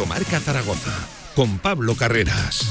Directo Marca Zaragoza con Pablo Carreras.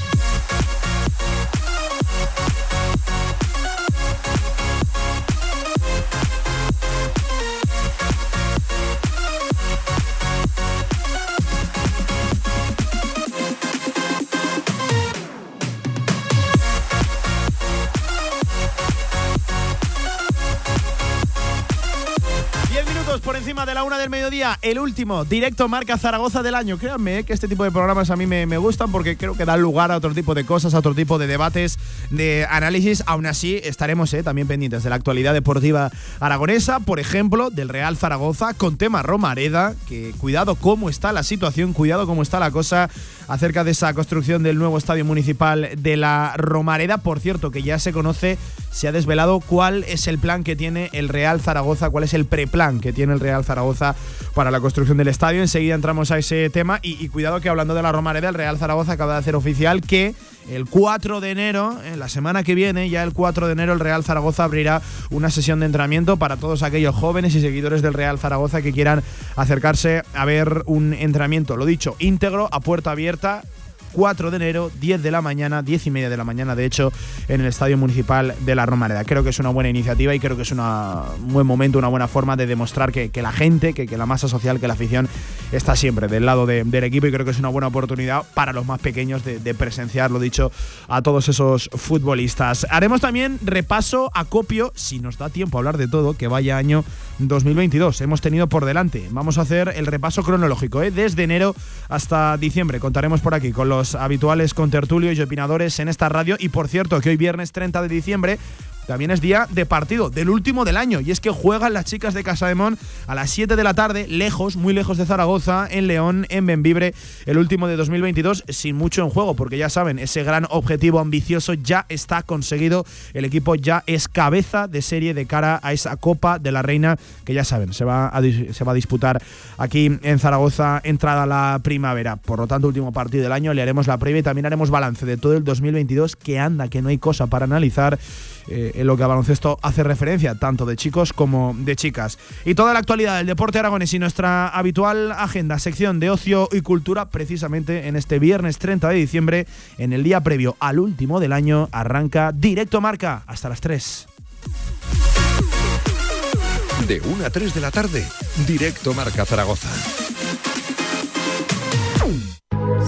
de la una del mediodía, el último directo Marca Zaragoza del año. Créanme eh, que este tipo de programas a mí me, gustan porque creo que dan lugar a otro tipo de cosas, a otro tipo de debates, de análisis. Aún así, estaremos eh, también pendientes de la actualidad deportiva aragonesa, por ejemplo, del Real Zaragoza con tema Romareda, que cuidado cómo está la situación, cuidado cómo está la cosa acerca de esa construcción del nuevo estadio municipal de la Romareda. Por cierto, que ya se conoce, se ha desvelado cuál es el plan que tiene el Real Zaragoza, cuál es el preplan que tiene el Real Zaragoza para la construcción del estadio. Enseguida entramos a ese tema y, cuidado que hablando de la Romareda, el Real Zaragoza acaba de hacer oficial que el 4 de enero, en la semana que viene, ya el 4 de enero, el Real Zaragoza abrirá una sesión de entrenamiento para todos aquellos jóvenes y seguidores del Real Zaragoza que quieran acercarse a ver un entrenamiento, lo dicho, íntegro, a puerta abierta 4 de enero, 10 de la mañana, 10 y media de la mañana, de hecho, en el Estadio Municipal de la Romareda. Creo que es una buena iniciativa y creo que es un buen momento, una buena forma de demostrar que, la gente, que, la masa social, que la afición está siempre del lado del equipo y creo que es una buena oportunidad para los más pequeños de, presenciar, lo dicho, a todos esos futbolistas. Haremos también repaso, acopio, si nos da tiempo a hablar de todo, que vaya año 2022. Hemos tenido por delante. Vamos a hacer el repaso cronológico, ¿eh? desde enero hasta diciembre. Contaremos por aquí con los habituales contertulios y opinadores en esta radio. Y por cierto, que hoy viernes 30 de diciembre también es día de partido, del último del año. Y es que juegan las chicas de Casa de Mon a las 7 de la tarde, lejos, muy lejos de Zaragoza, en León, en Benvibre, el último de 2022, sin mucho en juego, porque ya saben, ese gran objetivo ambicioso ya está conseguido. El equipo ya es cabeza de serie de cara a esa Copa de la Reina, que ya saben, se va a, se va a disputar aquí en Zaragoza, entrada la primavera. Por lo tanto, último partido del año, le haremos la previa y también haremos balance de todo el 2022, que anda, que no hay cosa para analizar eh, en lo que a baloncesto hace referencia, tanto de chicos como de chicas. Y toda la actualidad del deporte aragonés y nuestra habitual agenda, sección de ocio y cultura, precisamente en este viernes 30 de diciembre, en el día previo al último del año, arranca Directo Marca hasta las 3. De 1 a 3 de la tarde, Directo Marca Zaragoza.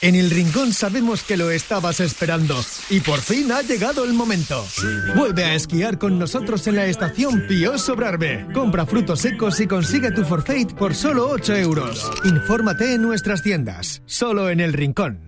En el Rincón sabemos que lo estabas esperando y por fin ha llegado el momento. Vuelve a esquiar con nosotros en la estación Pío Sobrarbe. Compra frutos secos y consigue tu forfait por solo 8 euros. Infórmate en nuestras tiendas, solo en el Rincón.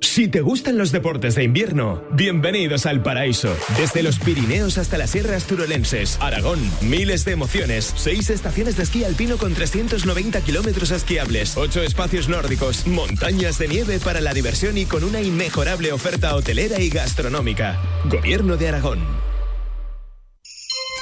Si te gustan los deportes de invierno, bienvenidos al paraíso. Desde los Pirineos hasta las sierras turolenses, Aragón, miles de emociones, seis estaciones de esquí alpino con 390 kilómetros esquiables, ocho espacios nórdicos, montañas de nieve para la diversión y con una inmejorable oferta hotelera y gastronómica. Gobierno de Aragón.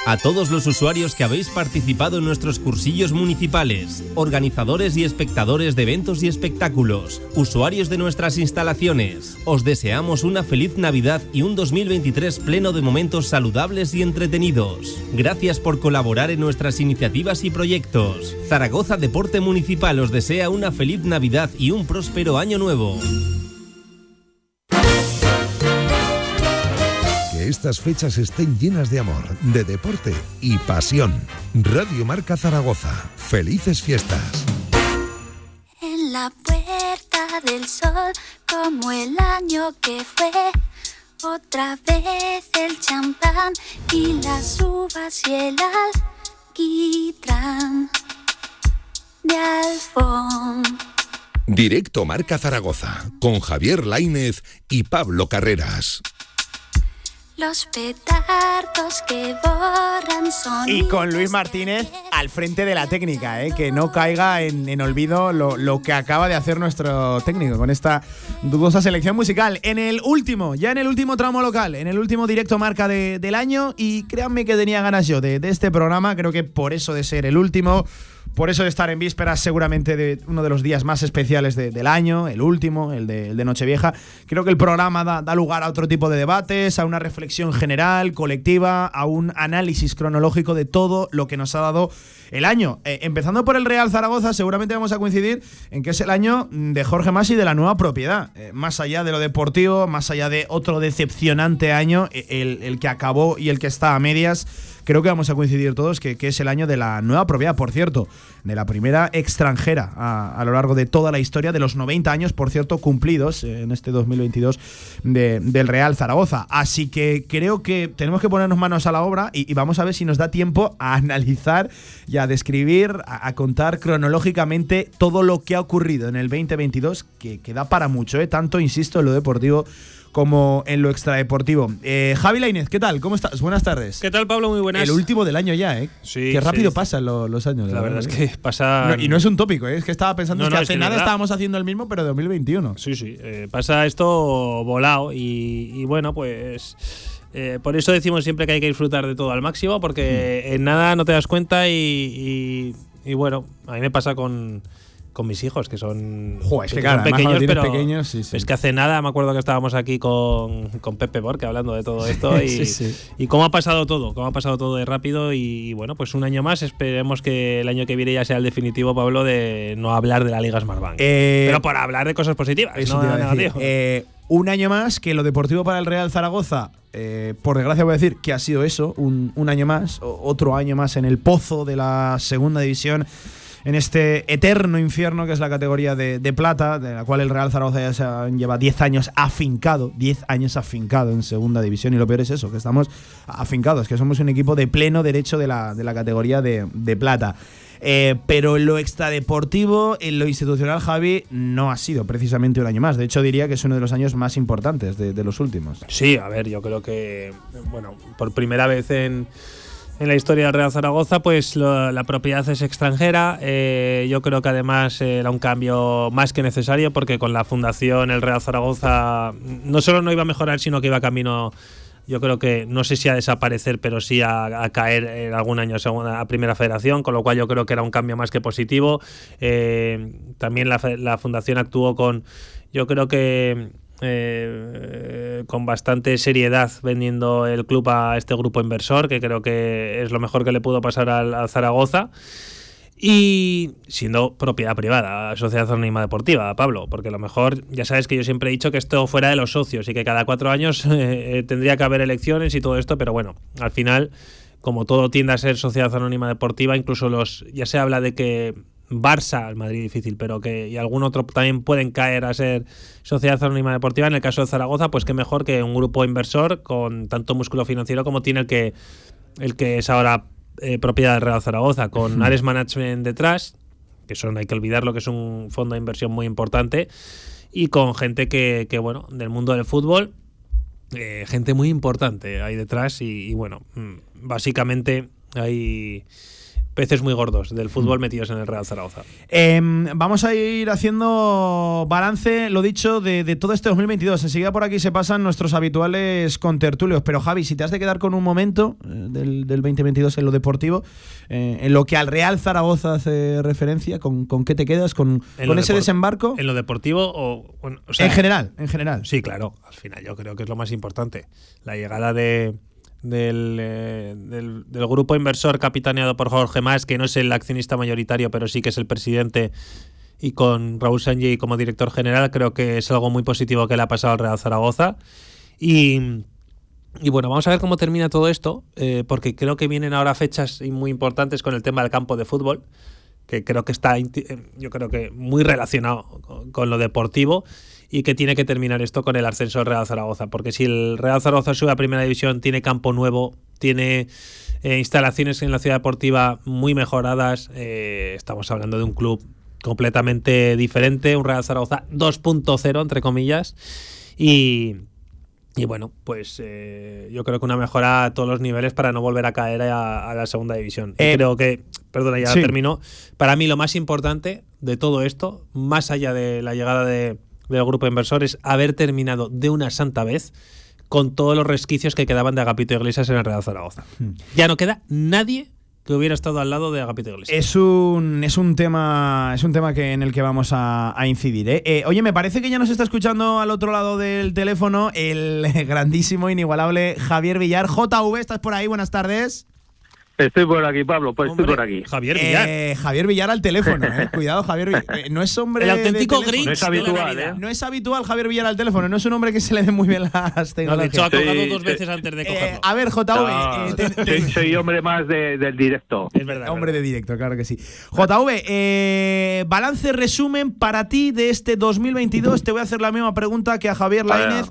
A todos los usuarios que habéis participado en nuestros cursillos municipales, organizadores y espectadores de eventos y espectáculos, usuarios de nuestras instalaciones, os deseamos una feliz Navidad y un 2023 pleno de momentos saludables y entretenidos. Gracias por colaborar en nuestras iniciativas y proyectos. Zaragoza Deporte Municipal os desea una feliz Navidad y un próspero año nuevo. Estas fechas estén llenas de amor, de deporte y pasión. Radio Marca Zaragoza. Felices fiestas. En la puerta del sol, como el año que fue, otra vez el champán y las uvas y el alquitrán de alfombra Directo Marca Zaragoza, con Javier Laínez y Pablo Carreras. Los petardos que borran son. Y con Luis Martínez al frente de la técnica, ¿eh? que no caiga en, olvido lo, que acaba de hacer nuestro técnico con esta dudosa selección musical. En el último, ya en el último tramo local, en el último directo marca del año, y créanme que tenía ganas yo de, de este programa, creo que por eso de ser el último por eso de estar en vísperas seguramente de uno de los días más especiales del año, el último, el de, Nochevieja. Creo que el programa da, lugar a otro tipo de debates, a una reflexión general, colectiva, a un análisis cronológico de todo lo que nos ha dado el año. Eh, empezando por el Real Zaragoza, seguramente vamos a coincidir en que es el año de Jorge Masi de la nueva propiedad. Eh, más allá de lo deportivo, más allá de otro decepcionante año, el, el que acabó y el que está a medias creo que vamos a coincidir todos que, es el año de la nueva propiedad, por cierto, de la primera extranjera a, lo largo de toda la historia, de los 90 años, por cierto, cumplidos en este 2022 del Real Zaragoza. Así que creo que tenemos que ponernos manos a la obra y, vamos a ver si nos da tiempo a analizar y a describir, a, contar cronológicamente todo lo que ha ocurrido en el 2022, que, que da para mucho, ¿eh? tanto, insisto, en lo deportivo como en lo extradeportivo. Eh, Javi Lainez, ¿qué tal? ¿Cómo estás? Buenas tardes. ¿Qué tal, Pablo? Muy buenas. El último del año ya, ¿eh? Sí. Qué rápido pasan los años. La, verdad, es que pasa. y no es un tópico, ¿eh? es que estaba pensando que hace nada estábamos haciendo el mismo, pero 2021. Sí, sí. Eh, pasa esto volado y, bueno, pues. Eh, por eso decimos siempre que hay que disfrutar de todo al máximo, porque hmm. en nada no te das cuenta y, y bueno, a mí me pasa con con mis hijos, que son, es que pequeños, pero pequeños, es que hace nada me acuerdo que estábamos aquí con, con Pepe Borque hablando de todo esto y, y, cómo ha pasado todo, cómo ha pasado todo de rápido y, bueno, pues un año más, esperemos que el año que viene ya sea el definitivo, Pablo, de no hablar de la Liga Smartbank, eh, pero por hablar de cosas positivas, no eh, un año más que lo deportivo para el Real Zaragoza eh, por desgracia voy a decir que ha sido eso, un, un, año más, otro año más en el pozo de la segunda división en este eterno infierno que es la categoría de, plata, de la cual el Real Zaragoza ya lleva 10 años afincado, 10 años afincado en segunda división. Y lo peor es eso, que estamos afincados, que somos un equipo de pleno derecho de la, de la categoría de, plata. Eh, pero en lo extradeportivo, en lo institucional, Javi, no ha sido precisamente un año más. De hecho, diría que es uno de los años más importantes de los últimos. Sí, a ver, yo creo que, bueno, por primera vez en en la historia del Real Zaragoza, pues la propiedad es extranjera. Eh, yo creo que además era un cambio más que necesario porque con la fundación el Real Zaragoza no solo no iba a mejorar, sino que iba camino, yo creo que no sé si a desaparecer, pero sí a, caer en algún año a, a Primera Federación, con lo cual yo creo que era un cambio más que positivo. Eh, también la fundación actuó con, yo creo que eh, con bastante seriedad vendiendo el club a este grupo inversor, que creo que es lo mejor que le pudo pasar al, Zaragoza. Y siendo propiedad privada, Sociedad Anónima Deportiva, Pablo, porque a lo mejor ya sabes que yo siempre he dicho que esto fuera de los socios y que cada cuatro años eh, tendría que haber elecciones y todo esto, pero bueno, al final, como todo tiende a ser Sociedad Anónima Deportiva, incluso los ya se habla de que Barça, el Madrid difícil, pero que y algún otro también pueden caer a ser sociedad anónima deportiva. En el caso de Zaragoza, pues qué mejor que un grupo inversor con tanto músculo financiero como tiene el que, el que es ahora eh, propiedad del Real Zaragoza, con Ares Management detrás, que son, hay que olvidarlo, que es un fondo de inversión muy importante, y con gente que, que bueno, del mundo del fútbol, eh, gente muy importante ahí detrás, y, y bueno, mm, básicamente hay peces muy gordos del fútbol mm. metidos en el Real Zaragoza. Em, vamos a ir haciendo balance, lo dicho, de, todo este 2022. Enseguida por aquí se pasan nuestros habituales contertulios. Pero Javi, si te has de quedar con un momento eh, del, 2022 en lo deportivo, eh, en lo que al Real Zaragoza hace referencia, ¿con, qué te quedas? ¿Con, con ese desembarco? ¿En lo deportivo o, En general, en general. Sí, claro. Al final yo creo que es lo más importante. La llegada de eh, del, del, grupo inversor capitaneado por Jorge Más, que no es el accionista mayoritario, pero sí que es el presidente, y con Raúl Sanji como director general, creo que es algo muy positivo que le ha pasado al Real Zaragoza. Y, y bueno, vamos a ver cómo termina todo esto, eh, porque creo que vienen ahora fechas muy importantes con el tema del campo de fútbol, que creo que está, eh, yo creo que muy relacionado con lo deportivo y que tiene que terminar esto con el ascenso del Real Zaragoza, porque si el Real Zaragoza sube a Primera División, tiene campo nuevo, tiene eh, instalaciones en la ciudad deportiva muy mejoradas, eh, estamos hablando de un club completamente diferente, un Real Zaragoza 2.0 entre comillas y y bueno, pues eh, yo creo que una mejora a todos los niveles para no volver a caer a, la segunda división. Eh, creo que, perdona, ya termino. Para mí lo más importante de todo esto, más allá de la llegada de, del grupo de inversores, haber terminado de una santa vez con todos los resquicios que quedaban de Agapito Iglesias en el Real Zaragoza. Hmm. Ya no queda nadie que hubiera estado al lado de Agapito Iglesias. Es un, es un tema, es un tema que, en el que vamos a, incidir. ¿eh? ¿eh? oye, me parece que ya nos está escuchando al otro lado del teléfono el grandísimo, inigualable Javier Villar. JV, ¿estás por ahí? Buenas tardes. Estoy por aquí, Pablo, pues estoy por aquí. Javier Villar. Eh, Javier Villar al teléfono, eh. Cuidado, Javier Villar. Eh, no es hombre. El auténtico Grinch. No es habitual, ¿eh? No es habitual Javier Villar al teléfono, no es un hombre que se le dé muy bien las tecnologías. No, de hecho, ha colgado dos veces antes de cogerlo. a ver, JV. soy, hombre más del directo. Es verdad. Hombre de directo, claro que sí. JV, balance resumen para ti de este 2022. Te voy a hacer la misma pregunta que a Javier Lainez.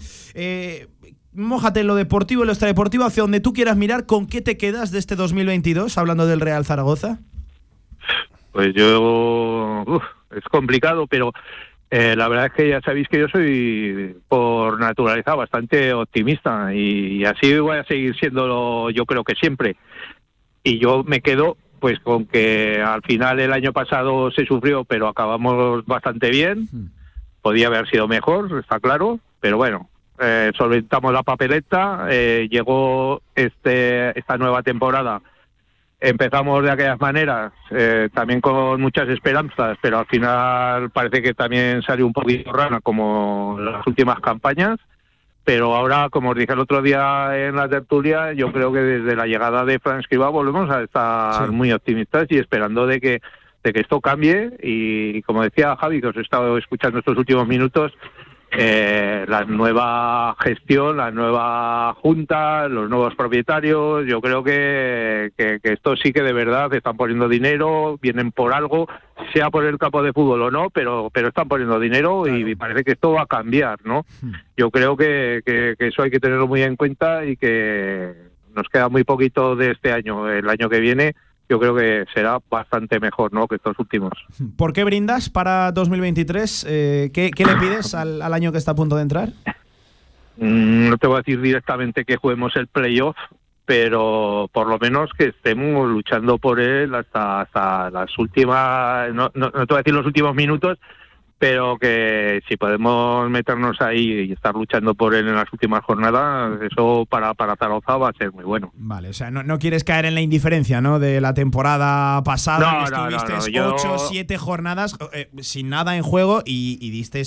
Mójate en lo deportivo y lo extradeportivo, hacia donde tú quieras mirar, ¿con qué te quedas de este 2022 hablando del Real Zaragoza? Pues yo, es complicado, pero eh, la verdad es que ya sabéis que yo soy por naturaleza bastante optimista y, así voy a seguir siendo yo creo que siempre. Y yo me quedo pues con que al final el año pasado se sufrió, pero acabamos bastante bien. Hmm. Podía haber sido mejor, está claro, pero bueno, eh, solventamos la papeleta, eh, llegó este esta nueva temporada. Empezamos de aquellas maneras, eh, también con muchas esperanzas, pero al final parece que también salió un poquito rana como las últimas campañas. Pero ahora, como os dije el otro día en la tertulia, yo creo que desde la llegada de Frank Escribá volvemos a estar muy optimistas y esperando de que de que esto cambie y como decía Javi, que os he estado escuchando estos últimos minutos, eh, la nueva gestión, la nueva junta, los nuevos propietarios. Yo creo que, que, esto sí que de verdad están poniendo dinero, vienen por algo, sea por el campo de fútbol o no, pero, pero están poniendo dinero y parece que esto va a cambiar, ¿no? Hmm. Yo creo que, que eso hay que tenerlo muy en cuenta y que nos queda muy poquito de este año. El año que viene yo creo que será bastante mejor ¿no? que estos últimos. ¿Por qué brindas para 2023? Eh, ¿qué, le pides al, año que está a punto de entrar? Mm, no te voy a decir directamente que juguemos el playoff, pero por lo menos que estemos luchando por él hasta, hasta las últimas, no, no, no te voy a decir los últimos minutos, pero que si podemos meternos ahí y estar luchando por él en las últimas jornadas, eso para, para Zaragoza va a ser muy bueno. Vale, o sea, no, no quieres caer en la indiferencia, ¿no? De la temporada pasada, no, que estuviste 8 7 jornadas eh, sin nada en juego y, y diste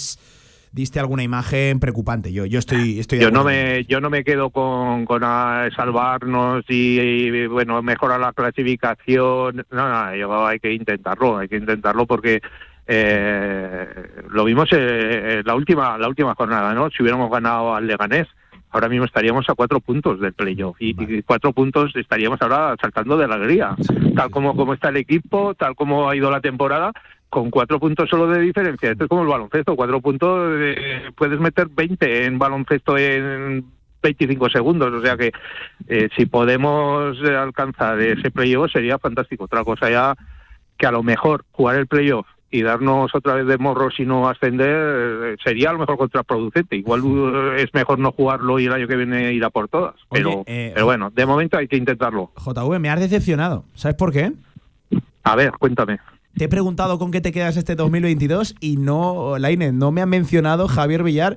diste alguna imagen preocupante. Yo, yo estoy, estoy yo no me, yo no me quedo con, con salvarnos y, bueno mejorar la clasificación. No, no, yo, hay que intentarlo, hay que intentarlo porque eh, lo vimos eh, la última la última jornada, ¿no? Si hubiéramos ganado al Leganés, ahora mismo estaríamos a cuatro puntos del playoff y, cuatro puntos estaríamos ahora saltando de alegría. Tal como, como está el equipo, tal como ha ido la temporada, con cuatro puntos solo de diferencia. Esto es como el baloncesto, cuatro puntos eh, puedes meter 20 en baloncesto en 25 segundos, o sea que eh, si podemos alcanzar ese playoff sería fantástico. Otra cosa ya que a lo mejor jugar el playoff y darnos otra vez de morro y no ascender eh, sería a lo mejor contraproducente. Igual uh, es mejor no jugarlo y el año que viene ir a por todas. Pero, eh, pero bueno, de momento hay que intentarlo. JV, me has decepcionado. ¿Sabes por qué? A ver, cuéntame. Te he preguntado con qué te quedas este 2022 y no, Laine, no me ha mencionado Javier Villar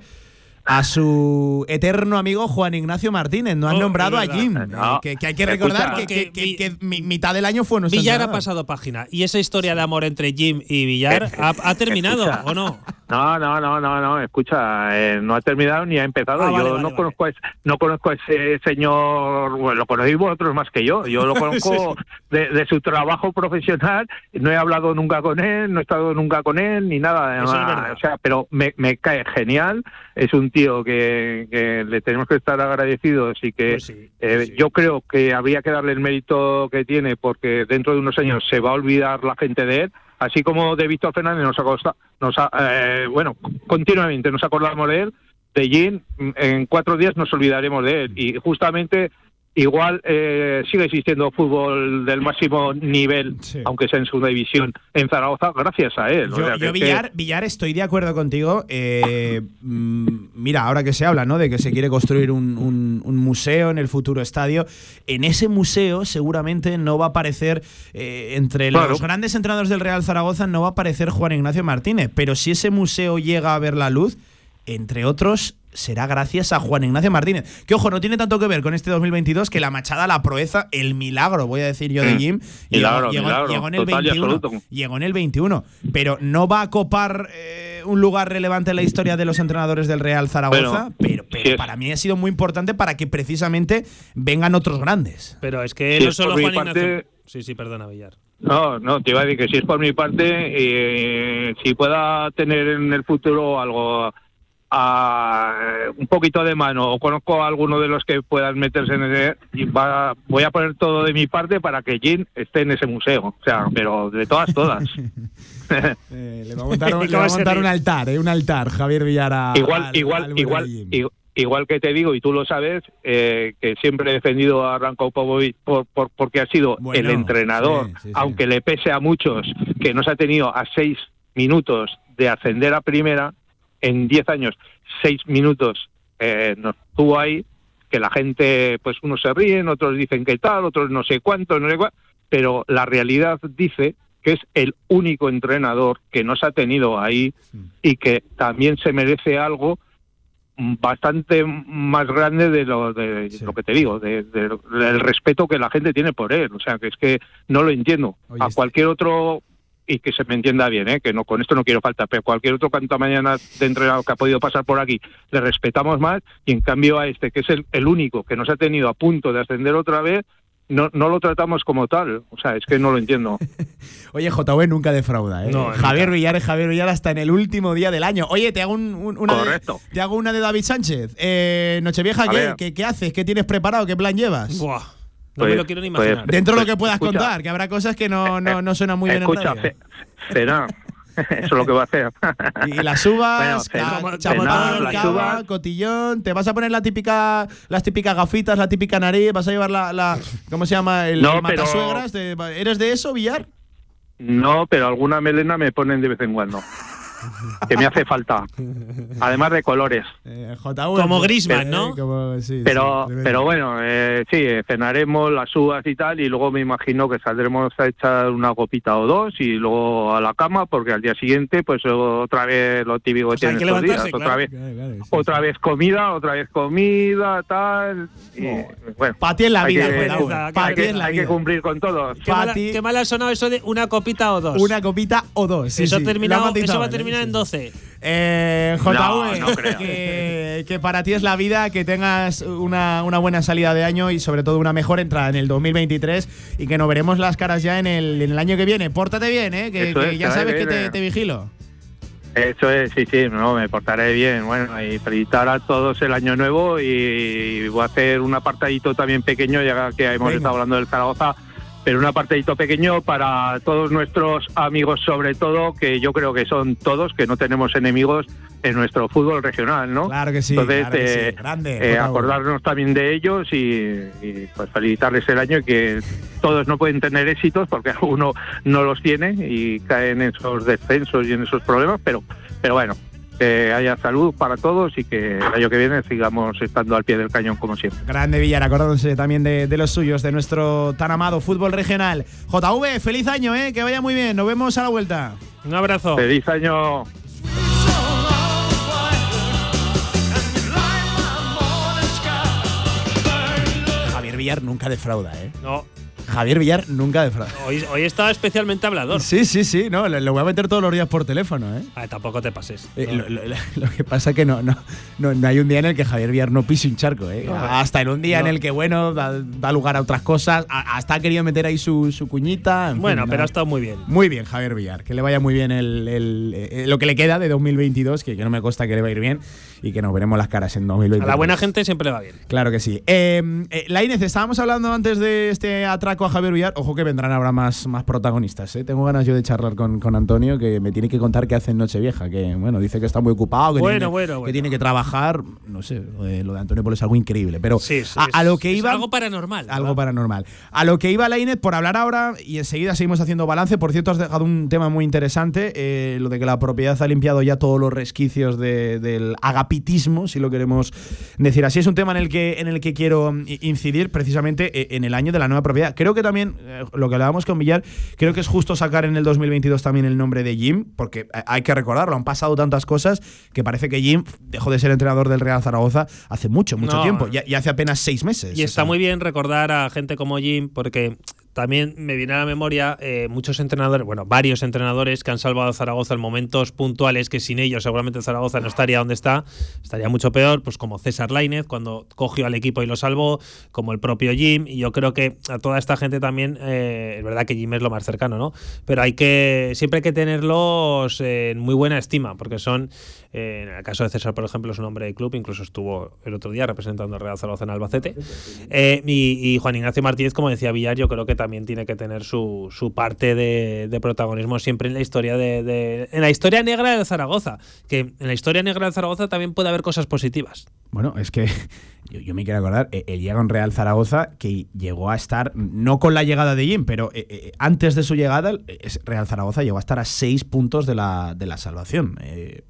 a su eterno amigo Juan Ignacio Martínez. No han oh, nombrado a Jim. que, hay que recordar que, mitad del año fue nuestro. Villar ha pasado página. ¿Y esa historia de amor entre Jim y Villar ha, terminado o no? No, no, no, no, no. Escucha, eh, no ha terminado ni ha empezado. Ah, yo no conozco a ese, no conozco a ese señor. Bueno, lo conocéis vosotros más que yo. Yo lo conozco de, su trabajo profesional. No he hablado nunca con él, no he estado nunca con él ni nada. o sea, pero me, me cae genial. Es un tío que, le tenemos que estar agradecidos y que pues eh, yo creo que habría que darle el mérito que tiene porque dentro de unos años se va a olvidar la gente de él, así como de Víctor Fernández nos acosta, nos eh, bueno, continuamente nos acordamos de él, de Jim, en cuatro días nos olvidaremos de él. Y justamente igual eh, sigue existiendo fútbol del máximo nivel, aunque sea en segunda división, en Zaragoza, gracias a él. Yo, Villar, Villar, estoy de acuerdo contigo. Eh, mm, mira, ahora que se habla ¿no? de que se quiere construir un, museo en el futuro estadio, en ese museo seguramente no va a aparecer, eh, entre los grandes entrenadores del Real Zaragoza, no va a aparecer Juan Ignacio Martínez, pero si ese museo llega a ver la luz, entre otros, será gracias a Juan Ignacio Martínez. Que ojo, no tiene tanto que ver con este 2022 que la machada, la proeza, el milagro, voy a decir yo de mm. Jim. Llegó, llegó, en el 21. Llegó en el 21. Pero no va a copar eh, un lugar relevante en la historia de los entrenadores del Real Zaragoza. pero, para mí ha sido muy importante para que precisamente vengan otros grandes. Pero es que no solo Juan Ignacio. Sí, sí, perdona, Villar. No, no, te iba a decir que si es por mi parte, eh, si pueda tener en el futuro algo a, un poquito de mano o conozco a alguno de los que puedan meterse en ese y va, voy a poner todo de mi parte para que Jin esté en ese museo, o sea, pero de todas, todas. Eh, le va a montar, un, altar, eh, un altar, Javier Villara. Igual, igual, igual, igual, que te digo y tú lo sabes, eh, que siempre he defendido a Ranko Popovic por, porque ha sido el entrenador, aunque le pese a muchos que no se ha tenido a seis minutos de ascender a primera en 10 años, 6 minutos eh, nos tuvo ahí, que la gente, pues unos se ríen, otros dicen que tal, otros no sé cuánto, no sé cuánto, pero la realidad dice que es el único entrenador que nos ha tenido ahí y que también se merece algo bastante más grande de lo, de lo que te digo, de, del respeto que la gente tiene por él. O sea, que es que no lo entiendo. a cualquier otro y que se me entienda bien, ¿eh? que no con esto no quiero faltar, pero cualquier otro canto mañana de entrenador que ha podido pasar por aquí le respetamos más y en cambio a este, que es el, único que nos ha tenido a punto de ascender otra vez, no, no lo tratamos como tal. O sea, es que no lo entiendo. Oye, JV nunca defrauda, ¿eh? Javier Villar es Javier Villar hasta en el último día del año. Oye, te hago una, de, te hago una de David Sánchez. Eh, Nochevieja, ¿qué, ¿qué, haces? ¿Qué tienes preparado? ¿Qué plan llevas? Buah. No me lo pues, quiero ni pues, imaginar. Dentro de lo que puedas contar, que habrá cosas que no, no, no suenan muy bien Escucha, será. Eso es lo que va a hacer. Y las uvas, bueno, cotillón, te vas a poner la típica, las típicas gafitas, la típica nariz, vas a llevar la, la ¿cómo se llama? El, no, matasuegras. ¿Eres de eso, Villar? No, pero alguna melena me ponen de vez en cuando que me hace falta. Además de colores. Eh, como Grisman, ¿no? pero, pero bueno, eh, sí, cenaremos las uvas y tal, y luego me imagino que saldremos a echar una copita o dos y luego a la cama, porque al día siguiente, pues otra vez lo típico que tienen estos días, otra vez, otra vez comida, otra vez comida, tal. Y, bueno, para ti en la vida, hay, que, hay que cumplir con todos. Qué mal, ha sonado eso de una copita o dos. Una copita o dos. eso, terminado, eso va a terminar en 12. Eh, JV, que, para ti es la vida, que tengas una, buena salida de año y sobre todo una mejor entrada en el 2023 y que nos veremos las caras ya en el, en el año que viene. Pórtate bien, ¿eh? que, ya sabes que te, vigilo. Eso es, sí, sí, no, me portaré bien. Bueno, y felicitar a todos el año nuevo y voy a hacer un apartadito también pequeño, ya que hemos estado hablando del Zaragoza pero un apartadito pequeño para todos nuestros amigos, sobre todo, que yo creo que son todos, que no tenemos enemigos en nuestro fútbol regional, ¿no? Claro que sí. Entonces, eh, eh, acordarnos también de ellos y, pues felicitarles el año y que todos no pueden tener éxitos porque alguno no los tiene y caen en esos descensos y en esos problemas, pero, pero bueno, que haya salud para todos y que el año que viene sigamos estando al pie del cañón como siempre. Grande Villar, acordándose también de, los suyos, de nuestro tan amado fútbol regional. JV, feliz año, ¿eh? que vaya muy bien, nos vemos a la vuelta. Un abrazo. Feliz año. Javier Villar nunca defrauda, ¿eh? No. Javier Villar nunca defrauda. Hoy, hoy está especialmente hablador. Sí, sí, sí. No, lo, voy a meter todos los días por teléfono, ¿eh? Ah, tampoco te pases. Eh, lo, que pasa es que no, no, no, hay un día en el que Javier Villar no pise un charco, ¿eh? hasta en un día en el que, bueno, da, lugar a otras cosas. hasta ha querido meter ahí su, su cuñita. bueno, pero ha estado muy bien. Muy bien, Javier Villar. Que le vaya muy bien el, el, eh, lo que le queda de 2022, que, que no me consta que le va a ir bien. Y que nos veremos las caras en 2020. A la buena gente siempre le va bien. Claro que sí. Eh, eh, la Inés, estábamos hablando antes de este atraco a Javier Villar. Ojo que vendrán ahora más, más protagonistas. ¿eh? Tengo ganas yo de charlar con, con, Antonio, que me tiene que contar qué hace en Nochevieja. Que, bueno, dice que está muy ocupado, que, bueno, tiene, bueno, que tiene que trabajar. No sé, lo de Antonio Polo es algo increíble. Pero sí, sí, a, a, lo que iba. algo paranormal. Algo ¿verdad? paranormal. A lo que iba la Inés, por hablar ahora, y enseguida seguimos haciendo balance. Por cierto, has dejado un tema muy interesante: eh, lo de que la propiedad ha limpiado ya todos los resquicios de, del agapitismo, si lo queremos decir así. Es un tema en el que, en el que quiero incidir precisamente eh, en el año de la nueva propiedad. Creo que también, eh, lo que hablábamos con Villar, creo que es justo sacar en el 2022 también el nombre de Jim, porque hay que recordarlo, han pasado tantas cosas que parece que Jim dejó de ser entrenador del Real Zaragoza hace mucho, mucho No. tiempo, y, hace apenas seis meses. Y O está sea, muy bien recordar a gente como Jim, porque también me viene a la memoria eh, muchos entrenadores, bueno, varios entrenadores que han salvado a Zaragoza en momentos puntuales que sin ellos seguramente Zaragoza no estaría donde está, estaría mucho peor, pues como César Lainez cuando cogió al equipo y lo salvó, como el propio Jim, y yo creo que a toda esta gente también, eh, es verdad que Jim es lo más cercano, ¿no? Pero hay que, siempre hay que tenerlos en muy buena estima, porque son, eh, en el caso de César, por ejemplo, es un hombre de club, incluso estuvo el otro día representando al Real Zaragoza en Albacete. Y, y Juan Ignacio Martínez, como decía Villar, yo creo que también tiene que tener su, su parte de, protagonismo siempre en la historia de, de- en la historia negra de Zaragoza. Que en la historia negra de Zaragoza también puede haber cosas positivas. Bueno, es que yo, me quiero acordar, él llega a un Real Zaragoza que llegó a estar, no con la llegada de Jim, pero eh, eh, antes de su llegada, Real Zaragoza llegó a estar a 6 puntos de la, de la salvación. eh,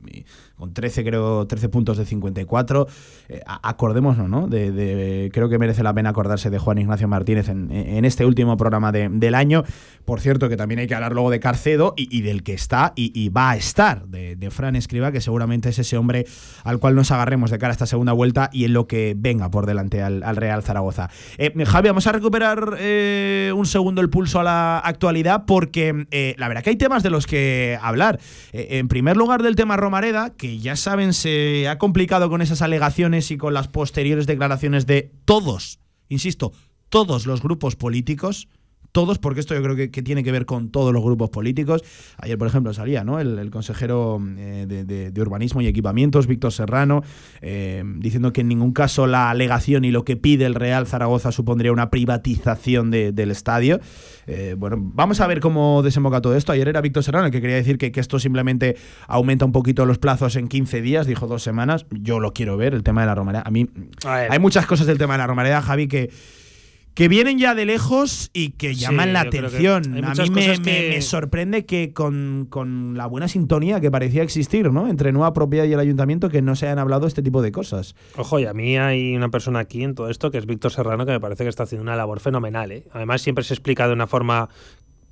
con 13, creo, 13 puntos de 54. Eh, a- acordémonos, ¿no? De, de- creo que merece la pena acordarse de Juan Ignacio Martínez en, en este último programa de- del año. Por cierto, que también hay que hablar luego de Carcedo y, del que está y, y va a estar, de, de Fran Escriba, que seguramente es ese hombre al cual nos agarremos de cara a esta segunda vuelta y en lo que venga por delante al, al Real Zaragoza. Eh, Javi, vamos a recuperar eh, un segundo el pulso a la actualidad porque eh, la verdad que hay temas de los que hablar. En primer lugar, del tema Romareda, que ya saben, se ha complicado con esas alegaciones y con las posteriores declaraciones de todos, insisto, todos los grupos políticos todos, porque esto yo creo que, que tiene que ver con todos los grupos políticos. Ayer, por ejemplo, salía ¿no? el, el consejero eh, de, de- de Urbanismo y Equipamientos, Víctor Serrano, eh, diciendo que en ningún caso la alegación y lo que pide el Real Zaragoza supondría una privatización de- del estadio. Eh, bueno, vamos a ver cómo desemboca todo esto. Ayer era Víctor Serrano el que quería decir que, que esto simplemente aumenta un poquito los plazos en 15 días, dijo dos semanas. Yo lo quiero ver, el tema de la Romareda. A mí A hay muchas cosas del tema de la Romareda, Javi, que que vienen ya de lejos y que Sí, llaman la atención. A mí me sorprende que con, con la buena sintonía que parecía existir ¿no? entre Nueva Propiedad y el Ayuntamiento que no se hayan hablado este tipo de cosas. Ojo, y a mí hay una persona aquí en todo esto que es Víctor Serrano que me parece que está haciendo una labor fenomenal. ¿eh? Además, siempre se explica de una forma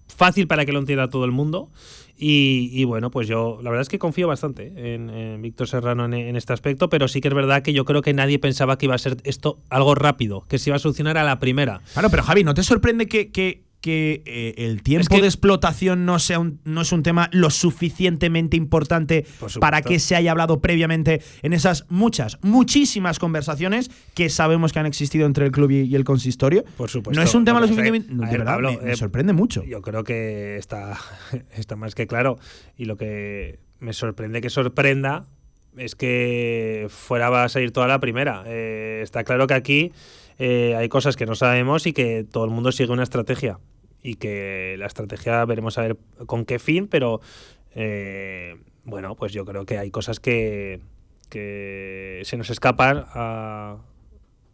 fácil para que lo entienda todo el mundo. Y, y bueno, pues yo la verdad es que confío bastante en, en Víctor Serrano en, en este aspecto, pero sí que es verdad que yo creo que nadie pensaba que iba a ser esto algo rápido, que se iba a solucionar a la primera. Claro, pero Javi, ¿no te sorprende que, que, que, eh, el tiempo Es que- de explotación no sea un, no es un tema lo suficientemente importante para que se haya hablado previamente en esas muchas, muchísimas conversaciones que sabemos que han existido entre el club y, y el consistorio? Por supuesto. No es un tema lo suficientemente. no, de ver, verdad, Pablo, me, me eh, sorprende mucho. Yo creo que está, está más que claro. Y lo que me sorprende que sorprenda es que fuera va a salir toda la primera. Eh, está claro que aquí eh, hay cosas que no sabemos y que todo el mundo sigue una estrategia. Y que la estrategia veremos a ver con qué fin, pero eh, bueno, pues yo creo que hay cosas que, que se nos escapan a,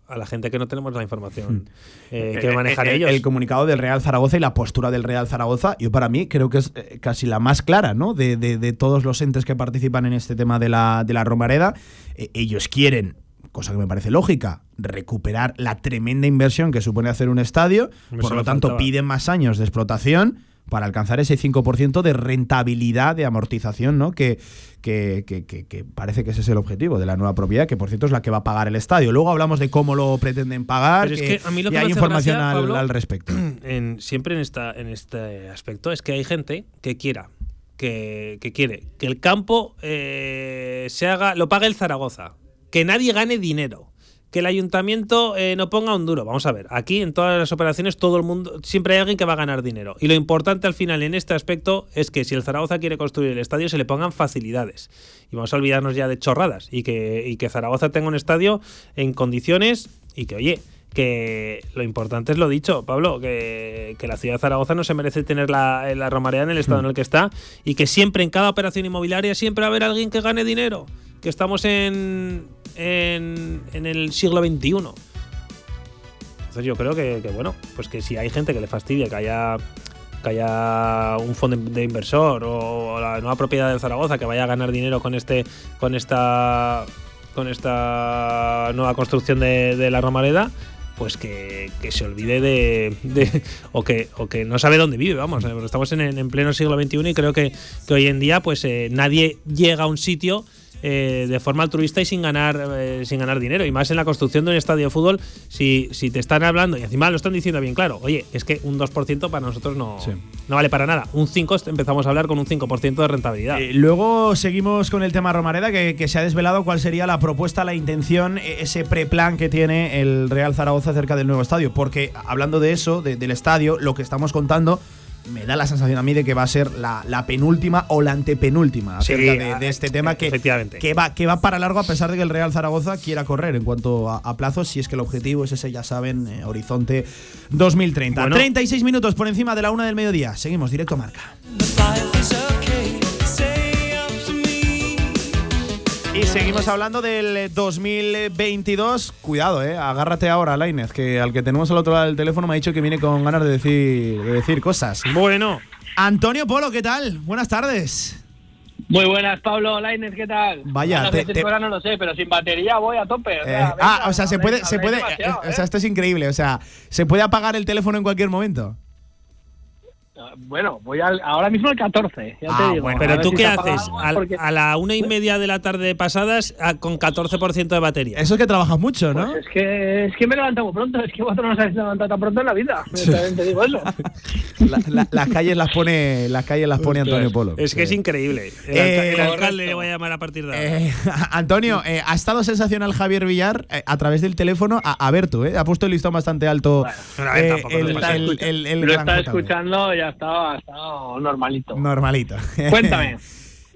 a la gente que no tenemos la información eh, que Eh, manejan eh, eh, ellos. El comunicado del Real Zaragoza y la postura del Real Zaragoza, yo para mí creo que es casi la más clara, ¿no? De, de- de todos los entes que participan en este tema de la, de la Romareda. Eh, ellos quieren, cosa que me parece lógica, recuperar la tremenda inversión que supone hacer un estadio. Por lo tanto, faltaba. piden más años de explotación para alcanzar ese 5% de rentabilidad, de amortización, ¿no? Que, que, que- parece que ese es el objetivo de la nueva propiedad, que por cierto es la que va a pagar el estadio. Luego hablamos de cómo lo pretenden pagar, Pero es que- a mí lo y que me hay información gracia, al, Pablo, al respecto. en, siempre en, esta, en este aspecto es que hay gente que quiera que, que quiere que el campo eh, se haga lo pague el Zaragoza que nadie gane dinero que el ayuntamiento eh, no ponga un duro. Vamos a ver, aquí en todas las operaciones todo el mundo, siempre hay alguien que va a ganar dinero. Y lo importante al final en este aspecto es que si el Zaragoza quiere construir el estadio se le pongan facilidades. Y vamos a olvidarnos ya de chorradas y que, y que Zaragoza tenga un estadio en condiciones y que, oye, que lo importante es lo dicho, Pablo, que, la ciudad de Zaragoza no se merece tener la, la Romareda en el estado en el que está y que siempre en cada operación inmobiliaria siempre va a haber alguien que gane dinero, que estamos en, en, el siglo XXI. Entonces yo creo que, bueno, pues que si hay gente que le fastidia que haya que haya un fondo de inversor o, la nueva propiedad de Zaragoza que vaya a ganar dinero con este con esta con esta nueva construcción de, la Romareda pues que, se olvide de, o que o que no sabe dónde vive vamos estamos en, pleno siglo XXI y creo que, hoy en día pues eh, nadie llega a un sitio eh, de forma altruista y sin ganar, eh, sin ganar dinero. Y más en la construcción de un estadio de fútbol, si, si te están hablando, y encima lo están diciendo bien claro, oye, es que un 2% para nosotros no, no vale para nada. Un 5 empezamos a hablar con un 5% de rentabilidad. Eh, luego seguimos con el tema Romareda, que, que, se ha desvelado cuál sería la propuesta, la intención, e, ese preplan que tiene el Real Zaragoza acerca del nuevo estadio. Porque hablando de eso, del estadio, lo que estamos contando me da la sensación a mí de que va a ser la, penúltima o la antepenúltima acerca de, este tema que, que, va, que va para largo a pesar de que el Real Zaragoza quiera correr en cuanto a, plazos, si es que el objetivo es ese, ya saben, eh, horizonte 2030. 36 minutos por encima de la una del mediodía. Seguimos, directo a marca. Y seguimos hablando del 2022. Cuidado, eh. Agárrate ahora, Lainez, que al que tenemos al otro lado del teléfono me ha dicho que viene con ganas de decir, de decir cosas. Bueno. Antonio Polo, ¿qué tal? Buenas tardes. Muy buenas, Pablo Lainez, ¿qué tal? Vaya, te, no lo sé, pero sin batería voy a tope. Eh, ah, o sea, se puede, se puede, o sea, esto es increíble, o sea, se puede apagar el teléfono en cualquier momento. Bueno, voy al, ahora mismo al 14, ya te ah, digo. pero tú qué haces? a la una y media de la tarde pasadas con 14% de batería. Eso es que trabajas mucho, ¿no? Pues es, que, es que me levanto muy pronto, es que vosotros no sabéis levantar tan pronto en la vida. te digo eso. las calles las pone, las calles las pone Antonio Polo. Es que es increíble. El, eh, alcalde le voy a llamar a partir de ahora. Eh, Antonio, eh, ha estado sensacional Javier Villar a través del teléfono a, ver tú, ¿eh? Ha puesto el listón bastante alto. el, lo está escuchando ya estaba, normalito. Normalito. Cuéntame.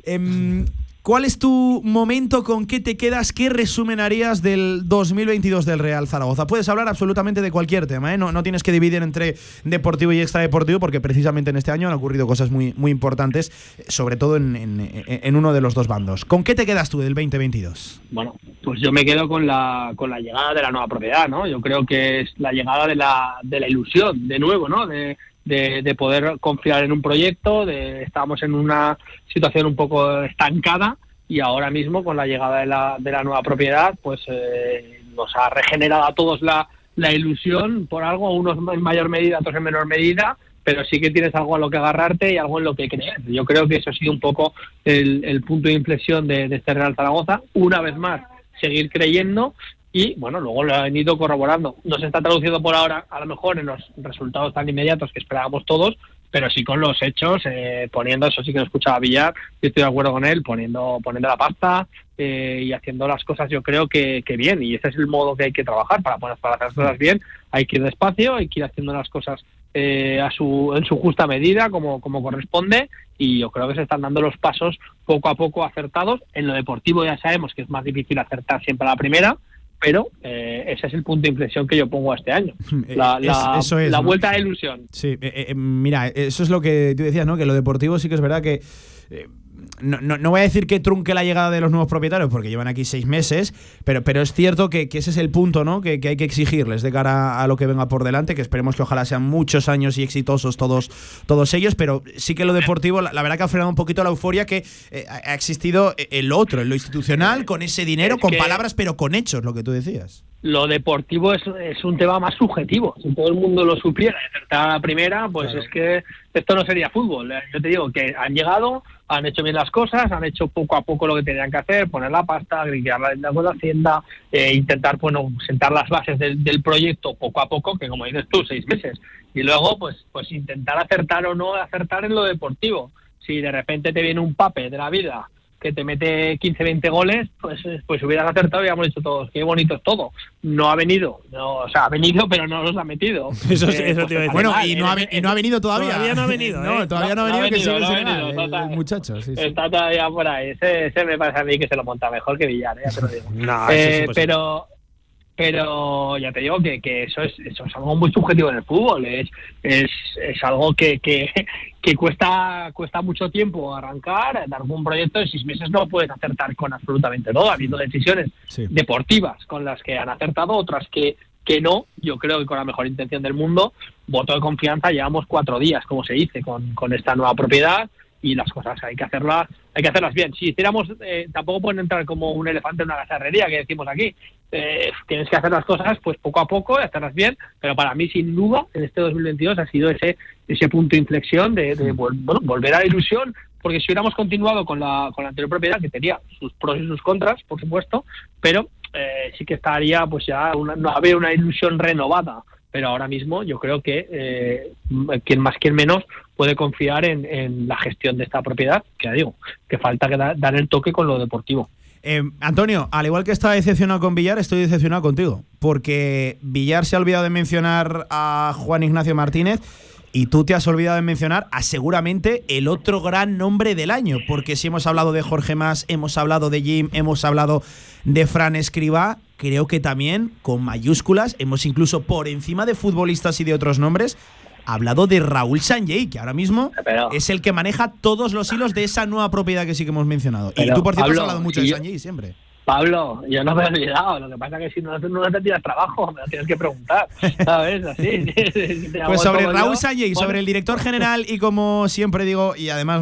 Em, ¿Cuál es tu momento? ¿Con qué te quedas? ¿Qué resumen harías del 2022 del Real Zaragoza? Puedes hablar absolutamente de cualquier tema, ¿eh? no, no, tienes que dividir entre deportivo y extradeportivo, porque precisamente en este año han ocurrido cosas muy, muy importantes, sobre todo en, en, uno de los dos bandos. ¿Con qué te quedas tú del 2022? Bueno, pues yo me quedo con la, con la llegada de la nueva propiedad, ¿no? Yo creo que es la llegada de la, de la ilusión, de nuevo, ¿no? De, de, poder confiar en un proyecto, de, estábamos en una situación un poco estancada y ahora mismo con la llegada de la, de la nueva propiedad pues eh, nos ha regenerado a todos la, la ilusión por algo, unos en mayor medida, otros en menor medida, pero sí que tienes algo a lo que agarrarte y algo en lo que creer. Yo creo que eso ha sido un poco el, el punto de inflexión de, de este Real Zaragoza. Una vez más, seguir creyendo y bueno, luego lo han ido corroborando. No se está traduciendo por ahora, a lo mejor, en los resultados tan inmediatos que esperábamos todos, pero sí con los hechos, eh, poniendo, eso sí que lo escuchaba Villar, y estoy de acuerdo con él, poniendo, poniendo la pasta eh, y haciendo las cosas yo creo que, que, bien, y ese es el modo que hay que trabajar para, poner, para hacer las cosas bien, hay que ir despacio, hay que ir haciendo las cosas eh, a su, en su justa medida, como, como corresponde, y yo creo que se están dando los pasos poco a poco acertados. En lo deportivo ya sabemos que es más difícil acertar siempre a la primera, pero eh, ese es el punto de inflexión que yo pongo a este año. Eh, la, la, vuelta a ilusión. Sí, eh, mira, eso es lo que tú decías, ¿no? Que lo deportivo sí que es verdad que no, no, voy a decir que trunque la llegada de los nuevos propietarios, porque llevan aquí seis meses, pero, pero es cierto que, ese es el punto ¿no? Que, hay que exigirles de cara a lo que venga por delante, que esperemos que ojalá sean muchos años y exitosos todos, todos ellos, pero sí que lo deportivo, la, verdad que ha frenado un poquito la euforia que eh, ha existido el otro, en lo institucional, con ese dinero, con palabras, pero con hechos, lo que tú decías lo deportivo es, es, un tema más subjetivo. Si todo el mundo lo supiera y acertara la primera, pues es que esto no sería fútbol. Yo te digo que han llegado, han hecho bien las cosas, han hecho poco a poco lo que tenían que hacer, poner la pasta, gritar la deuda con la Hacienda, eh, intentar bueno, sentar las bases del, del, proyecto poco a poco, que como dices tú, seis meses. Y luego, pues, pues intentar acertar o no acertar en lo deportivo. Si de repente te viene un pape de la vida que te mete 15, 20 goles, pues, pues hubieras acertado y habíamos dicho todos, qué bonito es todo. No ha venido, no, o sea, ha venido, pero no los ha metido. Eso, Eh, eso pues te iba a decir. Bueno, y eh, no, ha, eh, y no ha venido todavía. Todavía no ha venido, no, ¿eh? todavía no, No, ha venido, que sigue el- muchacho. Sí, sí. Está todavía por ahí. Ese, ese me parece a mí que se lo monta mejor que Villar, ¿eh? ya te lo digo. No, eso es Eh, pero pero ya te digo que, que eso es eso es algo muy subjetivo en el fútbol es es, es algo que, que, que cuesta cuesta mucho tiempo arrancar dar un proyecto en seis meses no puedes acertar con absolutamente todo ha habido decisiones Sí. deportivas con las que han acertado otras que que no yo creo que con la mejor intención del mundo voto de confianza llevamos cuatro días como se dice con, con esta nueva propiedad y las cosas hay que hacerlas hay que hacerlas bien si hiciéramos eh, tampoco pueden entrar como un elefante en una cacharrería que decimos aquí eh, tienes que hacer las cosas pues poco a poco y hacerlas bien pero para mí sin duda en este 2022 ha sido ese ese punto de inflexión de, de vol- bueno, volver a la ilusión porque si hubiéramos continuado con la con la anterior propiedad que tenía sus pros y sus contras por supuesto pero eh, sí que estaría pues ya una, no había una ilusión renovada pero ahora mismo yo creo que eh, m- quien más quien menos puede confiar en, en la gestión de esta propiedad que ya digo que falta que da- dar el toque con lo deportivo Eh, Antonio, al igual que estaba decepcionado con Villar, estoy decepcionado contigo. Porque Villar se ha olvidado de mencionar a Juan Ignacio Martínez y tú te has olvidado de mencionar a seguramente el otro gran nombre del año. Porque si hemos hablado de Jorge Más, hemos hablado de Jim, hemos hablado de Fran Escribá, creo que también con mayúsculas, hemos incluso por encima de futbolistas y de otros nombres, hablado de Raúl Sanjay, que ahora mismo Pero- es el que maneja todos los hilos de esa nueva propiedad que sí que hemos mencionado. y tú, por cierto, Pablo, has hablado mucho de Sanjay siempre. Pablo, yo no me he olvidado. Lo que pasa es que si no, no te tiras trabajo, me lo tienes que preguntar. ¿Sabes? Así. Pues sobre Raúl Sanjay, bueno, sobre el director general y como siempre digo, y además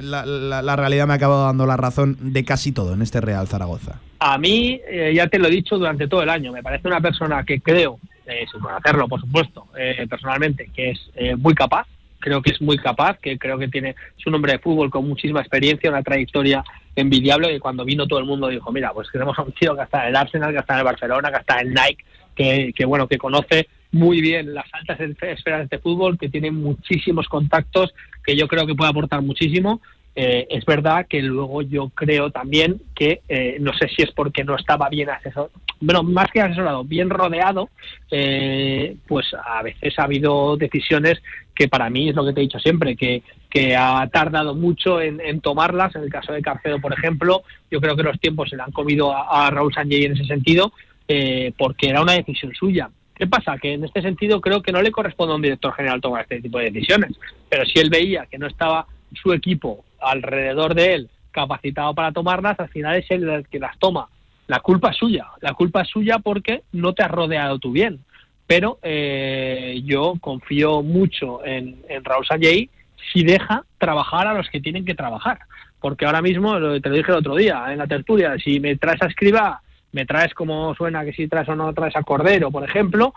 la, la- la realidad me ha acabado dando la razón de casi todo en este Real Zaragoza. A mí, eh, ya te lo he dicho durante todo el año, me parece una persona que creo, eh, sin conocerlo, por supuesto, eh, personalmente, que es eh, muy capaz. Creo que es muy capaz, que creo que tiene es un hombre de fútbol con muchísima experiencia, una trayectoria envidiable. Y cuando vino todo el mundo dijo: Mira, pues tenemos a un tío que está en el Arsenal, que está en el Barcelona, que está en Nike, que, que bueno, que conoce muy bien las altas esferas de este fútbol, que tiene muchísimos contactos, que yo creo que puede aportar muchísimo. Eh, es verdad que luego yo creo también que eh, no sé si es porque no estaba bien asesorado, bueno, más que asesorado, bien rodeado, eh, pues a veces ha habido decisiones que para mí es lo que te he dicho siempre, que, que ha tardado mucho en, en tomarlas. En el caso de Carcedo, por ejemplo, yo creo que los tiempos se le han comido a, a Raúl Sanjay en ese sentido, eh, porque era una decisión suya. ¿Qué pasa? Que en este sentido creo que no le corresponde a un director general tomar este tipo de decisiones. Pero si él veía que no estaba su equipo alrededor de él capacitado para tomarlas, al final es él el que las toma. La culpa es suya. La culpa es suya porque no te has rodeado tú bien. Pero eh, yo confío mucho en, en Raúl Sanjay si deja trabajar a los que tienen que trabajar. Porque ahora mismo, te lo dije el otro día en la tertulia, si me traes a Escriba, me traes como suena que si traes o no traes a Cordero, por ejemplo,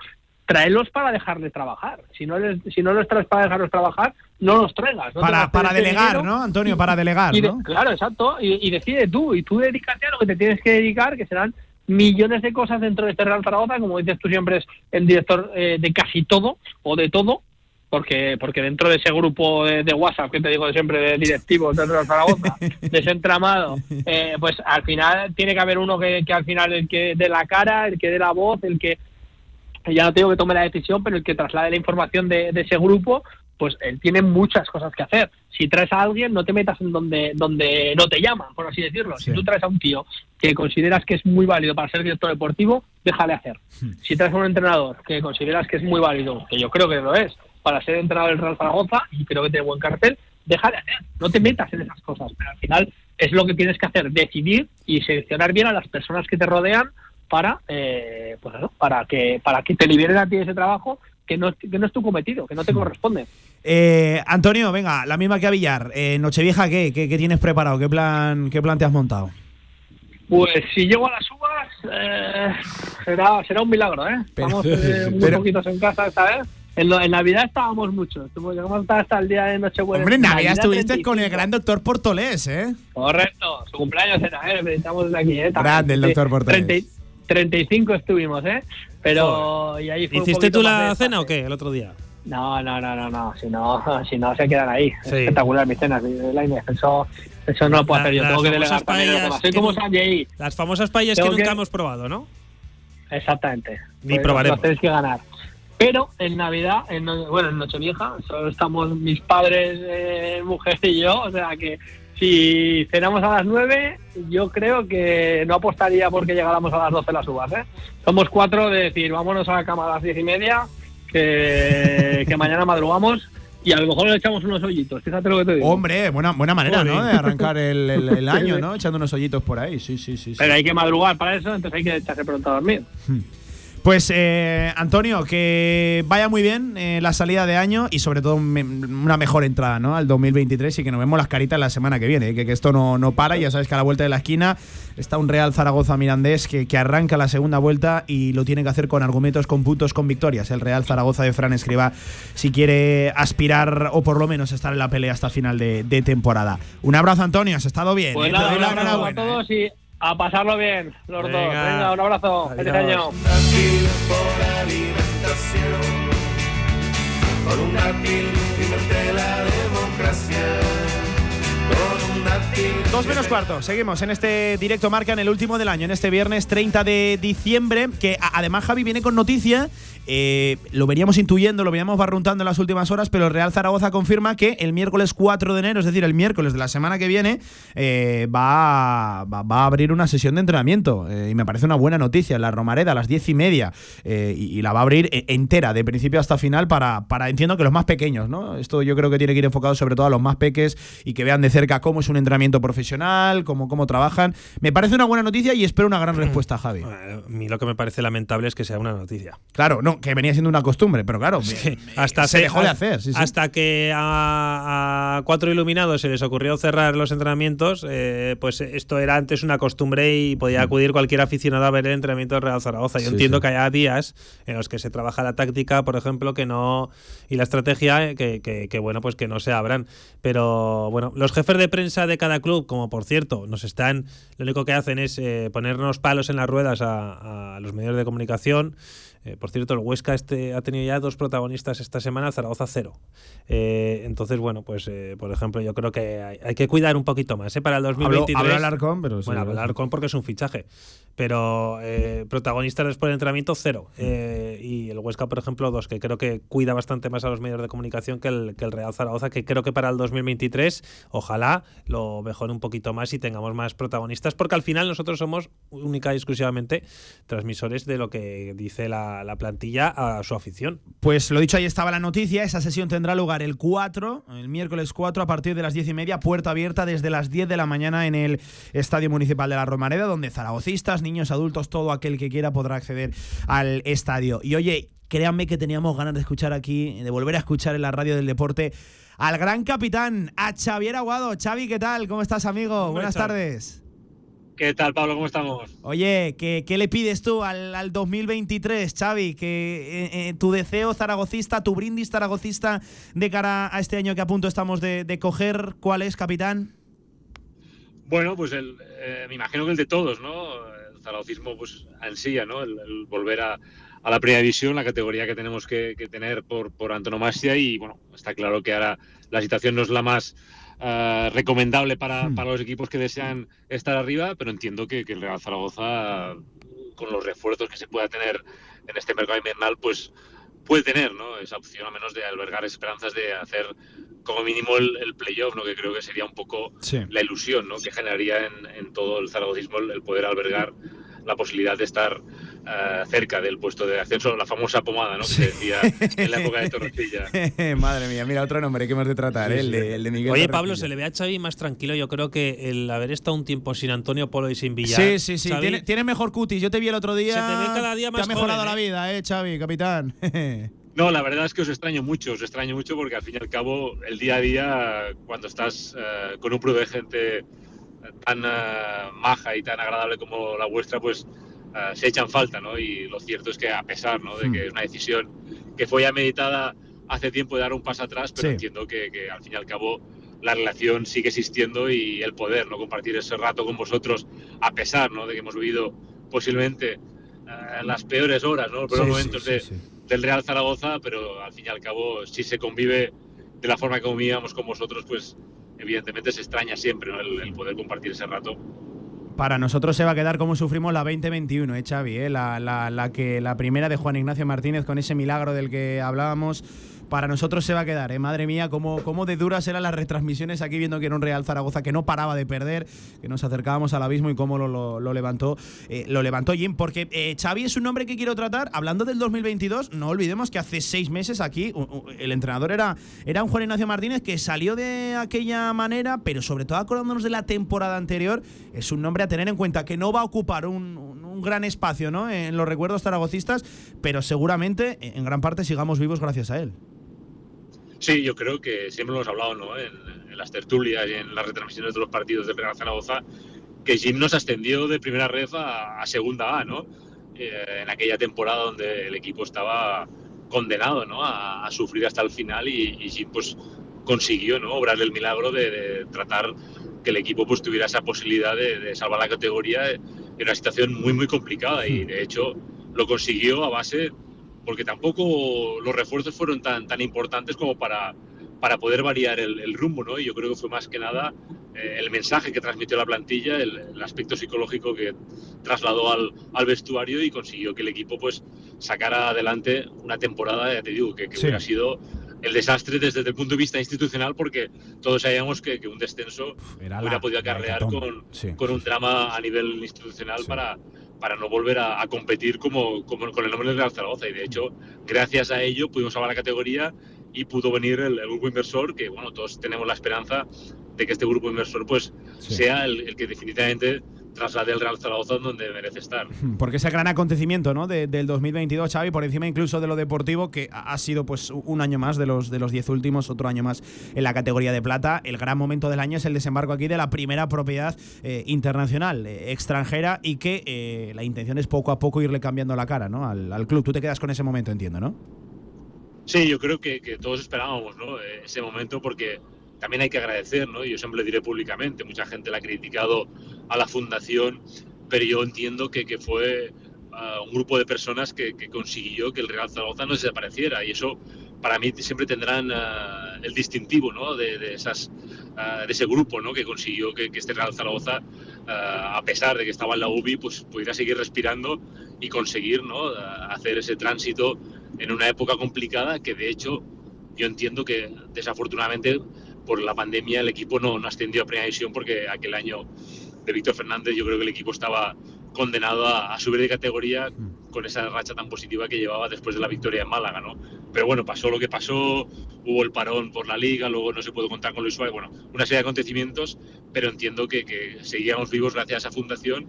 tráelos para dejarles trabajar. Si no, les, si no los traes para dejarlos trabajar, no los traigas. No Para, para delegar, dinero ¿no, Antonio? Para delegar, y ¿no? Claro, exacto. Y, y decide tú. Y tú dedícate a lo que te tienes que dedicar, que serán millones de cosas dentro de este Real Zaragoza. Como dices tú, siempre es el director eh, de casi todo o de todo. Porque, porque dentro de ese grupo de, de WhatsApp que te digo siempre de directivos Zaragoza, de ese entramado, eh, pues al final tiene que haber uno que, que al final el que dé la cara, el que dé la voz, el que ya no tengo que tome la decisión, pero el que traslade la información de, de ese grupo, pues él tiene muchas cosas que hacer. Si traes a alguien, no te metas en donde, donde no te llaman, por así decirlo. Si tú traes a un tío que consideras que es muy válido para ser director deportivo, déjale hacer. Si traes a un entrenador que consideras que es muy válido, que yo creo que lo es, para ser entrenador del Real Zaragoza y creo que tiene buen cartel, déjale hacer. No te metas en esas cosas, pero al final es lo que tienes que hacer, decidir y seleccionar bien a las personas que te rodean para eh, pues eso, para que para que te liberen a ti de ese trabajo que no, que no es tu cometido, que no te corresponde. Eh, Antonio, venga, la misma que a Villar. Eh, Nochevieja, ¿qué? ¿qué? qué tienes preparado? ¿Qué plan, ¿Qué plan te has montado? Pues si llego a las uvas, eh, será, será un milagro, ¿eh? Pero- Estamos eh, muy pero- poquitos en casa esta vez. En, lo- en Navidad estábamos muchos, llegamos hasta el día de Nochebuena. Hombre, en Navidad estuviste 35. con el gran doctor Portolés, ¿eh? Correcto, su cumpleaños era, ¿eh? Felicitamos desde aquí, ¿eh? También. Grande el doctor Portolés. 30 35 estuvimos, ¿eh? Pero y ahí fue ¿Hiciste tú la cena o qué el otro día? No, no, no, no, no. Si no, si no se quedan ahí. Es espectacular mis cenas. Eso, eso no lo puedo hacer yo. Tengo que delegar también Soy como Sanjay. Las famosas paellas que nunca hemos probado, ¿no? Exactamente. Ni pues probaremos. tenéis que ganar. Pero en Navidad, en, bueno, en Nochevieja, solo estamos mis padres, eh, mujer y yo. O sea que si cenamos a las 9, yo creo que no apostaría porque llegáramos a las 12 las uvas. ¿eh? Somos cuatro de decir, vámonos a la cama a las diez y media, que, que mañana madrugamos y a lo mejor le echamos unos hoyitos. Fíjate lo que te digo. Hombre, buena, buena manera, ¿no? De arrancar el, el, año, ¿no? Echando unos hoyitos por ahí. Sí, sí, sí. Pero hay que madrugar para eso, entonces hay que echarse pronto a dormir. Pues eh, Antonio, que vaya muy bien eh, la salida de año y sobre todo una mejor entrada ¿no? al 2023 y que nos vemos las caritas la semana que viene, que, que esto no, no para, ya sabes que a la vuelta de la esquina está un Real Zaragoza Mirandés que, que, arranca la segunda vuelta y lo tiene que hacer con argumentos, con puntos, con victorias. El Real Zaragoza de Fran Escriba si quiere aspirar o por lo menos estar en la pelea hasta final de, temporada. Un abrazo Antonio, has estado bien. Pues un abrazo a todos y a pasarlo bien, los dos. Venga, un abrazo. Feliz año. Con un la democracia. Dos menos cuarto, seguimos en este directo marca en el último del año, en este viernes 30 de diciembre, que además Javi viene con noticia, eh, lo veníamos intuyendo, lo veníamos barruntando en las últimas horas, pero el Real Zaragoza confirma que el miércoles 4 de enero, es decir, el miércoles de la semana que viene, eh, va, va, a abrir una sesión de entrenamiento, eh, y me parece una buena noticia, en la Romareda a las diez y media, y, la va a abrir entera, de principio hasta final, para, para, entiendo que los más pequeños, ¿no? Esto yo creo que tiene que ir enfocado sobre todo a los más peques y que vean de cerca cómo es un entrenamiento profesional, cómo, cómo trabajan. Me parece una buena noticia y espero una gran respuesta, Javi. A mí lo que me parece lamentable es que sea una noticia. Claro, no, que venía siendo una costumbre, pero claro, hasta se, dejó de hacer. Hasta que a, cuatro iluminados se les ocurrió cerrar los entrenamientos, eh, pues esto era antes una costumbre y podía mm. acudir cualquier aficionado a ver el entrenamiento de Real Zaragoza. Yo entiendo que haya días en los que se trabaja la táctica, por ejemplo, que no y la estrategia que, que bueno, pues que no se abran. Pero bueno, los jefes de prensa de cada club, como por cierto, nos están, lo único que hacen es eh, ponernos palos en las ruedas a, a los medios de comunicación eh, por cierto, el Huesca este ha tenido ya dos protagonistas esta semana, Zaragoza cero. Eh, entonces, bueno, pues eh, por ejemplo, yo creo que hay, que cuidar un poquito más para el 2023. Hablo, Alarcón, pero Bueno, hablo Alarcón porque es un fichaje. Pero protagonistas después del entrenamiento, cero. y el Huesca, por ejemplo, dos, que creo que cuida bastante más a los medios de comunicación que el, que el Real Zaragoza, que creo que para el 2023, ojalá lo mejore un poquito más y tengamos más protagonistas, porque al final nosotros somos única y exclusivamente transmisores de lo que dice la la, plantilla a su afición. Pues lo dicho, ahí estaba la noticia. Esa sesión tendrá lugar el 4, el miércoles 4, a partir de las 10 y media, puerta abierta desde las 10 de la mañana en el Estadio Municipal de la Romareda, donde zaragocistas, niños, adultos, todo aquel que quiera podrá acceder al estadio. Y oye, créanme que teníamos ganas de escuchar aquí, de volver a escuchar en la radio del deporte al gran capitán, a Xavier Aguado. Xavi, ¿qué tal? ¿Cómo estás, amigo? Buenas tardes. ¿Qué tal, Pablo? ¿Cómo estamos? Oye, ¿qué, le pides tú al, 2023, Xavi? Que eh, eh, tu deseo zaragocista, tu brindis zaragocista de cara a este año que a punto estamos de, coger, ¿cuál es, capitán? Bueno, pues el, eh, me imagino que el de todos, ¿no? El zaragocismo pues ansía, ¿no? El, volver a, la primera división, la categoría que tenemos que, tener por, por antonomasia y, bueno, está claro que ahora la situación no es la más eh, recomendable hmm. para, los equipos que desean estar arriba, pero entiendo que, el Real Zaragoza, con los refuerzos que se pueda tener en este mercado invernal, pues puede tener ¿no? esa opción, a menos de albergar esperanzas de hacer como mínimo el, playoff, ¿no? que creo que sería un poco la ilusión ¿no? que generaría en, en todo el zaragocismo el poder albergar la posibilidad de estar eh, cerca del puesto de ascenso, la famosa pomada, ¿no? Que se decía en la época de Torrecilla. Madre mía, mira otro nombre que hemos de tratar, ¿eh? el, de, el, de, Miguel. Oye, Pablo, se le ve a Xavi más tranquilo. Yo creo que el haber estado un tiempo sin Antonio Polo y sin Villar. Sí, sí, sí. tiene, mejor cutis. Yo te vi el otro día. Se te ve cada día más Te ha mejorado la ¿eh? vida, ¿eh, Xavi, capitán? No, la verdad es que os extraño mucho, os extraño mucho porque al fin y al cabo el día a día, cuando estás con un grupo de gente tan maja y tan agradable como la vuestra, pues eh, se echan falta, ¿no? Y lo cierto es que a pesar, ¿no? De que es una decisión que fue ya meditada hace tiempo de dar un paso atrás, pero entiendo que, al fin y al cabo la relación sigue existiendo y el poder, ¿no? Compartir ese rato con vosotros, a pesar, ¿no? De que hemos vivido posiblemente eh, las peores horas, ¿no? Los peores momentos de, del Real Zaragoza, pero al fin y al cabo, si se convive de la forma que convivíamos con vosotros, pues evidentemente se extraña siempre el, poder compartir ese rato. Para nosotros se va a quedar como sufrimos la 2021, ¿eh, Xavi? ¿eh? La, la, que, la primera de Juan Ignacio Martínez con ese milagro del que hablábamos para nosotros se va a quedar. ¿eh? Madre mía, cómo, cómo de duras eran las retransmisiones aquí viendo que era un Real Zaragoza que no paraba de perder, que nos acercábamos al abismo y cómo lo, lo, levantó eh, lo levantó Jim. Porque eh, Xavi es un nombre que quiero tratar. Hablando del 2022, no olvidemos que hace seis meses aquí el entrenador era, era un Juan Ignacio Martínez que salió de aquella manera, pero sobre todo acordándonos de la temporada anterior, es un nombre a tener en cuenta que no va a ocupar un, un gran espacio ¿no? en los recuerdos zaragocistas, pero seguramente en gran parte sigamos vivos gracias a él. Sí, yo creo que siempre lo hemos hablado ¿no? en, las tertulias y en las retransmisiones de los partidos de Real Zaragoza, que Jim nos ascendió de primera red a, segunda A, ¿no? Eh, en aquella temporada donde el equipo estaba condenado ¿no? a, sufrir hasta el final y, Jim pues, consiguió ¿no? obrar el milagro de, tratar que el equipo pues, tuviera esa posibilidad de, de salvar la categoría en una situación muy, muy complicada y de hecho lo consiguió a base porque tampoco los refuerzos fueron tan, tan importantes como para, para poder variar el, rumbo, ¿no? Y yo creo que fue más que nada eh, el mensaje que transmitió la plantilla, el, aspecto psicológico que trasladó al, al, vestuario y consiguió que el equipo pues sacara adelante una temporada, ya te digo, que, que hubiera sido el desastre desde el punto de vista institucional porque todos sabíamos que, un descenso hubiera podido acarrear con, con, un drama a nivel institucional para, para no volver a, competir como, como, con el nombre del Real Zaragoza. Y de hecho, gracias a ello pudimos salvar la categoría y pudo venir el, grupo inversor, que bueno, todos tenemos la esperanza de que este grupo inversor pues sea el, el que definitivamente traslade el Real Zaragoza donde merece estar. Porque ese gran acontecimiento ¿no? del 2022, Xavi, por encima incluso de lo deportivo, que ha sido pues un año más de los de los diez últimos, otro año más en la categoría de plata. El gran momento del año es el desembarco aquí de la primera propiedad eh, internacional, eh, extranjera, y que eh, la intención es poco a poco irle cambiando la cara ¿no? al, club. Tú te quedas con ese momento, entiendo, ¿no? Sí, yo creo que, que todos esperábamos ¿no? ese momento porque también hay que agradecer, ¿no? Yo siempre lo diré públicamente, mucha gente la ha criticado a la fundación, pero yo entiendo que, que fue uh, un grupo de personas que, que, consiguió que el Real Zaragoza no desapareciera y eso para mí siempre tendrán uh, el distintivo, ¿no? De, de esas, uh, de ese grupo, ¿no? Que consiguió que, que este Real Zaragoza, a pesar de que estaba en la UBI, pues pudiera seguir respirando y conseguir, ¿no? hacer ese tránsito en una época complicada que de hecho yo entiendo que desafortunadamente por la pandemia el equipo no, no ascendió a primera división porque aquel año de Víctor Fernández yo creo que el equipo estaba condenado a, subir de categoría mm. con esa racha tan positiva que llevaba después de la victoria en Málaga, ¿no? Pero bueno, pasó lo que pasó, hubo el parón por la liga, luego no se pudo contar con Luis Suárez, bueno, una serie de acontecimientos, pero entiendo que, que seguíamos vivos gracias a esa fundación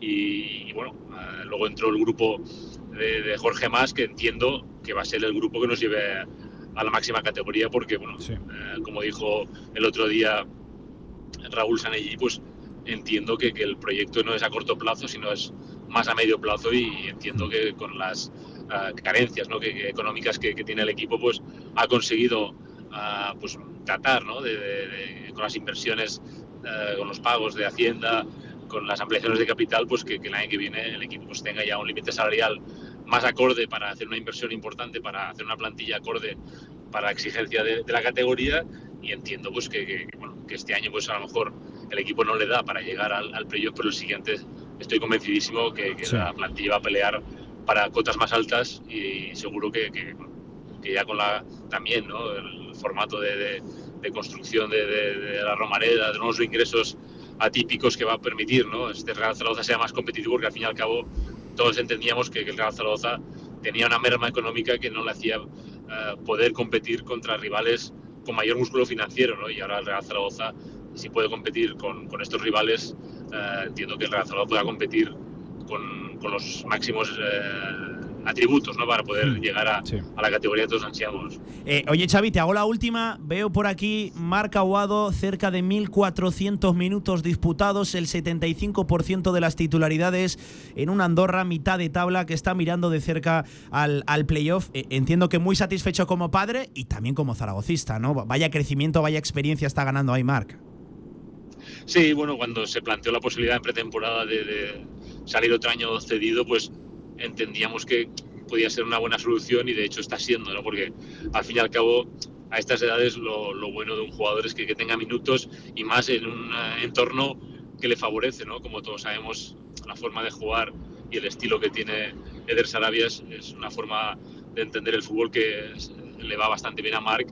y, bueno, eh, luego entró el grupo de, de Jorge Más, que entiendo que va a ser el grupo que nos lleve a la máxima categoría porque, bueno, eh, como dijo el otro día Raúl Sanellí, pues entiendo que, que, el proyecto no es a corto plazo, sino es más a medio plazo y entiendo que con las uh, carencias ¿no? que, económicas que, tiene el equipo, pues ha conseguido uh, pues, tratar ¿no? de, de, de, con las inversiones, uh, con los pagos de Hacienda, con las ampliaciones de capital, pues que, el año que viene el equipo pues, tenga ya un límite salarial más acorde para hacer una inversión importante, para hacer una plantilla acorde para exigencia de, la categoría y entiendo pues que, bueno, que, este año pues a lo mejor el equipo no le da para llegar al, al playoff, pero el siguiente estoy convencidísimo que, la plantilla va a pelear para cotas más altas y seguro que, ya con la también ¿no? el formato de, de, construcción de, la Romareda, de nuevos ingresos atípicos que va a permitir ¿no? este Real Zaragoza sea más competitivo, porque al fin y al cabo todos entendíamos que, el Real Zaragoza tenía una merma económica que no le hacía uh, poder competir contra rivales con mayor músculo financiero, ¿no? Y ahora el Real Zaragoza, si puede competir con, con estos rivales, uh, entiendo que el Real Zaragoza pueda competir con, con los máximos uh, atributos ¿no? para poder mm. llegar a, a, la categoría de todos ancianos. Eh, oye, Xavi, te hago la última. Veo por aquí Marca Aguado, cerca de 1.400 minutos disputados, el 75% de las titularidades en una Andorra, mitad de tabla, que está mirando de cerca al, al playoff. Eh, entiendo que muy satisfecho como padre y también como zaragocista, ¿no? Vaya crecimiento, vaya experiencia está ganando ahí Marc. Sí, bueno, cuando se planteó la posibilidad en pretemporada de, de salir otro año cedido, pues entendíamos que, podía ser una buena solución y de hecho está siendo, ¿no? Porque al fin y al cabo a estas edades lo, lo bueno de un jugador es que, que, tenga minutos y más en un eh, entorno que le favorece, ¿no? Como todos sabemos, la forma de jugar y el estilo que tiene Eder Sarabia es, es una forma de entender el fútbol que le va bastante bien a Marc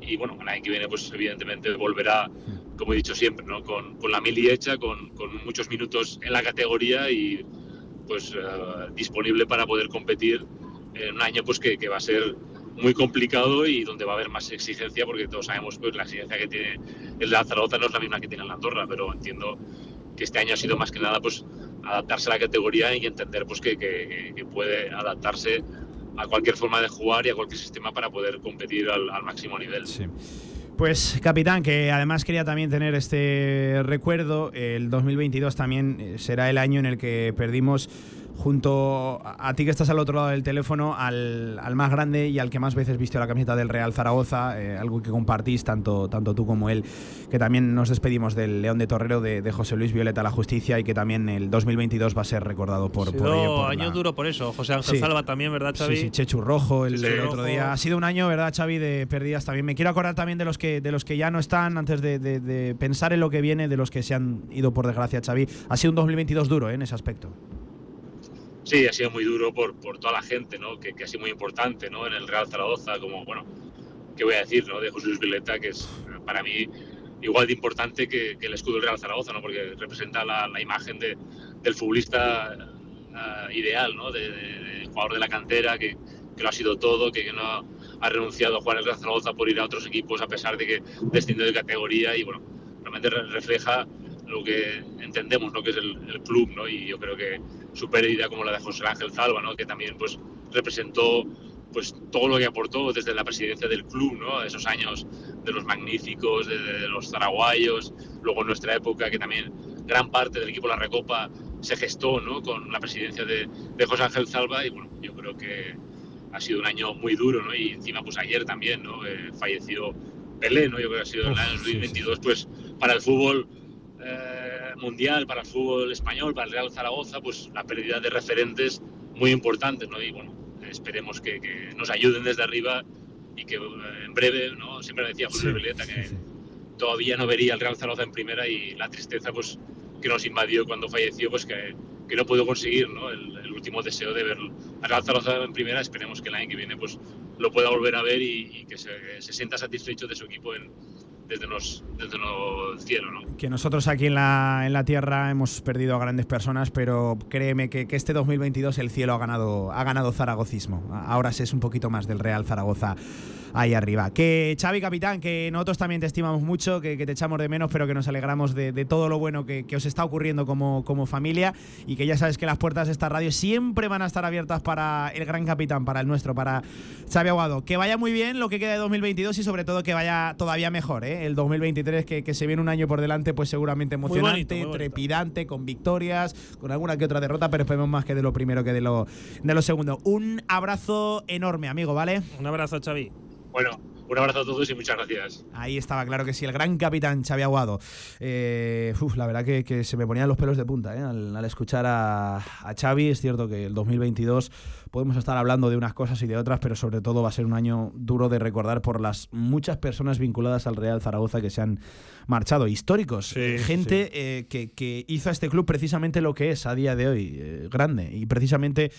y bueno, el año que viene pues evidentemente volverá, como he dicho siempre, ¿no? con, con la mili hecha, con, con, muchos minutos en la categoría y pues uh, disponible para poder competir en un año pues que, que va a ser muy complicado y donde va a haber más exigencia porque todos sabemos pues la exigencia que tiene el Zaragoza no es la misma que tiene la Andorra pero entiendo que este año ha sido más que nada pues adaptarse a la categoría y entender pues que, que, que puede adaptarse a cualquier forma de jugar y a cualquier sistema para poder competir al, al máximo nivel. Sí. Pues capitán, que además quería también tener este recuerdo, el 2022 también eh, será el año en el que perdimos junto a ti que estás al otro lado del teléfono, al, al, más grande y al que más veces vistió la camiseta del Real Zaragoza, eh, algo que compartís tanto, tanto tú como él, que también nos despedimos del León de Torrero de, de José Luis Violeta La Justicia y que también el 2022 va a ser recordado por, sí, por no, ello. Por año la... duro por eso, José Ángel sí. Salva también, ¿verdad Xavi? Sí, sí, Chechu Rojo el, sí, el Rojo. otro día. Ha sido un año, ¿verdad Xavi, de pérdidas también. Me quiero acordar también de los que, de los que ya no están, antes de, de, de pensar en lo que viene, de los que se han ido por desgracia Xavi. Ha sido un 2022 duro ¿eh? en ese aspecto. Sí, ha sido muy duro por, por toda la gente, ¿no? Que, que, ha sido muy importante, ¿no? En el Real Zaragoza, como, bueno, ¿qué voy a decir, ¿no? De José Luis Vileta, que es para mí igual de importante que, que el escudo del Real Zaragoza, ¿no? Porque representa la, la imagen de, del futbolista uh, ideal, ¿no? De, de, de, jugador de la cantera, que, que lo ha sido todo, que, que no ha renunciado a jugar el Real Zaragoza por ir a otros equipos a pesar de que descendió de categoría y, bueno, realmente refleja lo que entendemos ¿no? que es el, el, club ¿no? y yo creo que su pérdida como la de José Ángel Zalba ¿no? que también pues representó pues todo lo que aportó desde la presidencia del club ¿no? esos años de los magníficos de, de, los zaraguayos luego en nuestra época que también gran parte del equipo de la Recopa se gestó ¿no? con la presidencia de, de José Ángel Zalba y bueno yo creo que ha sido un año muy duro ¿no? y encima pues ayer también ¿no? eh, falleció Pelé ¿no? yo creo que ha sido el año 2022 pues para el fútbol eh, mundial para el fútbol español, para el Real Zaragoza, pues la pérdida de referentes muy importantes, ¿no? Y bueno, esperemos que, que nos ayuden desde arriba y que eh, en breve, ¿no? Siempre decía José sí, que sí. todavía no vería el Real Zaragoza en primera y la tristeza, pues, que nos invadió cuando falleció, pues que, que no pudo conseguir, ¿no? El, el, último deseo de ver al Real Zaragoza en primera, esperemos que el año que viene, pues, lo pueda volver a ver y, y que se, se sienta satisfecho de su equipo en desde, los, desde. Que nosotros aquí en la, en la tierra hemos perdido a grandes personas, pero créeme que, que, este 2022 el cielo ha ganado, ha ganado zaragocismo. Ahora se es un poquito más del Real Zaragoza ahí arriba. Que Xavi, capitán, que nosotros también te estimamos mucho, que, que te echamos de menos, pero que nos alegramos de, de todo lo bueno que, que, os está ocurriendo como, como familia y que ya sabes que las puertas de esta radio siempre van a estar abiertas para el gran capitán, para el nuestro, para Xavi Aguado. Que vaya muy bien lo que queda de 2022 y sobre todo que vaya todavía mejor, ¿eh? El 2023, que, que se viene un año por delante, pues seguramente emocionante, muy bonito, muy trepidante, con victorias, con alguna que otra derrota, pero esperemos más que de lo primero que de lo, de lo segundo. Un abrazo enorme, amigo, ¿vale? Un abrazo, Xavi. Bueno, un abrazo a todos y muchas gracias. Ahí estaba, claro que sí, el gran capitán Xavi Aguado. Eh, uf, la verdad que, se me ponían los pelos de punta ¿eh? al, al, escuchar a, a, Xavi. Es cierto que el 2022 podemos estar hablando de unas cosas y de otras, pero sobre todo va a ser un año duro de recordar por las muchas personas vinculadas al Real Zaragoza que se han marchado, históricos. Sí, gente sí. Eh, que, que, hizo a este club precisamente lo que es a día de hoy, eh, grande. Y precisamente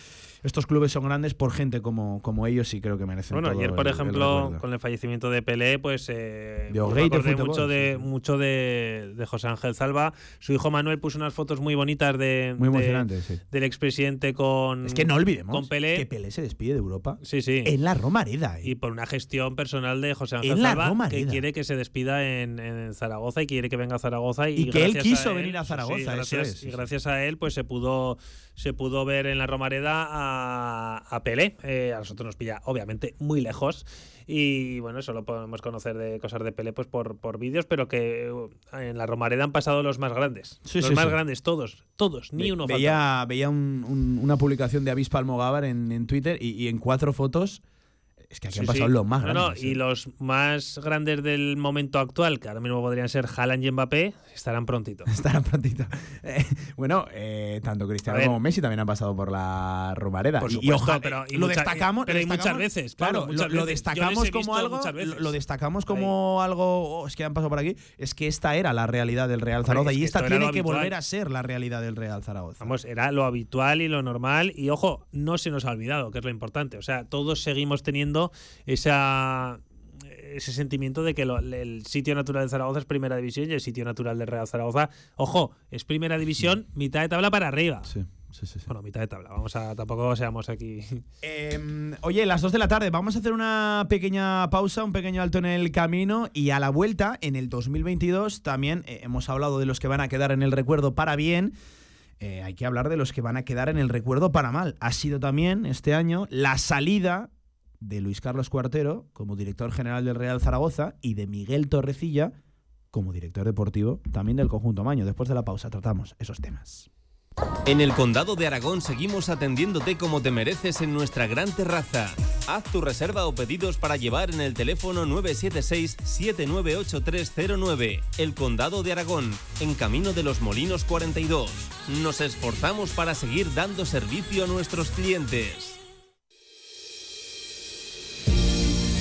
estos clubes son grandes por gente como, como ellos y creo que merecen Bueno, todo ayer, por el, ejemplo, el con el fallecimiento de Pelé, pues eh, de me mucho, de, mucho de, de, José Ángel Salva. Su hijo Manuel puso unas fotos muy bonitas de, muy emocionante, sí. del expresidente con Es que no olvidemos con Pelé. Que Pelé se despide de Europa sí, sí. en la Romareda. ¿eh? Y por una gestión personal de José Ángel en Salva, Romareda. que quiere que se despida en, en, Zaragoza y quiere que venga a Zaragoza. Y, y que él quiso a él, venir a Zaragoza. Sí, gracias, es, y gracias a él, pues se pudo, se pudo ver en la Romareda a, a Pelé. Eh, a nosotros nos pilla, obviamente, muy lejos. Y bueno, eso lo podemos conocer de cosas de Pelé pues por, por vídeos, pero que uh, en la Romareda han pasado los más grandes. Sí, los sí, más sí. grandes, todos, todos, ni Ve, uno veía, falta. Veía un, un, una publicación de Avispa Almogávar en, en Twitter y, y, en cuatro fotos Es que aquí han pasado los más grandes. y los más grandes del momento actual, que ahora mismo podrían ser Haaland y Mbappé, estarán prontito. Estarán prontito. Eh, bueno, eh, tanto Cristiano como Messi también han pasado por la Romareda. Por supuesto, pero lo destacamos. Pero muchas veces, claro. lo, destacamos como algo. Lo, destacamos como algo. es que han pasado por aquí. Es que esta era la realidad del Real Zaragoza y esta tiene que volver a ser la realidad del Real Zaragoza. Vamos, era lo habitual y lo normal. Y ojo, no se nos ha olvidado, que es lo importante. O sea, todos seguimos teniendo esa ese sentimiento de que el sitio natural de Zaragoza es primera división y el sitio natural de Real Zaragoza, ojo, es primera división, mitad de tabla para arriba. Sí. Sí, sí, Bueno, mitad de tabla. Vamos a, tampoco seamos aquí. Em, oye, las dos de la tarde, vamos a hacer una pequeña pausa, un pequeño alto en el camino y a la vuelta, en el 2022, también eh, hemos hablado de los que van a quedar en el recuerdo para bien. Eh, hay que hablar de los que van a quedar en el recuerdo para mal. Ha sido también este año la salida de Luis Carlos Cuartero como director general del Real Zaragoza y de Miguel Torrecilla como director deportivo también del conjunto Maño. Después de la pausa tratamos esos temas. En el Condado de Aragón seguimos atendiéndote como te mereces en nuestra gran terraza. Haz tu reserva o pedidos para llevar en el teléfono 976-798309. El Condado de Aragón, en Camino de los Molinos 42. Nos esforzamos para seguir dando servicio a nuestros clientes.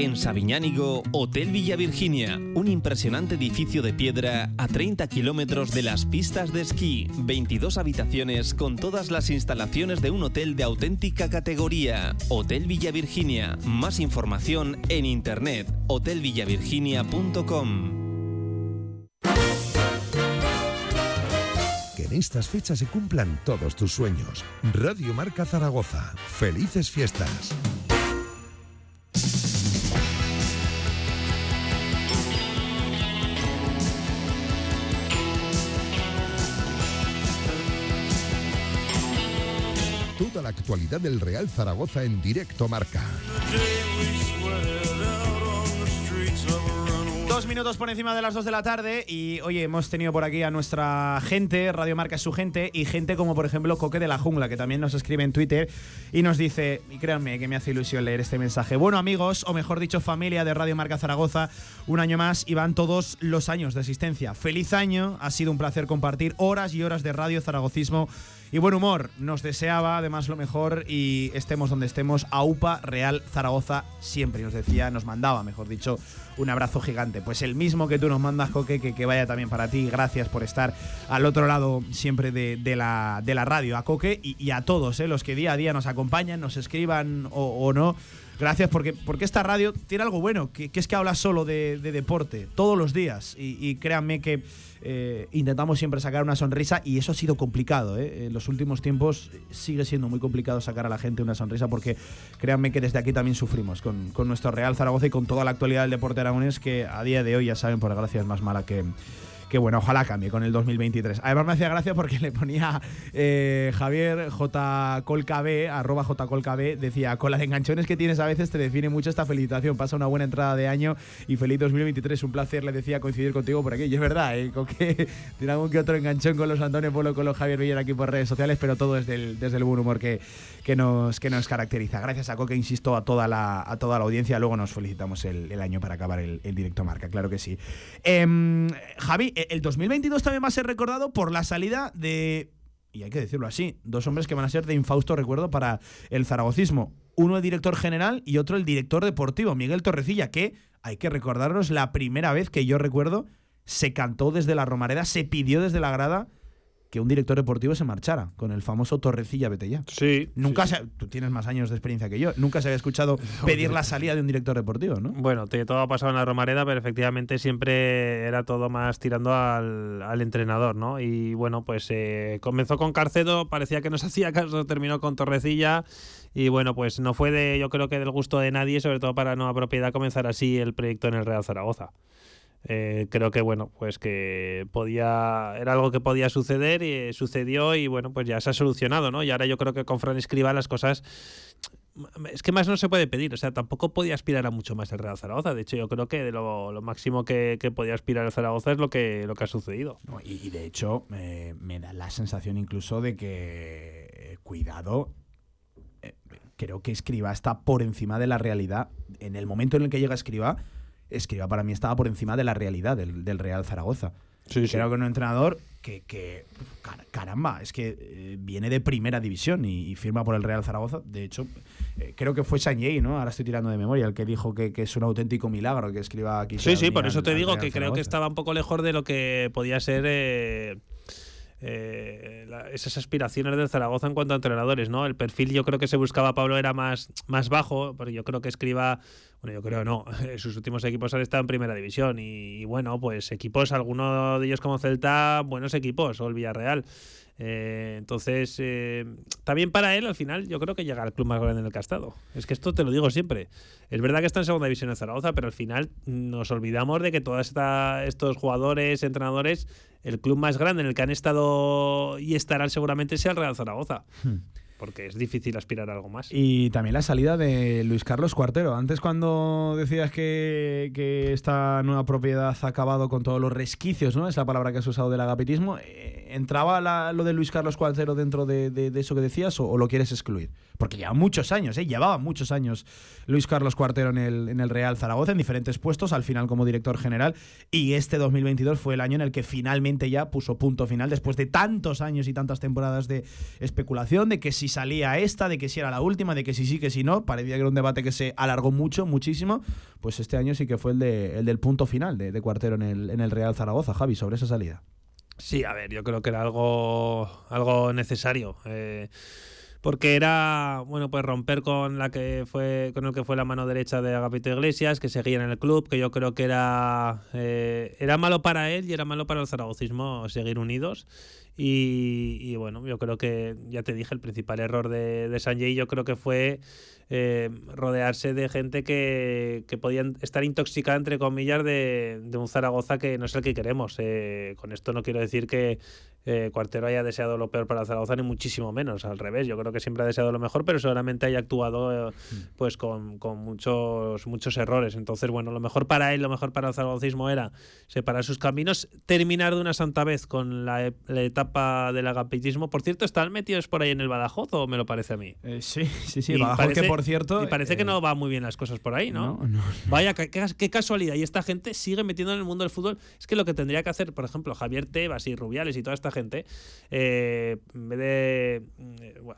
En Sabiñánigo, Hotel Villa Virginia, un impresionante edificio de piedra a 30 kilómetros de las pistas de esquí, 22 habitaciones con todas las instalaciones de un hotel de auténtica categoría. Hotel Villa Virginia, más información en internet, hotelvillavirginia.com. Que en estas fechas se cumplan todos tus sueños. Radio Marca Zaragoza. Felices fiestas. Actualidad del Real Zaragoza en directo marca. Dos minutos por encima de las dos de la tarde y oye, hemos tenido por aquí a nuestra gente, Radio Marca es su gente y gente como por ejemplo Coque de la Jungla que también nos escribe en Twitter y nos dice, y créanme que me hace ilusión leer este mensaje, bueno amigos, o mejor dicho familia de Radio Marca Zaragoza, un año más y van todos los años de existencia. Feliz año, ha sido un placer compartir horas y horas de Radio Zaragocismo y buen humor. Nos deseaba además lo mejor y estemos donde estemos. AUPA Real Zaragoza siempre nos decía, nos mandaba, mejor dicho, un abrazo gigante. Pues el mismo que tú nos mandas, Coque, que, que vaya también para ti. Gracias por estar al otro lado siempre de, la, de la radio, a Coque y, a todos eh, los que día a día nos acompañan, nos escriban o, no. Gracias porque, porque esta radio tiene algo bueno, que, es que habla solo de, deporte todos los días. y créanme que eh, intentamos siempre sacar una sonrisa y eso ha sido complicado. ¿eh? En los últimos tiempos sigue siendo muy complicado sacar a la gente una sonrisa porque créanme que desde aquí también sufrimos con, con nuestro Real Zaragoza y con toda la actualidad del deporte aragonés que a día de hoy ya saben por desgracia es más mala que, que bueno, ojalá cambie con el 2023. Además me hacía gracia porque le ponía eh, Javier J. Colkb, arroba J. Colkb, decía, con las enganchones que tienes a veces te define mucho esta felicitación, pasa una buena entrada de año y feliz 2023, un placer, le decía, coincidir contigo por aquí. Y es verdad, ¿eh? con que tiene algún que otro enganchón con los Antonio Polo, con los Javier Villar aquí por redes sociales, pero todo desde el, desde el buen humor que, que, nos, que nos caracteriza. Gracias a Coque, insisto, a toda la, a toda la audiencia. Luego nos felicitamos el, año para acabar el, directo marca, claro que sí. Em, Javi, el 2022 también va a ser recordado por la salida de y hay que decirlo así, dos hombres que van a ser de infausto recuerdo para el zaragocismo. Uno el director general y otro el director deportivo, Miguel Torrecilla, que, hay que recordarnos, la primera vez que yo recuerdo, se cantó desde la Romareda, se pidió desde la grada que un director deportivo se marchara, con el famoso Torrecilla Betella. Sí. Nunca sí, se, tú tienes más años de experiencia que yo, nunca se había escuchado pedir la salida de un director deportivo, ¿no? Bueno, te, todo ha pasado en la Romareda, pero efectivamente siempre era todo más tirando al, al entrenador, ¿no? Y bueno, pues eh, comenzó con Carcedo, parecía que nos hacía caso, terminó con Torrecilla y bueno, pues no fue de, yo creo que del gusto de nadie, sobre todo para Nueva Propiedad, comenzar así el proyecto en el Real Zaragoza. Eh, creo que bueno, pues que podía, era algo que podía suceder y eh, sucedió y bueno, pues ya se ha solucionado, ¿no? Y ahora yo creo que con Fran Escriba las cosas es que más no se puede pedir, o sea, tampoco podía aspirar a mucho más el Real Zaragoza. De hecho, yo creo que de lo, lo máximo que, que, podía aspirar el Zaragoza es lo que, lo que ha sucedido. No, y, y, de hecho, eh, me da la sensación incluso de que, eh, cuidado, eh, creo que Escriba está por encima de la realidad. En el momento en el que llega Escriba, Escriba para mí estaba por encima de la realidad del, del Real Zaragoza. Sí, sí. Creo que un entrenador que, que car caramba, es que eh, viene de primera división y, y, firma por el Real Zaragoza. De hecho, eh, creo que fue Sanyei, ¿no? Ahora estoy tirando de memoria, el que dijo que, que es un auténtico milagro que escriba aquí. Sí, sí, por eso te digo que creo que estaba un poco lejos de lo que podía ser. Eh, la, esas aspiraciones del Zaragoza en cuanto a entrenadores, ¿no? El perfil yo creo que se buscaba Pablo era más, más bajo, porque yo creo que escriba, bueno, yo creo no, sus últimos equipos han estado en primera división y, bueno, pues equipos, algunos de ellos como Celta, buenos equipos, o el Villarreal. Eh, entonces, eh, también para él, al final, yo creo que llega al club más grande en el estado. Es que esto te lo digo siempre. Es verdad que está en segunda división en Zaragoza, pero al final nos olvidamos de que todos estos jugadores, entrenadores, el club más grande en el que han estado y estarán seguramente sea el Real Zaragoza. Hmm porque es difícil aspirar a algo más. Y también la salida de Luis Carlos Cuartero. Antes cuando decías que, que esta nueva propiedad ha acabado con todos los resquicios, ¿no? Es la palabra que has usado del agapitismo. Eh, ¿Entraba la, lo de Luis Carlos Cuartero dentro de, de, eso que decías o, o, lo quieres excluir? Porque lleva muchos años, ¿eh? Llevaba muchos años Luis Carlos Cuartero en el, en el Real Zaragoza, en diferentes puestos, al final como director general. Y este 2022 fue el año en el que finalmente ya puso punto final, después de tantos años y tantas temporadas de especulación, de que si salía esta, de que si era la última, de que si sí, que si no. Parecía que era un debate que se alargó mucho, muchísimo. Pues este año sí que fue el, de, el del punto final de, de Cuartero en el, en el Real Zaragoza, Javi, sobre esa salida. Sí, a ver, yo creo que era algo, algo necesario. Eh, porque era bueno pues romper con la que fue con el que fue la mano derecha de Agapito Iglesias que seguía en el club que yo creo que era eh, era malo para él y era malo para el zaragocismo seguir unidos y, y, bueno yo creo que ya te dije el principal error de, de Sanjay yo creo que fue eh, rodearse de gente que, que podían estar intoxicada entre comillas de, de, un Zaragoza que no es el que queremos. Eh, con esto no quiero decir que eh, Cuartero haya deseado lo peor para Zaragoza ni muchísimo menos al revés. Yo creo que siempre ha deseado lo mejor pero seguramente haya actuado pues con, con, muchos muchos errores. Entonces bueno lo mejor para él lo mejor para el zaragocismo era separar sus caminos terminar de una santa vez con la, la etapa del agapitismo. Por cierto están metidos por ahí en el Badajoz o me lo parece a mí eh, sí sí sí Badajoz parece, que por cierto y parece eh, que no va muy bien las cosas por ahí no, no, no vaya qué, qué, casualidad. Y esta gente sigue metiendo en el mundo del fútbol. Es que lo que tendría que hacer por ejemplo Javier Tebas y Rubiales y toda esta gente eh, en vez de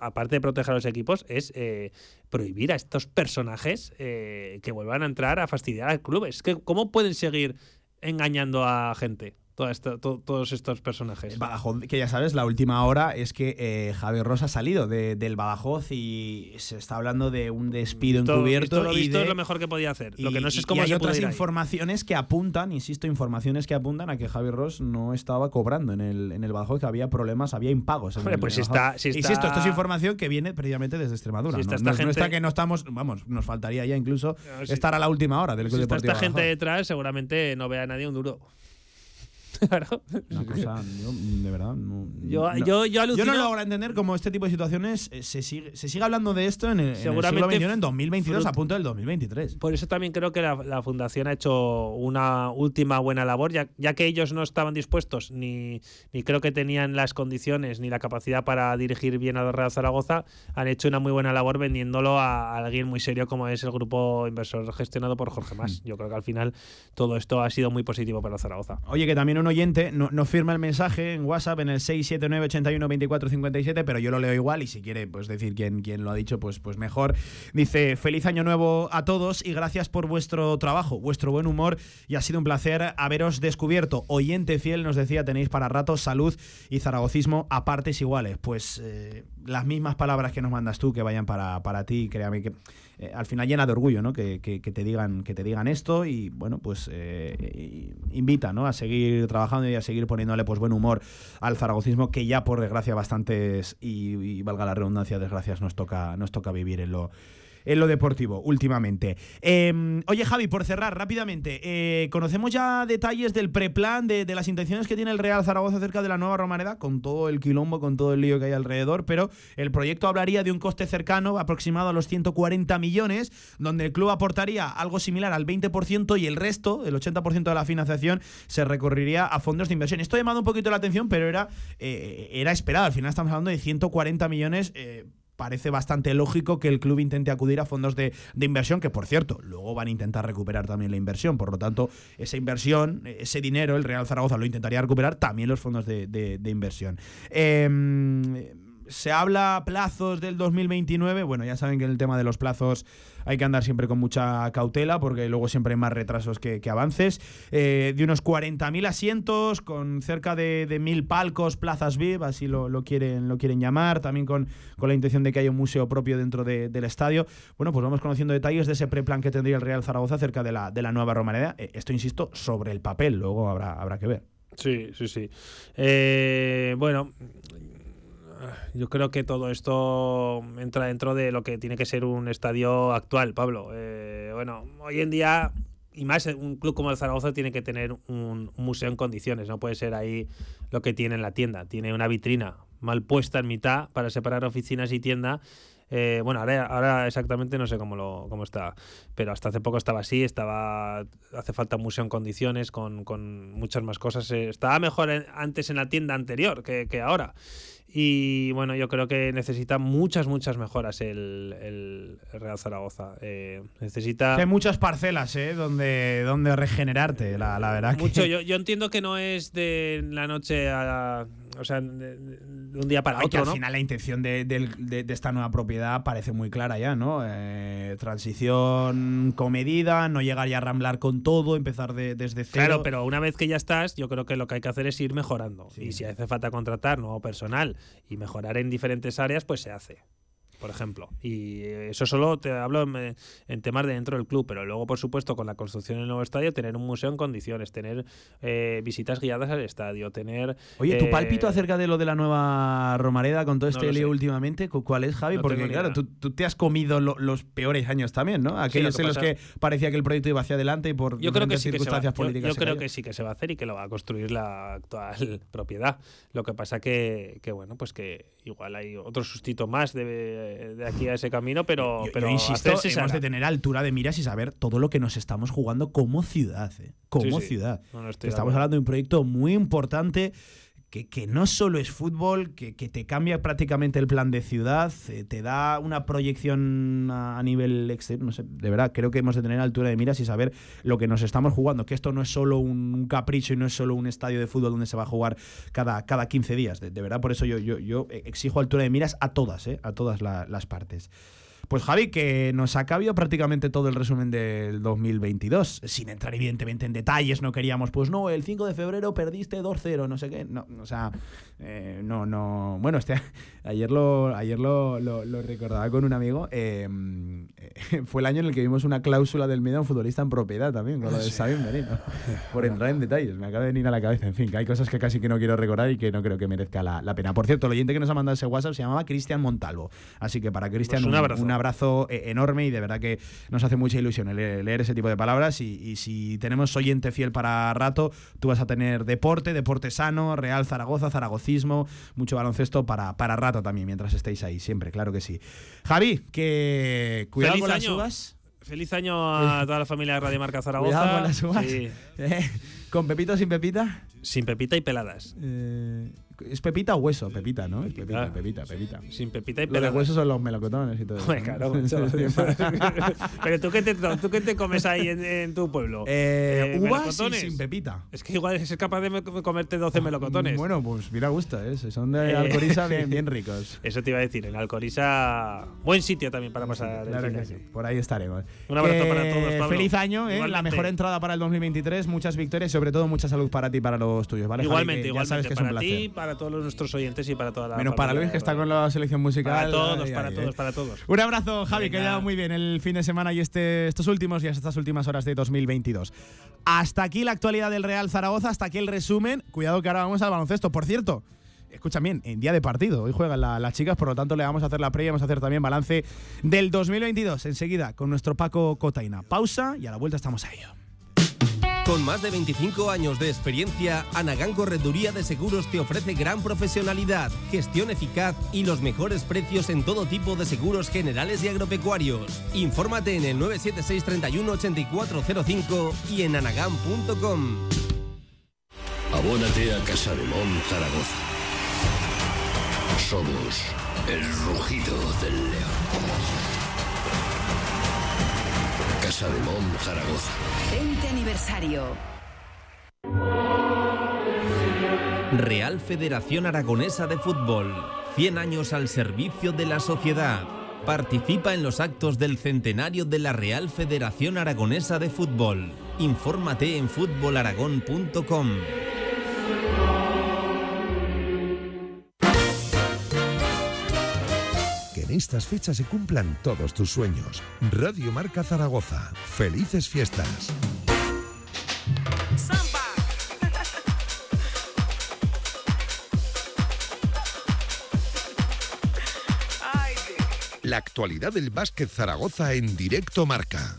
aparte de proteger a los equipos es eh, prohibir a estos personajes eh, que vuelvan a entrar a fastidiar al club. Es que cómo pueden seguir engañando a gente Toda esta, to, todos estos personajes. Badajoz, que ya sabes, la última hora es que eh, Javier Rosa ha salido de, del Badajoz y se está hablando de un despido todo, encubierto. Lo y de, es lo mejor que podía hacer. Y, lo que no sé es cómo y hay se otras puede ir informaciones ahí. que apuntan, insisto, informaciones que apuntan a que Javier Ross no estaba cobrando en el, en el Badajoz, que había problemas, había impagos. Hombre, el, pues en si está, si está, Insisto, esto es información que viene previamente desde Extremadura. Si ¿no? esta no, gente, no está que no estamos, vamos, nos faltaría ya incluso no, si, estar a la última hora del Club si Deportivo. esta gente Badajoz. detrás, seguramente no vea a nadie un duro. Claro. Una cosa, yo, de verdad. No, yo, no, yo, yo, alucino, yo no logro entender cómo este tipo de situaciones eh, se sigue, se sigue hablando de esto en el, Seguramente en el siglo XXI, en 2022, a punto del 2023. Por eso también creo que la, la, Fundación ha hecho una última buena labor, ya, ya que ellos no estaban dispuestos, ni, ni, creo que tenían las condiciones ni la capacidad para dirigir bien a Real Zaragoza, han hecho una muy buena labor vendiéndolo a, a alguien muy serio como es el grupo inversor gestionado por Jorge Mas. Mm. Yo creo que al final todo esto ha sido muy positivo para Zaragoza. Oye, que también un oyente, no, no firma el mensaje en WhatsApp en el 679 81 24 57, pero yo lo leo igual y si quiere pues decir quién, quién lo ha dicho, pues, pues mejor. Dice, feliz año nuevo a todos y gracias por vuestro trabajo, vuestro buen humor y ha sido un placer haberos descubierto. Oyente fiel nos decía, tenéis para rato salud y zaragocismo a partes iguales. Pues eh, las mismas palabras que nos mandas tú que vayan para, para ti, créame que eh, al final llena de orgullo, ¿no? Que, que- que te digan que te digan esto y bueno, pues eh, invita, ¿no? A seguir trabajando y a seguir poniéndole pues buen humor al zaragocismo que ya por desgracia bastantes y, y valga la redundancia desgracias nos toca nos toca vivir en lo en lo deportivo últimamente. Eh, oye, Javi, por cerrar rápidamente, eh, conocemos ya detalles del preplan, de, de las intenciones que tiene el Real Zaragoza acerca de la nueva Romareda, con todo el quilombo, con todo el lío que hay alrededor, pero el proyecto hablaría de un coste cercano, aproximado a los 140 millones, donde el club aportaría algo similar al 20% y el resto, el 80% de la financiación, se recorrería a fondos de inversión. Esto ha llamado un poquito la atención, pero era, eh, era esperado. Al final estamos hablando de 140 millones. eh, parece bastante lógico que el club intente acudir a fondos de, inversión, que por cierto, luego van a intentar recuperar también la inversión. Por lo tanto, esa inversión, ese dinero, el Real Zaragoza lo intentaría recuperar también los fondos de, de- de inversión. Eh, se habla plazos del 2029. Bueno, ya saben que en el tema de los plazos hay que andar siempre con mucha cautela porque luego siempre hay más retrasos que, avances. Eh, de unos 40.000 asientos, con cerca de, de 1.000 palcos, plazas VIP, así lo, lo quieren, lo quieren llamar, también con, con la intención de que haya un museo propio dentro de- del estadio. Bueno, pues vamos conociendo detalles de ese preplan que tendría el Real Zaragoza acerca de la, de la nueva Romareda. Eh, esto, insisto, sobre el papel, luego habrá, habrá que ver. Sí, sí, sí. Eh, bueno, yo creo que todo esto entra dentro de lo que tiene que ser un estadio actual, Pablo. Eh, bueno, hoy en día, y más un club como el Zaragoza, tiene que tener un, museo en condiciones. No puede ser ahí lo que tiene en la tienda. Tiene una vitrina mal puesta en mitad para separar oficinas y tienda. Eh, bueno, ahora, ahora exactamente no sé cómo, lo, cómo está, pero hasta hace poco estaba así, estaba hace falta un museo en condiciones con, con muchas más cosas. Eh, estaba mejor en- antes en la tienda anterior que, que ahora. Y bueno, yo creo que necesita muchas, muchas mejoras el, el Real Zaragoza. Eh, necesita... Hay muchas parcelas, ¿eh? Donde, donde regenerarte, la, la verdad. que- Mucho, yo, yo entiendo que no es de la noche a. O sea, de, un día para Ay, que otro, al ¿no? final la intención de, del- de- de esta nueva propiedad parece muy clara ya, ¿no? Eh, transición comedida, no llegar ya a ramblar con todo, empezar de- desde cero. Claro, pero una vez que ya estás, yo creo que lo que hay que hacer es ir mejorando. Y si hace falta contratar nuevo personal y mejorar en diferentes áreas, pues se hace. Por ejemplo. Y eso solo te hablo en, en temas de dentro del club, pero luego, por supuesto, con la construcción del nuevo estadio, tener un museo en condiciones, tener eh, visitas guiadas al estadio, tener. Oye, ¿tu eh, pálpito acerca de lo de la nueva Romareda con todo No este lo lío sé. últimamente? cu- ¿Cuál es, Javi? No Porque, claro, tú, tú te has comido lo- los peores años también, ¿no? Aquellos que en los que parecía que el proyecto iba hacia adelante y por Yo creo que diferentes sí que se va, circunstancias yo- políticas. yo creo cayó. que sí que se va a hacer y que lo va a construir la actual propiedad. Lo que pasa que, que bueno, pues que igual hay otro sustito más de, de aquí a ese camino, pero, Yo- pero yo insisto, hemos de tener altura de miras y saber todo lo que nos estamos jugando como ciudad, ¿eh? como Sí, sí. ciudad. No, no estamos hablando de un proyecto muy importante que, que no solo es fútbol, que, que te cambia prácticamente el plan de ciudad, eh, te da una proyección a, nivel exterior, no sé, de verdad, creo que hemos de tener altura de miras y saber lo que nos estamos jugando, que esto no es solo un capricho y no es solo un estadio de fútbol donde se va a jugar cada, cada 15 días, de, de verdad, por eso yo, yo, exijo altura de miras a todas, ¿eh? a todas la- las partes. Pues Javi, que nos ha cabido prácticamente todo el resumen del 2022, sin entrar evidentemente en detalles, no queríamos, pues no, el 5 de febrero perdiste 2-0, no sé qué, no, o sea, eh, no, no, bueno, este, ayer lo, ayer lo, lo- lo recordaba con un amigo, eh, eh, fue el año en el que vimos una cláusula del miedo a un futbolista en propiedad también, con lo de Sabin Benito, por entrar en detalles, me acaba de venir a la cabeza, en fin, que hay cosas que casi que no quiero recordar y que no creo que merezca la, la pena. Por cierto, el oyente que nos ha mandado ese WhatsApp se llamaba Cristian Montalvo, así que para Cristian Pues un abrazo. Abrazo eh, enorme y de verdad que nos hace mucha ilusión leer, leer ese tipo de palabras y, y si tenemos oyente fiel para rato, tú vas a tener deporte, deporte sano, Real Zaragoza, Zaragocismo, mucho baloncesto para, para rato también mientras estéis ahí, siempre, claro que sí. Javi, que cuidado con las uvas. Feliz año a toda la familia de Radio Marca Zaragoza. Cuidado con las uvas. Sí. Eh, ¿Con Pepito o sin Pepita? Sin pepita y peladas. Eh, ¿Es Pepita o hueso? Pepita, ¿no? Es Pepita, Pepita, Pepita. Sin Pepita y Lo de pera. huesos son los melocotones y todo eso. Joder, claro. Pero tú qué te, tú qué te comes ahí en, en tu pueblo? Eh, uvas y ¿melocotones? sin pepita. Es que igual es capaz de me- comerte 12 melocotones. Bueno, pues mira, gusta, ¿eh? Son de Eh, Alcoriza bien, bien ricos. Eso te iba a decir, en Alcoriza, buen sitio también para pasar Claro que sí, por ahí estaremos. Un abrazo para todos, Pablo. Feliz año, ¿eh? la mejor entrada para el 2023, muchas victorias y sobre todo mucha salud para ti y para los tuyos, ¿vale? Javi? igualmente. Ya sabes que es un placer. ti, para todos nuestros oyentes y para toda la Menos para Luis, que está con la selección musical. Para todos, Ay, para ay, todos, para todos. Un abrazo, Javi, que Venga. haya muy bien el fin de semana y este, estos últimos días, estas últimas horas de 2022. Hasta aquí la actualidad del Real Zaragoza, hasta aquí el resumen. Cuidado que ahora vamos al baloncesto. Por cierto, escucha bien, en día de partido. Hoy juegan la- las chicas, por lo tanto le vamos a hacer la previa, vamos a hacer también balance del 2022 enseguida con nuestro Paco Cotaina. Pausa y a la vuelta estamos a ello. Con más de 25 años de experiencia, Anagán Correduría de Seguros te ofrece gran profesionalidad, gestión eficaz y los mejores precios en todo tipo de seguros generales y agropecuarios. Infórmate en el 976 31 8405 y en anagán.com. Abónate a Casa de Mon Zaragoza. Somos el rugido del león. Casa de Mon Zaragoza. 20 aniversario. Real Federación Aragonesa de Fútbol. 100 años al servicio de la sociedad. Participa en los actos del centenario de la Real Federación Aragonesa de Fútbol. Infórmate en fútbolaragón.com. estas fechas se cumplan todos tus sueños. Radio Marca Zaragoza. Felices fiestas. La actualidad del básquet Zaragoza en directo marca.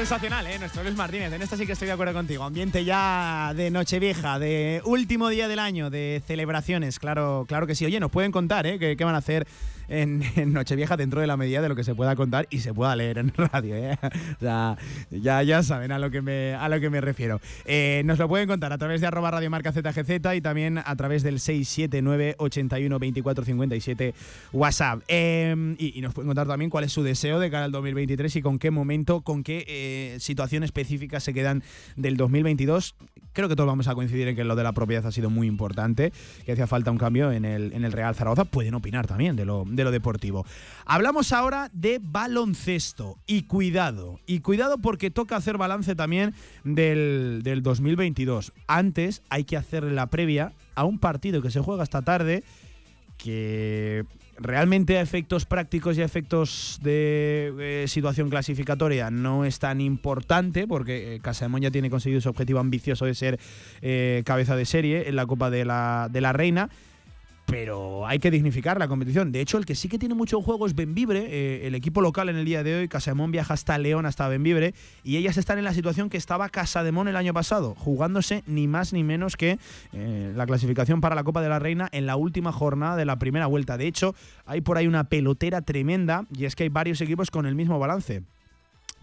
Sensacional, ¿eh? Nuestro Luis Martínez. En esta sí que estoy de acuerdo contigo. Ambiente ya de Nochevieja, de último día del año, de celebraciones. Claro, claro que sí. Oye, nos pueden contar, ¿eh? ¿Qué, qué van a hacer en, Nochevieja dentro de la medida de lo que se pueda contar y se pueda leer en radio, ¿eh? O sea, ya, ya saben a lo que me, a lo que me refiero. Eh, nos lo pueden contar a través de arroba radiomarca ZGZ y también a través del 679 81 24 57 WhatsApp. Eh, y, nos pueden contar también cuál es su deseo de cara al 2023 y con qué momento, con qué situación específica se quedan del 2022. Creo que todos vamos a coincidir en que lo de la propiedad ha sido muy importante, que hacía falta un cambio en el, en el Real Zaragoza. Pueden opinar también de lo, de lo deportivo. Hablamos ahora de baloncesto y cuidado. Y cuidado porque toca hacer balance también del, del 2022. Antes hay que hacer la previa a un partido que se juega esta tarde que realmente a efectos prácticos y a efectos de situación clasificatoria no es tan importante porque eh, Casamón ya tiene conseguido su objetivo ambicioso de ser eh, cabeza de serie en la Copa de la, de la Reina. Pero hay que dignificar la competición. De hecho, el que sí que tiene mucho juego es Benvibre, eh, el equipo local en el día de hoy. Casamón viaja hasta León, hasta Benvibre, y ellas están en la situación que estaba Casademón el año pasado, jugándose ni más ni menos que eh, la clasificación para la Copa de la Reina en la última jornada de la primera vuelta. De hecho, hay por ahí una pelotera tremenda, y es que hay varios equipos con el mismo balance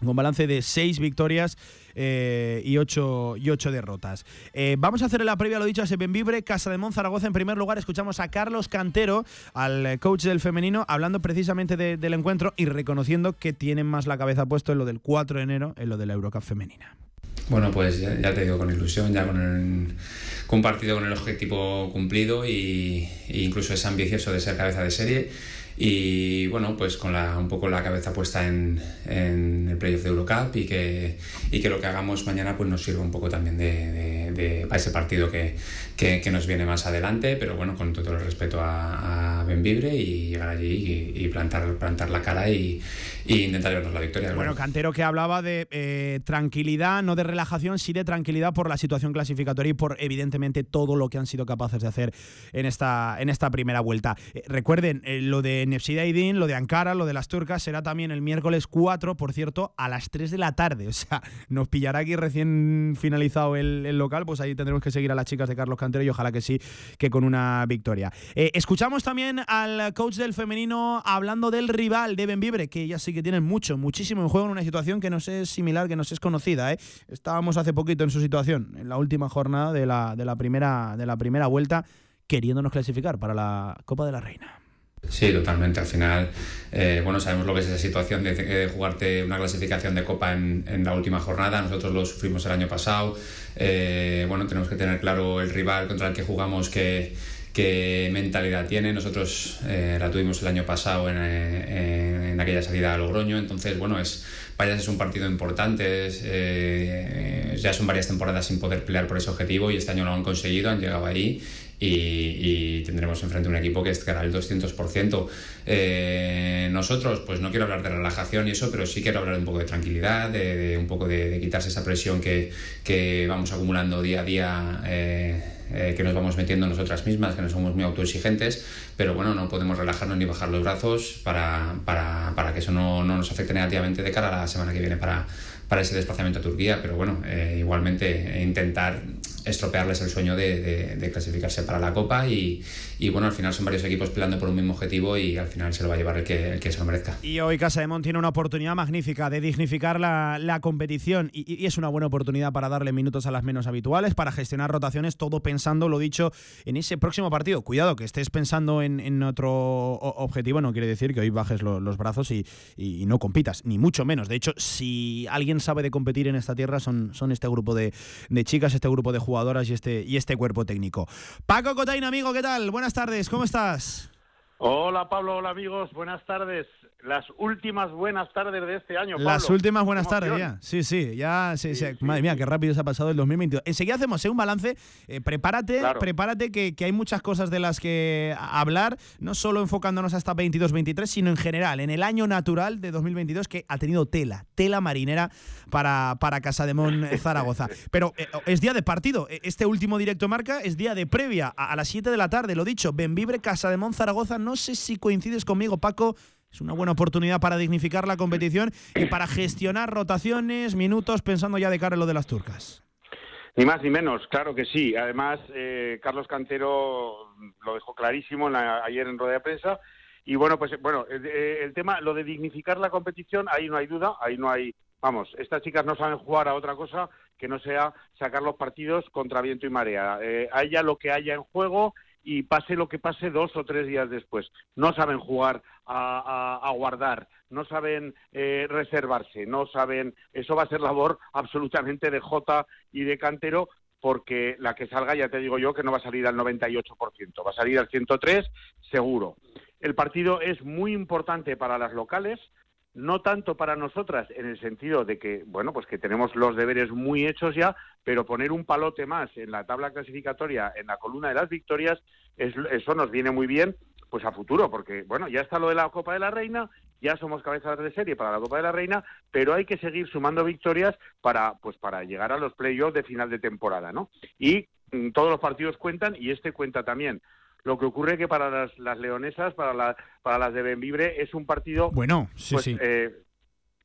con balance de 6 victorias eh, y 8 y ocho derrotas. Eh, vamos a hacer la previa, lo dicho, a Sebenvibre, Casa de Zaragoza. En primer lugar, escuchamos a Carlos Cantero, al eh, coach del femenino, hablando precisamente de- del encuentro y reconociendo que tienen más la cabeza puesto en lo del 4 de enero, en lo de la Eurocup femenina. Bueno, pues ya, ya te digo, con ilusión, ya con, el- con un partido con el objetivo cumplido e incluso es ambicioso de ser cabeza de serie. Y bueno, pues con la, un poco la cabeza puesta en, en el playoff de Eurocup y que, y que lo que hagamos mañana pues nos sirva un poco también de, de- para ese partido que, que- nos viene más adelante, pero bueno, con todo el respeto a, a Benvibre y llegar allí y, plantar, plantar la cara y, intentar llevarnos la victoria. Bueno, Cantero que hablaba de eh, tranquilidad, no de relajación, sí de tranquilidad por la situación clasificatoria y por evidentemente todo lo que han sido capaces de hacer en esta, en esta primera vuelta. Eh, recuerden, eh, lo de Nefsida Idin, lo de Ankara, lo de las turcas será también el miércoles 4, por cierto, a las 3 de la tarde. O sea, nos pillará aquí recién finalizado el, local, pues ahí tendremos que seguir a las chicas de Carlos Cantero y ojalá que sí, que con una victoria. escuchamos también al coach del femenino hablando del rival de Benvibre, que ya sí que tienen mucho, muchísimo en juego en una situación que nos es similar, que nos es conocida. ¿eh? Estábamos hace poquito en su situación, en la última jornada de la, de la, primera, de la primera vuelta, queriéndonos clasificar para la Copa de la Reina. Sí, totalmente. Al final, eh, bueno, sabemos lo que es esa situación de, jugarte una clasificación de Copa en, la última jornada. Nosotros lo sufrimos el año pasado. Eh, bueno, tenemos que tener claro el rival contra el que jugamos que qué mentalidad tiene. Nosotros eh, la tuvimos el año pasado eh, en, aquella salida a Logroño, entonces, bueno, es, Vallas es un partido importante, eh, ya son varias temporadas sin poder pelear por ese objetivo y este año lo han conseguido, han llegado ahí. Y, tendremos enfrente un equipo que estará el 200%. nosotros, pues no quiero hablar de relajación y eso, pero sí quiero hablar un poco de tranquilidad, de, un poco de, quitarse esa presión que, que, vamos acumulando día a día que nos vamos metiendo nosotras mismas, que no somos muy autoexigentes, pero bueno, no podemos relajarnos ni bajar los brazos para, para, para que eso no, no, nos afecte negativamente de cara a la semana que viene para, para ese desplazamiento a Turquía, pero bueno, eh, igualmente intentar estropearles el sueño de, clasificarse para la Copa y, bueno, al final son varios equipos peleando por un mismo objetivo y al final se lo va a llevar el que, el que se lo merezca. Y hoy Casa de Mon tiene una oportunidad magnífica de dignificar la, competición y, es una buena oportunidad para darle minutos a las menos habituales, para gestionar rotaciones, todo pensando, lo dicho, en ese próximo partido. Cuidado, que estés pensando en, otro objetivo no quiere decir que hoy bajes los brazos y, no compitas, ni mucho menos. De hecho, si alguien sabe de competir en esta tierra son, son este grupo de, de chicas, este grupo de jugadores jugadoras y este, y este cuerpo técnico. Paco Cotain, amigo, ¿qué tal? Buenas tardes, ¿cómo estás? Hola Pablo, hola amigos, buenas tardes las últimas buenas tardes de este año. Las últimas buenas tardes ya. Sí, sí, ya. Sí, sí, Madre mía, qué rápido se ha pasado el 2022. Enseguida hacemos ¿eh? un balance. Eh, prepárate, prepárate que, hay muchas cosas de las que hablar, no solo enfocándonos hasta 22-23, sino en general, en el año natural de 2022 que ha tenido tela, tela marinera para, para Casademón Zaragoza. Pero eh, es día de partido. Este último directo marca es día de previa a, a las 7 de la tarde, lo dicho. Benvibre, Casademón Zaragoza. No sé si coincides conmigo, Paco. Es una buena oportunidad para dignificar la competición y para gestionar rotaciones, minutos, pensando ya de cara a lo de las turcas. Ni más ni menos, claro que sí. Además, eh, Carlos Cantero lo dejó clarísimo ayer en rueda de prensa. Y bueno, pues bueno, el, tema, lo de dignificar la competición, ahí no hay duda, ahí no hay, vamos, estas chicas no saben jugar a otra cosa que no sea sacar los partidos contra viento y marea. Eh, haya lo que haya en juego y pase lo que pase dos o tres días después. No saben jugar a, guardar, no saben eh, reservarse, no saben. Eso va a ser labor absolutamente de Jota y de Cantero, porque la que salga, ya te digo yo, que no va a salir al 98%, va a salir al 103% seguro. El partido es muy importante para las locales, no tanto para nosotras en el sentido de que, bueno, pues que tenemos los deberes muy hechos ya, pero poner un palote más en la tabla clasificatoria, en la columna de las victorias, eso nos viene muy bien pues a futuro, porque bueno, ya está lo de la Copa de la Reina, ya somos cabezas de serie para la Copa de la Reina, pero hay que seguir sumando victorias para pues para llegar a los playoffs de final de temporada, ¿no? Y mm, todos los partidos cuentan y este cuenta también. Lo que ocurre que para las, las leonesas, para, para las de Benvibre, es un partido. Bueno, sí, pues, sí. Eh,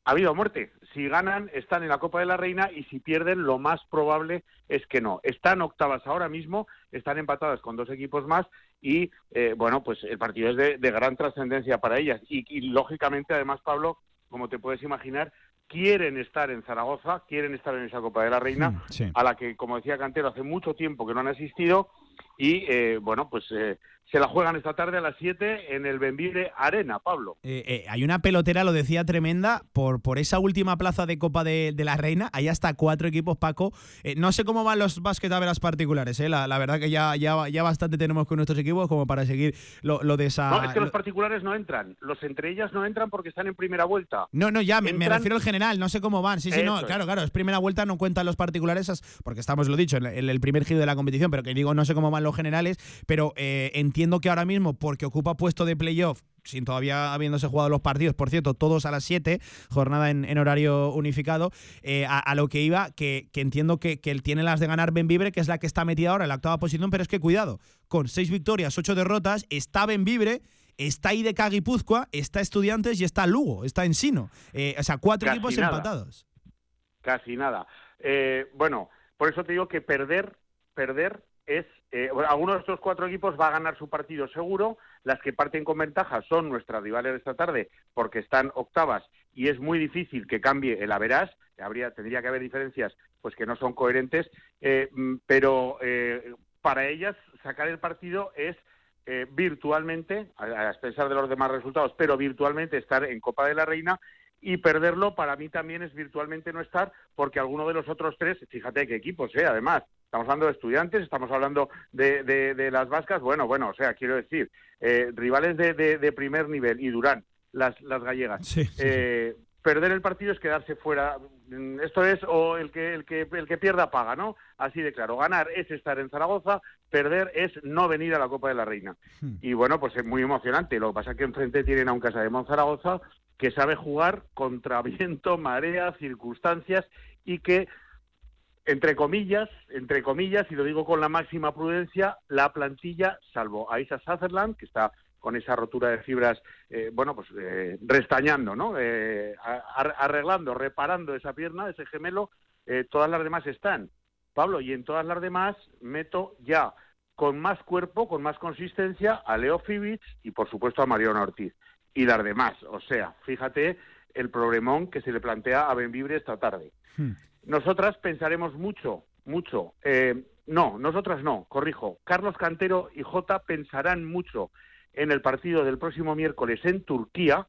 ha habido muerte. Si ganan, están en la Copa de la Reina y si pierden, lo más probable es que no. Están octavas ahora mismo, están empatadas con dos equipos más y, eh, bueno, pues el partido es de, gran trascendencia para ellas. y, lógicamente, además, Pablo, como te puedes imaginar, quieren estar en Zaragoza, quieren estar en esa Copa de la Reina, mm, a la que, como decía Cantero, hace mucho tiempo que no han asistido y, eh, bueno, pues eh, se la juegan esta tarde a las 7 en el Benvibre Arena, Pablo. Eh, eh, hay una pelotera, lo decía tremenda, por, por esa última plaza de Copa de, la Reina. Hay hasta cuatro equipos, Paco. Eh, no sé cómo van los las particulares, ¿eh? la, la, verdad que ya, ya, ya bastante tenemos con nuestros equipos como para seguir lo, de esa. No, es que los particulares no entran. Los entre ellas no entran porque están en primera vuelta. No, no, ya, me, refiero al general, no sé cómo van. Sí, sí, no, claro, claro, es primera vuelta, no cuentan los particulares porque estamos, lo dicho, en el, primer giro de la competición, pero que digo, no sé cómo van los generales, pero eh, entiendo que ahora mismo, porque ocupa puesto de playoff, sin todavía habiéndose jugado los partidos, por cierto, todos a las 7, jornada en, horario unificado, eh, a, lo que iba, que, entiendo que, que, él tiene las de ganar Benvibre, que es la que está metida ahora en la octava posición, pero es que cuidado, con 6 victorias, 8 derrotas, está Benvibre está IDK Guipúzcoa, está Estudiantes y está Lugo, está Ensino. Eh, o sea, cuatro equipos empatados. Casi nada. Eh, bueno, por eso te digo que perder, perder es, eh, alguno de estos cuatro equipos va a ganar su partido seguro, las que parten con ventaja son nuestras rivales esta tarde porque están octavas y es muy difícil que cambie el averás, habría, tendría que haber diferencias pues que no son coherentes, eh, mm, pero para ellas sacar el partido es eh, virtualmente, a, pesar de los demás resultados, pero virtualmente estar en Copa de la Reina y perderlo para mí también es virtualmente no estar porque alguno de los otros tres, fíjate qué equipos, ¿eh? además, estamos hablando de estudiantes, estamos hablando de, de, las vascas, bueno, bueno, o sea, quiero decir, eh, rivales de, de, primer nivel y Durán, las, las gallegas. eh, perder el partido es quedarse fuera. Mm, esto es o el que el que el que pierda paga, ¿no? Así de claro. Ganar es estar en Zaragoza, perder es no venir a la Copa de la Reina. Hmm. Y bueno, pues es muy emocionante. Lo que pasa es que enfrente tienen a un Casa de Zaragoza que sabe jugar contra viento, marea, circunstancias y que entre comillas, entre comillas, y lo digo con la máxima prudencia, la plantilla, salvo a Isa Sutherland, que está con esa rotura de fibras, eh, bueno, pues eh, restañando, ¿no? Eh, arreglando, reparando esa pierna, ese gemelo, todas las demás están. Pablo, y en todas las demás meto ya con más cuerpo, con más consistencia a Leo Fibic y por supuesto a Mariano Ortiz. Y las demás, o sea, fíjate el problemón que se le plantea a Benvibre esta tarde. Hmm. Nosotras pensaremos mucho, mucho. no, nosotras no, corrijo. Carlos Cantero y Jota pensarán mucho en el partido del próximo miércoles en Turquía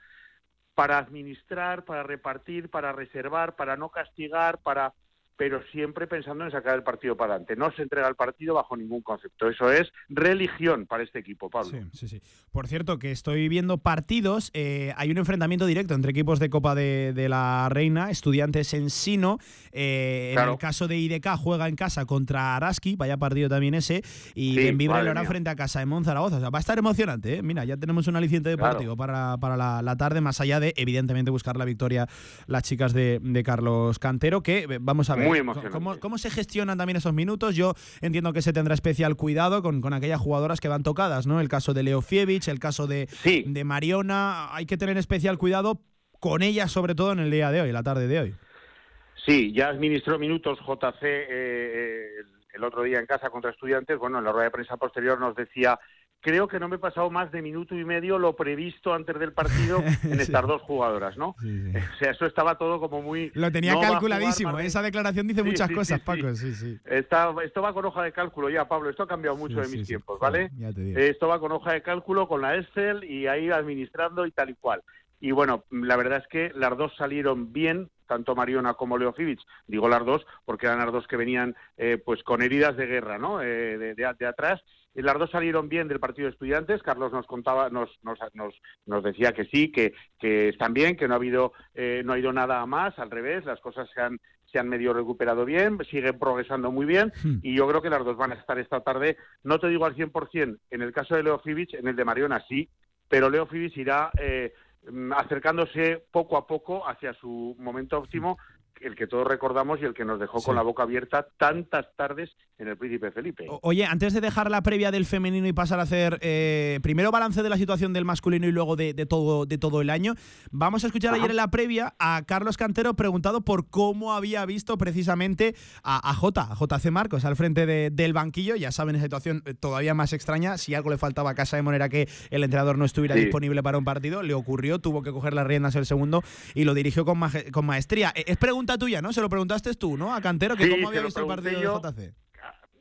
para administrar, para repartir, para reservar, para no castigar, para pero siempre pensando en sacar el partido para adelante. No se entrega el partido bajo ningún concepto. Eso es religión para este equipo, Pablo. Sí, sí, sí. Por cierto, que estoy viendo partidos. Eh, hay un enfrentamiento directo entre equipos de Copa de, la Reina, estudiantes en Sino. Eh, en el caso de IDK juega en casa contra Araski, vaya partido también ese. Y en Vibra lo hará frente a casa de Monzaragoza. O sea, va a estar emocionante. ¿eh? Mira, ya tenemos un aliciente de partido para, para la, tarde, más allá de, evidentemente, buscar la victoria las chicas de, de Carlos Cantero, que vamos a ver muy emocionante. ¿Cómo, se gestionan también esos minutos? Yo entiendo que se tendrá especial cuidado con, con aquellas jugadoras que van tocadas, ¿no? El caso de Leo Fievich, el caso de, de Mariona. Hay que tener especial cuidado con ellas, sobre todo en el día de hoy, la tarde de hoy. Sí, ya administró minutos JC eh, eh, el otro día en casa contra estudiantes. Bueno, en la rueda de prensa posterior nos decía creo que no me he pasado más de minuto y medio lo previsto antes del partido en estas dos jugadoras, ¿no? O sea, eso estaba todo como muy... Lo tenía calculadísimo, esa declaración dice muchas cosas, Paco, sí, sí. esto va con hoja de cálculo ya, Pablo, esto ha cambiado mucho de mis tiempos, ¿vale? Esto va con hoja de cálculo, con la Excel y ahí administrando y tal y cual. Y bueno, la verdad es que las dos salieron bien, tanto Mariona como Leo Fibic, digo las dos porque eran las dos que venían eh, pues con heridas de guerra, ¿no? Eh, de, de, atrás las dos salieron bien del partido de estudiantes. Carlos nos contaba, nos, nos, nos, decía que sí, que, que están bien, que no ha habido, eh, no ha ido nada más, al revés, las cosas se han, se han medio recuperado bien, siguen progresando muy bien hmm. y yo creo que las dos van a estar esta tarde, no te digo al 100%, en el caso de Leo Fibic, en el de Mariona sí, pero Leo Fibic irá eh, acercándose poco a poco hacia su momento óptimo el que todos recordamos y el que nos dejó con la boca abierta tantas tardes en el Príncipe Felipe. oye, antes de dejar la previa del femenino y pasar a hacer eh, primero balance de la situación del masculino y luego de, todo, de todo el año, vamos a escuchar ayer en la previa a Carlos Cantero preguntado por cómo había visto precisamente a, a J, a JC Marcos al frente del banquillo. Ya saben, esa situación eh, todavía más extraña. Si algo le faltaba a Casa de Monera que el entrenador no estuviera disponible para un partido, le ocurrió, tuvo que coger las riendas el segundo y lo dirigió con, con maestría. Eh, es pregunta tuya, ¿no? Se lo preguntaste tú, ¿no? A Cantero, que cómo había visto el partido de JC.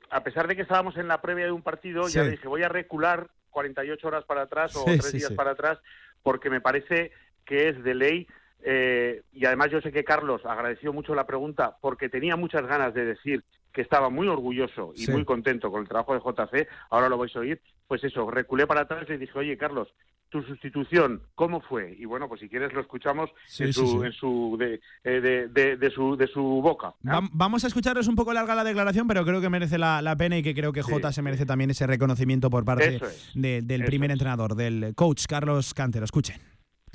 A pesar de que estábamos en la previa de un partido, ya dije, voy a recular 48 horas para atrás o tres días para atrás, porque me parece que es de ley. Eh, y además yo sé que Carlos agradeció mucho la pregunta porque tenía muchas ganas de decir que estaba muy orgulloso y muy contento con el trabajo de JC, ahora lo vais a oír, pues eso, reculé para atrás y dije, oye Carlos, tu sustitución, ¿cómo fue? Y bueno, pues si quieres lo escuchamos Sí, en, su, sí. en su de, eh, de, de- de su de su boca. ¿no? Va- Vamos a escucharos un poco larga la declaración, pero creo que merece la, la pena y que creo que Jota se merece también ese reconocimiento por parte Eso es. de- del Eso primer entrenador, del coach Carlos Cantero. Escuchen.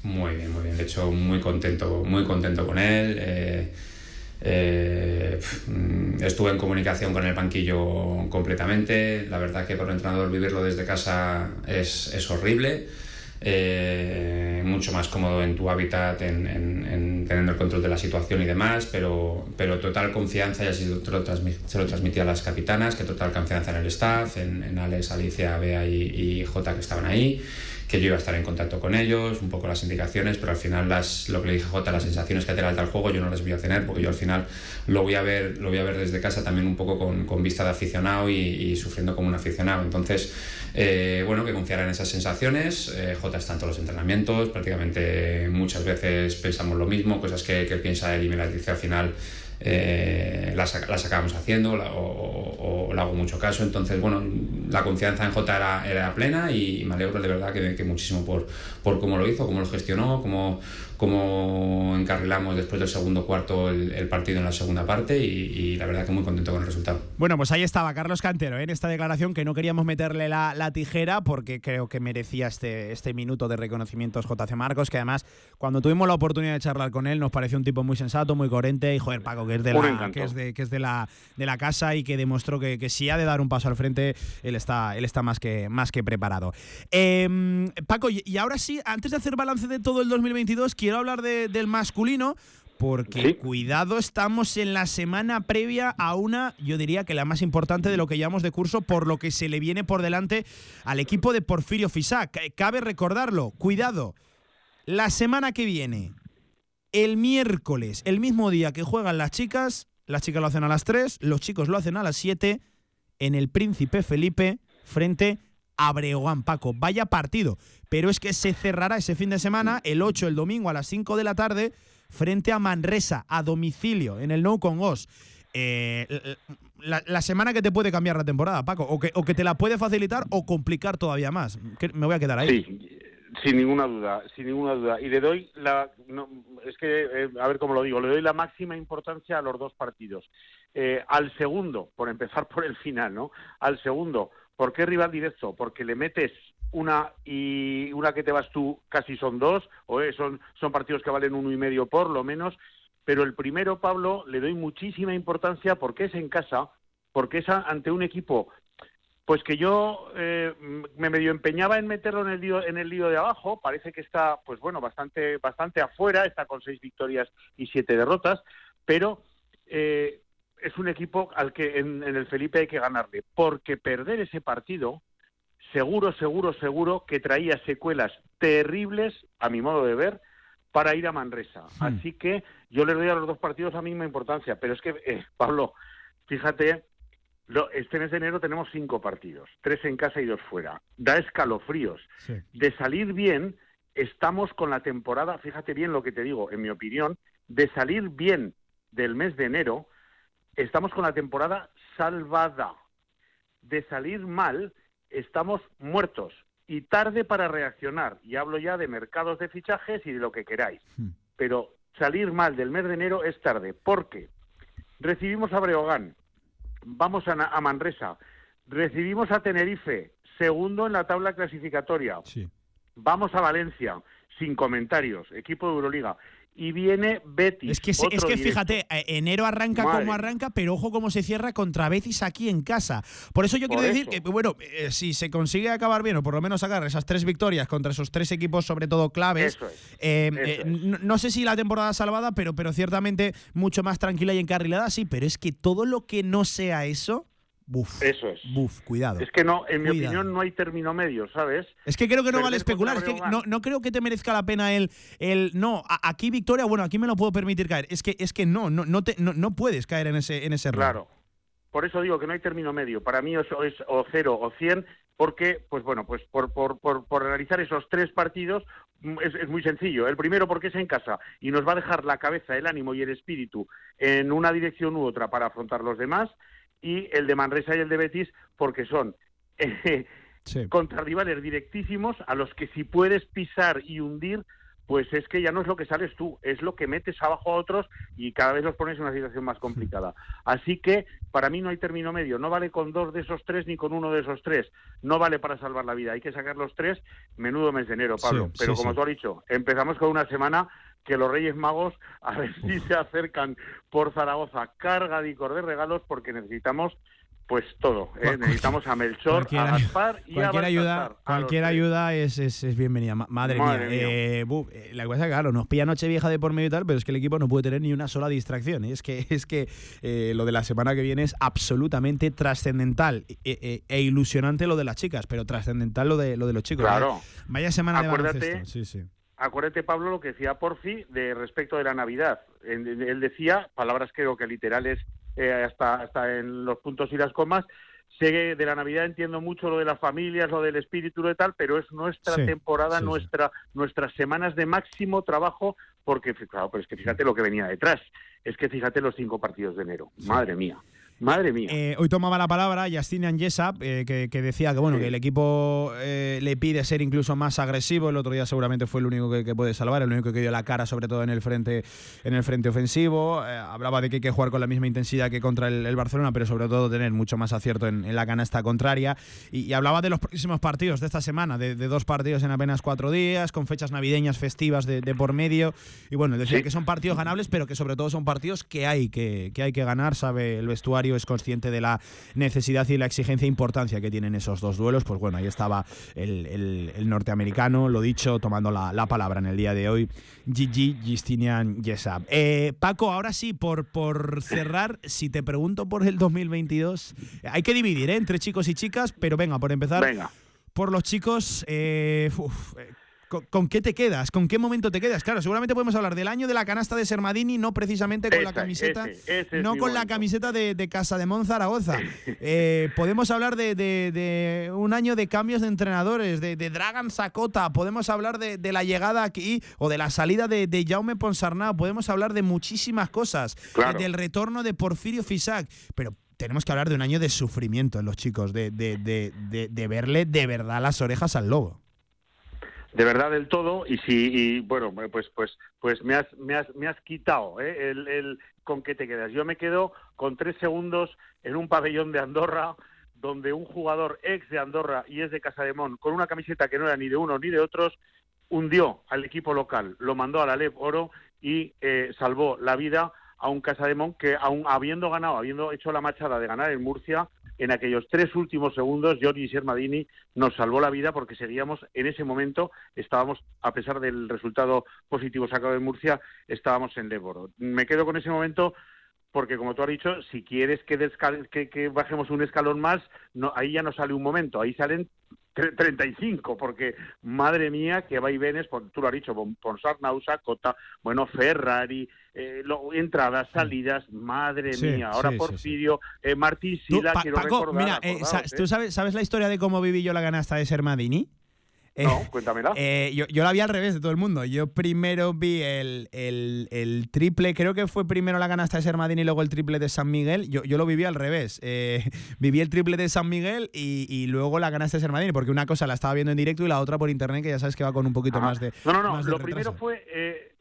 Muy bien, muy bien. De hecho, muy contento, muy contento con él. Eh, eh, mm, estuve en comunicación con el banquillo completamente. La verdad que para un entrenador vivirlo desde casa es, es horrible. Eh, mucho más cómodo en tu hábitat, en, en- en teniendo el control de la situación y demás, pero, pero total confianza, y así te lo se lo transmití a las capitanas, que total confianza en el staff, en, en Alex, Alicia, Bea y, y Jota que estaban ahí, que yo iba a estar en contacto con ellos, un poco las indicaciones, pero al final las, lo que le dije a Jota, las sensaciones que te el juego, yo no las voy a tener, porque yo al final lo voy a ver, lo voy a ver desde casa también un poco con, con vista de aficionado y, y sufriendo como un aficionado. Entonces, eh, bueno, que confiara en esas sensaciones. Eh, Jota está en todos los entrenamientos, prácticamente muchas veces pensamos lo mismo, cosas que, que piensa él y me las dice al final. Eh, las, ac- las acabamos haciendo la- o, le hago mucho caso. Entonces, bueno, la confianza en Jota era, era plena y me alegro de verdad que, que muchísimo por, por cómo lo hizo, cómo lo gestionó, cómo, cómo encarrilamos después del segundo cuarto el, el partido en la segunda parte y, y la verdad que muy contento con el resultado. Bueno, pues ahí estaba Carlos Cantero ¿eh? en esta declaración que no queríamos meterle la, la tijera porque creo que merecía este, este minuto de reconocimientos JC Marcos, que además cuando tuvimos la oportunidad de charlar con él nos pareció un tipo muy sensato, muy coherente y joder, Paco, que es de la, que es de, que es de la, de la casa y que demostró que, que si ha de dar un paso al frente, él está, él está más, que, más que preparado. Eh, Paco, y, y ahora sí, antes de hacer balance de todo el 2022, quiero hablar de- del masculino. Porque cuidado, estamos en la semana previa a una, yo diría que la más importante de lo que llevamos de curso, por lo que se le viene por delante al equipo de Porfirio Fisac. C- Cabe recordarlo, cuidado, la semana que viene, el miércoles, el mismo día que juegan las chicas, las chicas lo hacen a las 3, los chicos lo hacen a las 7, en el Príncipe Felipe, frente a Breogán, Paco. Vaya partido. Pero es que se cerrará ese fin de semana, el 8, el domingo a las 5 de la tarde, frente a Manresa, a domicilio, en el No Con Os. Eh, la, semana que te puede cambiar la temporada, Paco, o que, te la puede facilitar o complicar todavía más. Me voy a quedar ahí. Sí, sin ninguna duda, sin ninguna duda. Y le doy la, no, es que, eh, a ver cómo lo digo, le doy la máxima importancia a los dos partidos. Eh, al segundo, por empezar por el final, ¿no? Al segundo, ¿por qué rival directo? Porque le metes una y una que te vas tú casi son dos, o eh, son, son partidos que valen uno y medio por lo menos. Pero el primero, Pablo, le doy muchísima importancia porque es en casa, porque es ante un equipo pues que yo eh, me medio empeñaba en meterlo en el lío, en el lío de abajo. Parece que está, pues bueno, bastante, bastante afuera. Está con seis victorias y siete derrotas, pero eh, es un equipo al que en, en el Felipe hay que ganarle, porque perder ese partido, seguro, seguro, seguro que traía secuelas terribles, a mi modo de ver, para ir a Manresa. Así que yo le doy a los dos partidos la misma importancia, pero es que, eh, Pablo, fíjate, lo- este mes de enero tenemos cinco partidos, tres en casa y dos fuera. Da escalofríos. De salir bien, estamos con la temporada, fíjate bien lo que te digo, en mi opinión, de salir bien del mes de enero, estamos con la temporada salvada. De salir mal, estamos muertos y tarde para reaccionar. Y hablo ya de mercados de fichajes y de lo que queráis. Pero salir mal del mes de enero es tarde. ¿Por qué? Recibimos a Breogán, vamos a Manresa, recibimos a Tenerife, segundo en la tabla clasificatoria. Vamos a Valencia, sin comentarios, equipo de Euroliga. Y viene Betis. Es que, es que fíjate, eh, enero arranca Madre como arranca, pero ojo cómo se cierra contra Betis aquí en casa. Por eso yo Por quiero decir que, bueno, eh, si se consigue acabar bien, o por lo menos sacar esas tres victorias contra esos tres equipos, sobre todo claves, Eso es, eh, eso eh, no, no sé si la temporada salvada, pero, pero ciertamente mucho más tranquila y encarrilada, sí, pero es que todo lo que no sea eso, buf, Eso es. buf, cuidado. Es que no, en mi Cuidado. opinión no hay término medio, ¿sabes? Es que creo que no Perder vale especular, es que no, no creo que te merezca la pena el, el no, aquí victoria, bueno, aquí me lo puedo permitir caer. Es que, es que no, no, no, te, no, no puedes caer en ese, en ese error. Claro. Por eso digo que no hay término medio. Para mí eso es o cero o cien, porque, pues bueno, pues por, por, por, por analizar esos tres partidos mm, es, es muy sencillo. El primero porque es en casa y nos va a dejar la cabeza, el ánimo y el espíritu en una dirección u otra para afrontar los demás. Y el de Manresa y el de Betis porque son eh, contra rivales directísimos a los que si puedes pisar y hundir, pues es que ya no es lo que sales tú, es lo que metes abajo a otros y cada vez los pones en una situación más complicada. Así que para mí no hay término medio, no vale con dos de esos tres ni con uno de esos tres, no vale para salvar la vida, hay que sacar los tres, menudo mes de enero, Pablo. Pero como tú has dicho, empezamos con una semana que los Reyes Magos a ver si se acercan por Zaragoza cargadicos de regalos porque necesitamos pues todo. ¿eh? Necesitamos a Melchor, a Gaspar y cualquier a ayuda, cualquier ayuda es, es, es, bienvenida. Madre, mía. Eh, eh, la cosa es que, claro, nos pilla noche vieja de por medio y tal, pero es que el equipo no puede tener ni una sola distracción. Es que, es que lo de la semana que viene es absolutamente trascendental e, ilusionante lo de las chicas, pero trascendental lo de, lo de los chicos. Claro. Vaya semana acuérdate, de baloncesto. Sí, sí. Acuérdate, Pablo, lo que decía Porfi de respecto de la Navidad. Él decía, palabras creo que literales eh, hasta, hasta en los puntos y las comas. Sé de la Navidad entiendo mucho lo de las familias, lo del espíritu y tal, pero es nuestra temporada, nuestra nuestras semanas de máximo trabajo, porque claro, pero es que fíjate lo que venía detrás. Es que fíjate los cinco partidos de enero. Madre mía. Madre mía. Eh, hoy tomaba la palabra Justinian Jessup, eh, que, decía que bueno que el equipo eh, le pide ser incluso más agresivo. El otro día seguramente fue el único que, puede salvar, el único que dio la cara, sobre todo en el frente, en el frente ofensivo. hablaba de que hay que jugar con la misma intensidad que contra el, Barcelona, pero sobre todo tener mucho más acierto en, la canasta contraria. Y, hablaba de los próximos partidos de esta semana, de, dos partidos en apenas cuatro días, con fechas navideñas festivas de, por medio. Y bueno, decía que son partidos ganables, pero que sobre todo son partidos que hay que, que hay que ganar, sabe el vestuario es consciente de la necesidad y la exigencia e importancia que tienen esos dos duelos. Pues bueno, ahí estaba el, norteamericano, lo dicho, tomando la, palabra en el día de hoy, Gigi Justinian Yesab. Eh, Paco, ahora sí, por, por cerrar, si te pregunto por el 2022, hay que dividir ¿eh? entre chicos y chicas, pero venga, por empezar. Por los chicos, eh, ¿Con, qué te quedas? ¿Con qué momento te quedas? Claro, seguramente podemos hablar del año de la canasta de Sermadini, no precisamente con la camiseta, no con la camiseta de, Casa de Monzaragoza. Eh, podemos hablar de, un año de cambios de entrenadores, de, Dragan Sakota, podemos hablar de, la llegada aquí o de la salida de, Jaume Ponsarnau, podemos hablar de muchísimas cosas, del retorno de Porfirio Fisac, pero tenemos que hablar de un año de sufrimiento en los chicos, de, de verle de verdad las orejas al lobo de verdad del todo y si y, bueno pues pues pues me has me has me has quitado ¿eh? el, con qué te quedas yo me quedo con tres segundos en un pabellón de Andorra donde un jugador ex de Andorra y es de Casademón con una camiseta que no era ni de uno ni de otros hundió al equipo local lo mandó a la Lev Oro y eh, salvó la vida a un Casademón que aún habiendo ganado habiendo hecho la machada de ganar en Murcia en aquellos tres últimos segundos, Giorgi Sermadini nos salvó la vida porque seguíamos en ese momento, estábamos, a pesar del resultado positivo sacado de Murcia, estábamos en Leboro. Me quedo con ese momento porque, como tú has dicho, si quieres que, que, bajemos un escalón más, no, ahí ya no sale un momento, ahí salen 35, porque madre mía, que va y venes, tú lo has dicho, por Sarnausa, Cota, bueno, Ferrari, eh, entradas, salidas, madre mía, ahora Porfirio, eh, Martín Sila, quiero recordar, Mira, eh, ¿tú sabes, sabes la historia de cómo viví yo la ganasta de Sermadini? No, cuéntamela. Eh, yo, yo, la vi al revés de todo el mundo. Yo primero vi el, el, triple, creo que fue primero la canasta de Sermadín y luego el triple de San Miguel. Yo, yo lo viví al revés. Eh, viví el triple de San Miguel y, luego la canasta de Sermadín, porque una cosa la estaba viendo en directo y la otra por internet, que ya sabes que va con un poquito más de. No, no, no. lo primero fue. Eh,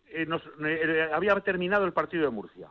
había terminado el partido de Murcia.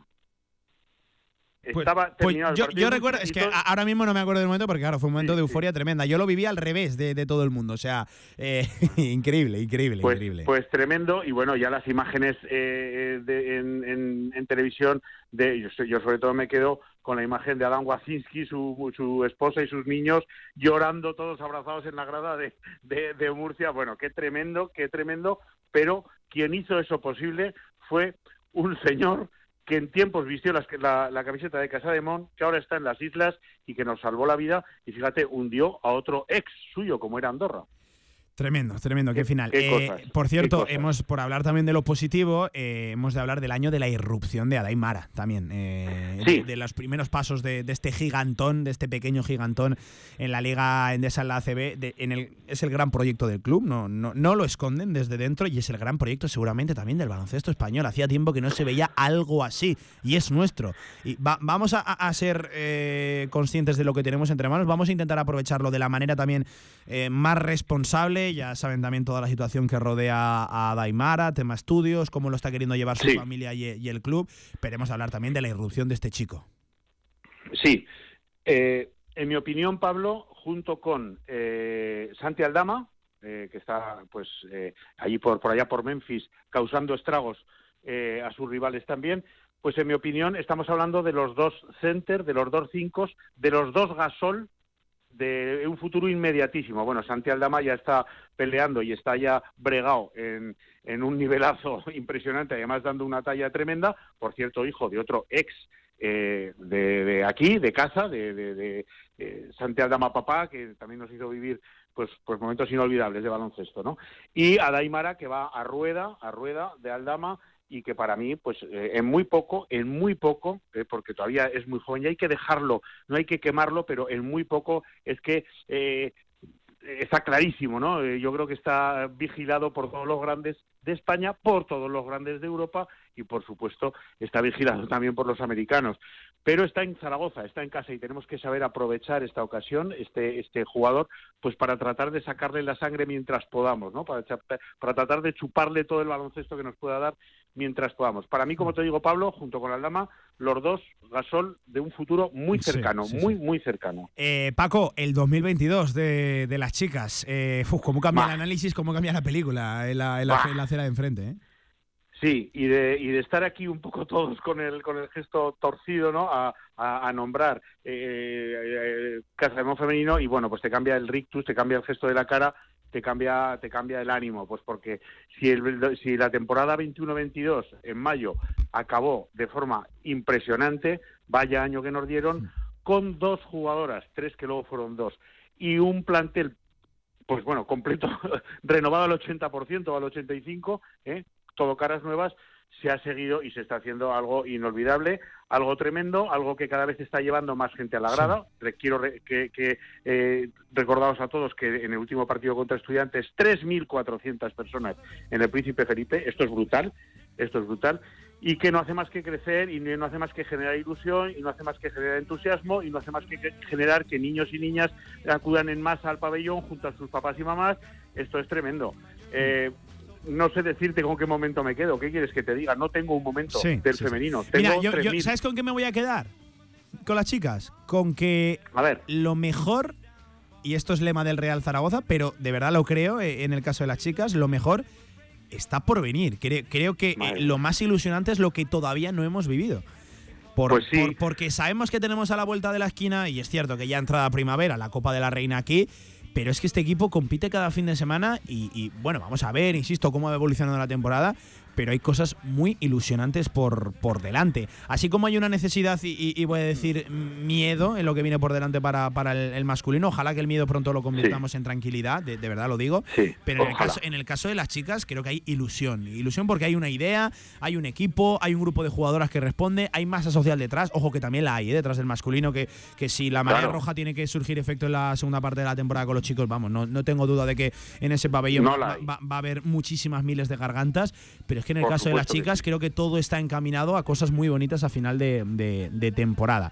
Pues, estaba pues yo, recuerdo, es que ahora mismo no me acuerdo del momento porque claro, fue un momento de euforia tremenda. Yo lo viví al revés de, todo el mundo, o sea, eh, increíble, increíble, pues, increíble. Pues tremendo y bueno, ya las imágenes eh, en, televisión, de yo, yo, sobre todo me quedo con la imagen de Adam Wasinski, su, su esposa y sus niños llorando todos abrazados en la grada de, de Murcia. Bueno, qué tremendo, qué tremendo, pero quien hizo eso posible fue un señor que en tiempos vistió la, la, camiseta de Casa de Mon, que ahora está en las islas y que nos salvó la vida y fíjate, hundió a otro ex suyo como era Andorra. Tremendo, tremendo, qué final. qué Eh, por cierto, hemos, por hablar también de lo positivo, eh, hemos de hablar del año de la irrupción de Adaimara también. eh, Sí. de, de los primeros pasos de, de este gigantón, de este pequeño gigantón en la Liga Endesa en la ACB. de- en el, es el gran proyecto del club, no, no, no lo esconden desde dentro y es el gran proyecto seguramente también del baloncesto español. Hacía tiempo que no se veía algo así y es nuestro. Y va- vamos a, a- a ser eh, conscientes de lo que tenemos entre manos, vamos a intentar aprovecharlo de la manera también eh, más responsable. Ya saben también toda la situación que rodea a Daimara, tema estudios, cómo lo está queriendo llevar su Sí. familia y, y el club. Queremos hablar también de la irrupción de este chico. Sí. Eh, en mi opinión, Pablo, junto con eh, Santi Aldama, eh, que está pues allí por, por allá por Memphis causando estragos a sus rivales también, pues en mi opinión estamos hablando de los dos center, de los dos cinco, de los dos gasol de un futuro inmediatísimo. Bueno, Santi Aldama ya está peleando y está ya bregado en, en un nivelazo impresionante, además dando una talla tremenda. Por cierto, hijo de otro ex eh, de, de aquí, de casa, de, de, de, Santi Aldama Papá, que también nos hizo vivir pues, pues momentos inolvidables de baloncesto, ¿no? Y a Daimara, que va a rueda, a rueda de Aldama, y que para mí, pues eh, en muy poco, en muy poco, eh, porque todavía es muy joven y hay que dejarlo, no hay que quemarlo, pero en muy poco es que eh, está clarísimo, ¿no? Eh, yo creo que está vigilado por todos los grandes de España, por todos los grandes de Europa y, por supuesto, está vigilado también por los americanos. Pero está en Zaragoza, está en casa y tenemos que saber aprovechar esta ocasión, este, este jugador, pues para tratar de sacarle la sangre mientras podamos, ¿no? Para, para tratar de chuparle todo el baloncesto que nos pueda dar mientras podamos. Para mí, como te digo, Pablo, junto con Aldama, los dos Gasol de un futuro muy cercano, sí, muy, muy cercano. Eh, Paco, el 2022 de, de las chicas. Eh, uf, ¿Cómo cambia el análisis? ¿Cómo cambia la película en la, en la, en la de enfrente? eh? Sí, y de, y de estar aquí un poco todos con el, con el gesto torcido, ¿no? A, a, a nombrar eh, eh, Casamón femenino y bueno, pues te cambia el rictus, te cambia el gesto de la cara, te cambia, te cambia el ánimo, pues porque si, el, si la temporada 21-22 en mayo acabó de forma impresionante, vaya año que nos dieron, con dos jugadoras, tres que luego fueron dos, y un plantel pues bueno, completo, renovado al 80% o al 85%, ¿eh? todo caras nuevas, se ha seguido y se está haciendo algo inolvidable, algo tremendo, algo que cada vez está llevando más gente a la grada. Quiero re- que, que eh, recordaros a todos que en el último partido contra estudiantes, 3.400 personas en el Príncipe Felipe, esto es brutal, esto es brutal, y que no hace más que crecer y no hace más que generar ilusión y no hace más que generar entusiasmo y no hace más que generar que niños y niñas acudan en masa al pabellón junto a sus papás y mamás. Esto es tremendo. Eh, no sé decirte con qué momento me quedo. ¿Qué quieres que te diga? No tengo un momento Sí, del sí, sí. femenino. Tengo Mira, yo, yo- 3.000. ¿sabes con qué me voy a quedar? Con las chicas. Con que lo mejor, y esto es lema del Real Zaragoza, pero de verdad lo creo eh, en el caso de las chicas, lo mejor está por venir. Cre- creo que eh, lo más ilusionante es lo que todavía no hemos vivido. Por- Pues sí. por- porque sabemos que tenemos a la vuelta de la esquina, y es cierto que ya entrada primavera, la Copa de la Reina aquí, pero es que este equipo compite cada fin de semana y, y, bueno, vamos a ver, insisto, cómo va evolucionando la temporada, pero hay cosas muy ilusionantes por, por delante. Así como hay una necesidad y, y- y voy a decir miedo en lo que viene por delante para, para el, el masculino, ojalá que el miedo pronto lo convirtamos en tranquilidad, de, de verdad lo digo, pero en el, caso, en el caso de las chicas creo que hay ilusión, ilusión porque hay una idea, hay un equipo, hay un grupo de jugadoras que responde, hay masa social detrás, ojo que también la hay ¿eh? detrás del masculino, que, que si la marea Claro. roja tiene que surgir efecto en la segunda parte de la temporada con los chicos, vamos, no, no tengo duda de que en ese pabellón No va, la hay. va- va a haber muchísimas miles de gargantas, pero es que en el Por caso de las chicas creo que todo está encaminado a cosas muy bonitas a final de, de- de temporada.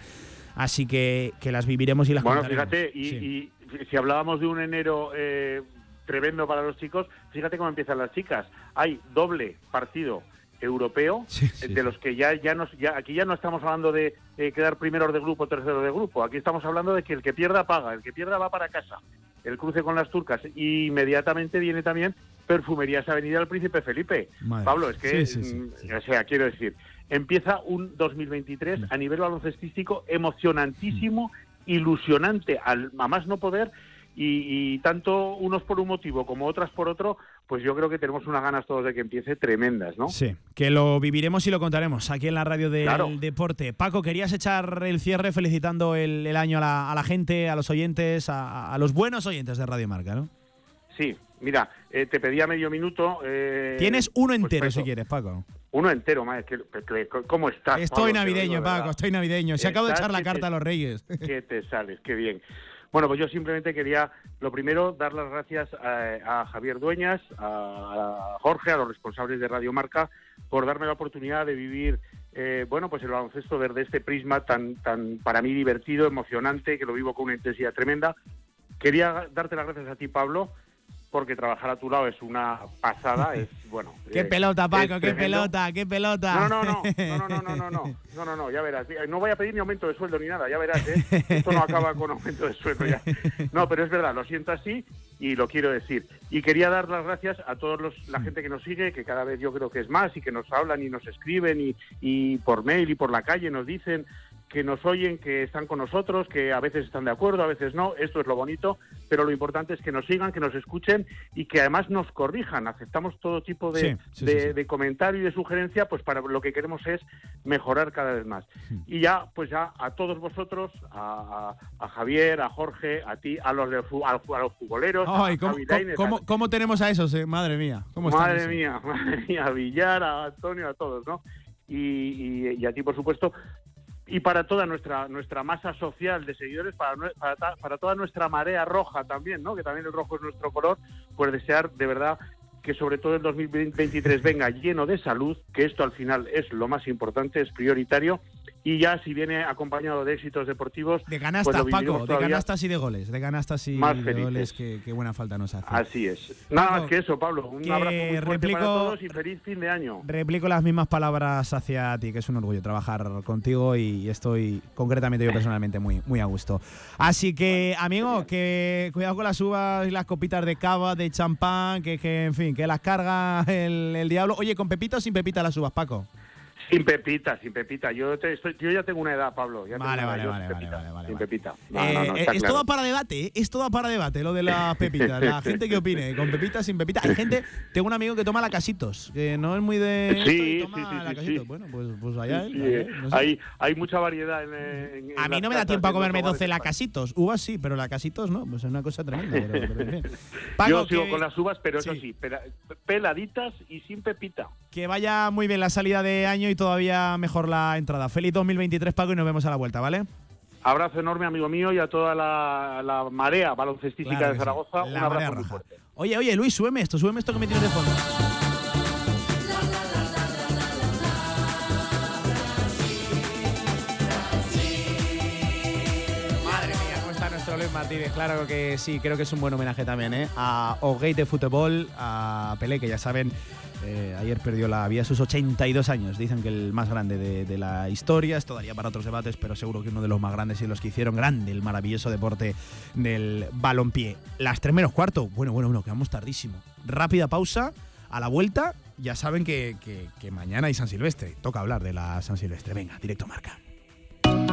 Así que, que las viviremos y las Bueno, fíjate, y, Sí. y si hablábamos de un enero eh, tremendo para los chicos, fíjate cómo empiezan las chicas. Hay doble partido europeo, eh, de los que ya ya nos ya aquí ya no estamos hablando de eh, quedar primeros de grupo, tercero de grupo. Aquí estamos hablando de que el que pierda paga, el que pierda va para casa. El cruce con las turcas y inmediatamente viene también Perfumerías Avenida del Príncipe Felipe. Madre. Pablo, es que mm, o sea, quiero decir, empieza un 2023 a nivel baloncestístico emocionantísimo, ilusionante, al, a más no poder, y, y tanto unos por un motivo como otras por otro, pues yo creo que tenemos unas ganas todos de que empiece tremendas, ¿no? Sí, que lo viviremos y lo contaremos aquí en la radio del Claro. deporte. Paco, querías echar el cierre felicitando el, el año a la, a la gente, a los oyentes, a, a los buenos oyentes de Radio Marca, ¿no? Sí, Mira, eh, te pedía medio minuto. eh, Tienes uno pues entero si quieres, Paco. Uno entero, que- ¿Cómo estás? Estoy Pablo? Navideño, Paco, estoy navideño. Se acabo de echar la carta te- a los Reyes. Que te sales, qué bien. Bueno, pues yo simplemente quería, lo primero, dar las gracias a, a Javier Dueñas, a, Jorge, a los responsables de Radio Marca, por darme la oportunidad de vivir, eh, bueno, pues el baloncesto desde este prisma tan, tan para mí divertido, emocionante, que lo vivo con una intensidad tremenda. Quería darte las gracias a ti, Pablo, porque trabajar a tu lado es una pasada, es bueno. Qué pelota, Paco, qué pelota, qué pelota. No, no, no, no, no, no, no, no, no, no, no, no, ya verás. No voy a pedir ni aumento de sueldo ni nada, ya verás, ¿eh? Esto no acaba con aumento de sueldo ya. No, pero es verdad, lo siento así y lo quiero decir. Y quería dar las gracias a todos los, la gente que nos sigue, que cada vez yo creo que es más y que nos hablan y nos escriben y, y por mail y por la calle nos dicen que nos oyen, que están con nosotros, que a veces están de acuerdo, a veces no. Esto es lo bonito, pero lo importante es que nos sigan, que nos escuchen y que además nos corrijan. Aceptamos todo tipo de, Sí, sí, de- sí, sí. de comentario y de sugerencia, pues para lo que queremos es mejorar cada vez más. Hmm. Y ya, pues ya a todos vosotros, a, a- a Javier, a Jorge, a ti, a los, de, a, a los futboleros, Ay, a ¿cómo, cómo- Lainez, cómo- a- cómo tenemos a esos? eh? Madre mía. ¿cómo Madre mía, madre mía, a Villar, a Antonio, a todos, ¿no? Y, y- y a ti, por supuesto. Y para toda nuestra nuestra masa social de seguidores, para, para, para toda nuestra marea roja también, ¿no? Que también el rojo es nuestro color, pues desear de verdad que sobre todo el 2023 venga lleno de salud, que esto al final es lo más importante, es prioritario, y ya si viene acompañado de éxitos deportivos, De pues canastas, viviremos Paco, de canastas y de goles. De canastas y más de felices. goles, que, que buena falta nos hace. Así es. Nada Paco, más que eso, Pablo. Un abrazo muy fuerte replico- para todos y feliz fin de año. Replico las mismas palabras hacia ti, que es un orgullo trabajar contigo y estoy concretamente yo personalmente muy, muy a gusto. Así que, amigo, que cuidado con las uvas y las copitas de cava, de champán, que, que en fin, que las carga el, el diablo. Oye, ¿con pepito o sin pepita las uvas, Paco? Sin pepita, sin pepita. Yo, te estoy- yo ya tengo una edad, Pablo. Ya Vale, vale, vale, sin vale, pepita, vale, vale, Sin pepita. No, Eh, no, no, eh, es claro. todo para debate, ¿eh? es todo para debate lo de las pepitas. La gente que opine, con pepita, sin pepita. Hay gente, tengo un amigo que toma la casitos, que no es muy de. esto Sí, toma sí, sí, la Casitos. sí. Bueno, pues, pues allá él. Allá eh, él, no sé. hay, hay mucha variedad en, A mí no me da tiempo a comerme hogares 12 de España. lacasitos. Uvas sí, pero lacasitos no. Pues es una cosa tremenda. Pero, pero en fin. Paco, Yo sigo que- con las uvas, pero eso sí. sí, pela- peladitas y sin pepita. Que vaya muy bien la salida de año y todavía mejor la entrada. Feliz 2023, Paco, y nos vemos a la vuelta, ¿vale? Abrazo enorme, amigo mío, y a toda la, la marea baloncestística Claro de que sí. Zaragoza. Un abrazo muy fuerte. Oye, oye, Luis, súbeme esto, súbeme esto que me tienes de fondo. Madre mía, ¿cómo está nuestro Luis Martínez? Claro que sí, creo que es un buen homenaje también, ¿eh? A O'Gate de fútbol, a Pelé, que ya saben, eh, ayer perdió la vida a sus 82 años. Dicen que el más grande de, de la historia, esto daría para otros debates, pero seguro que uno de los más grandes y los que hicieron grande el maravilloso deporte del balompié. Las tres menos cuarto, bueno, bueno, bueno, quedamos tardísimo. Rápida pausa, a la vuelta, ya saben que, que- que mañana hay San Silvestre. Toca hablar de la San Silvestre. Venga, directo marca.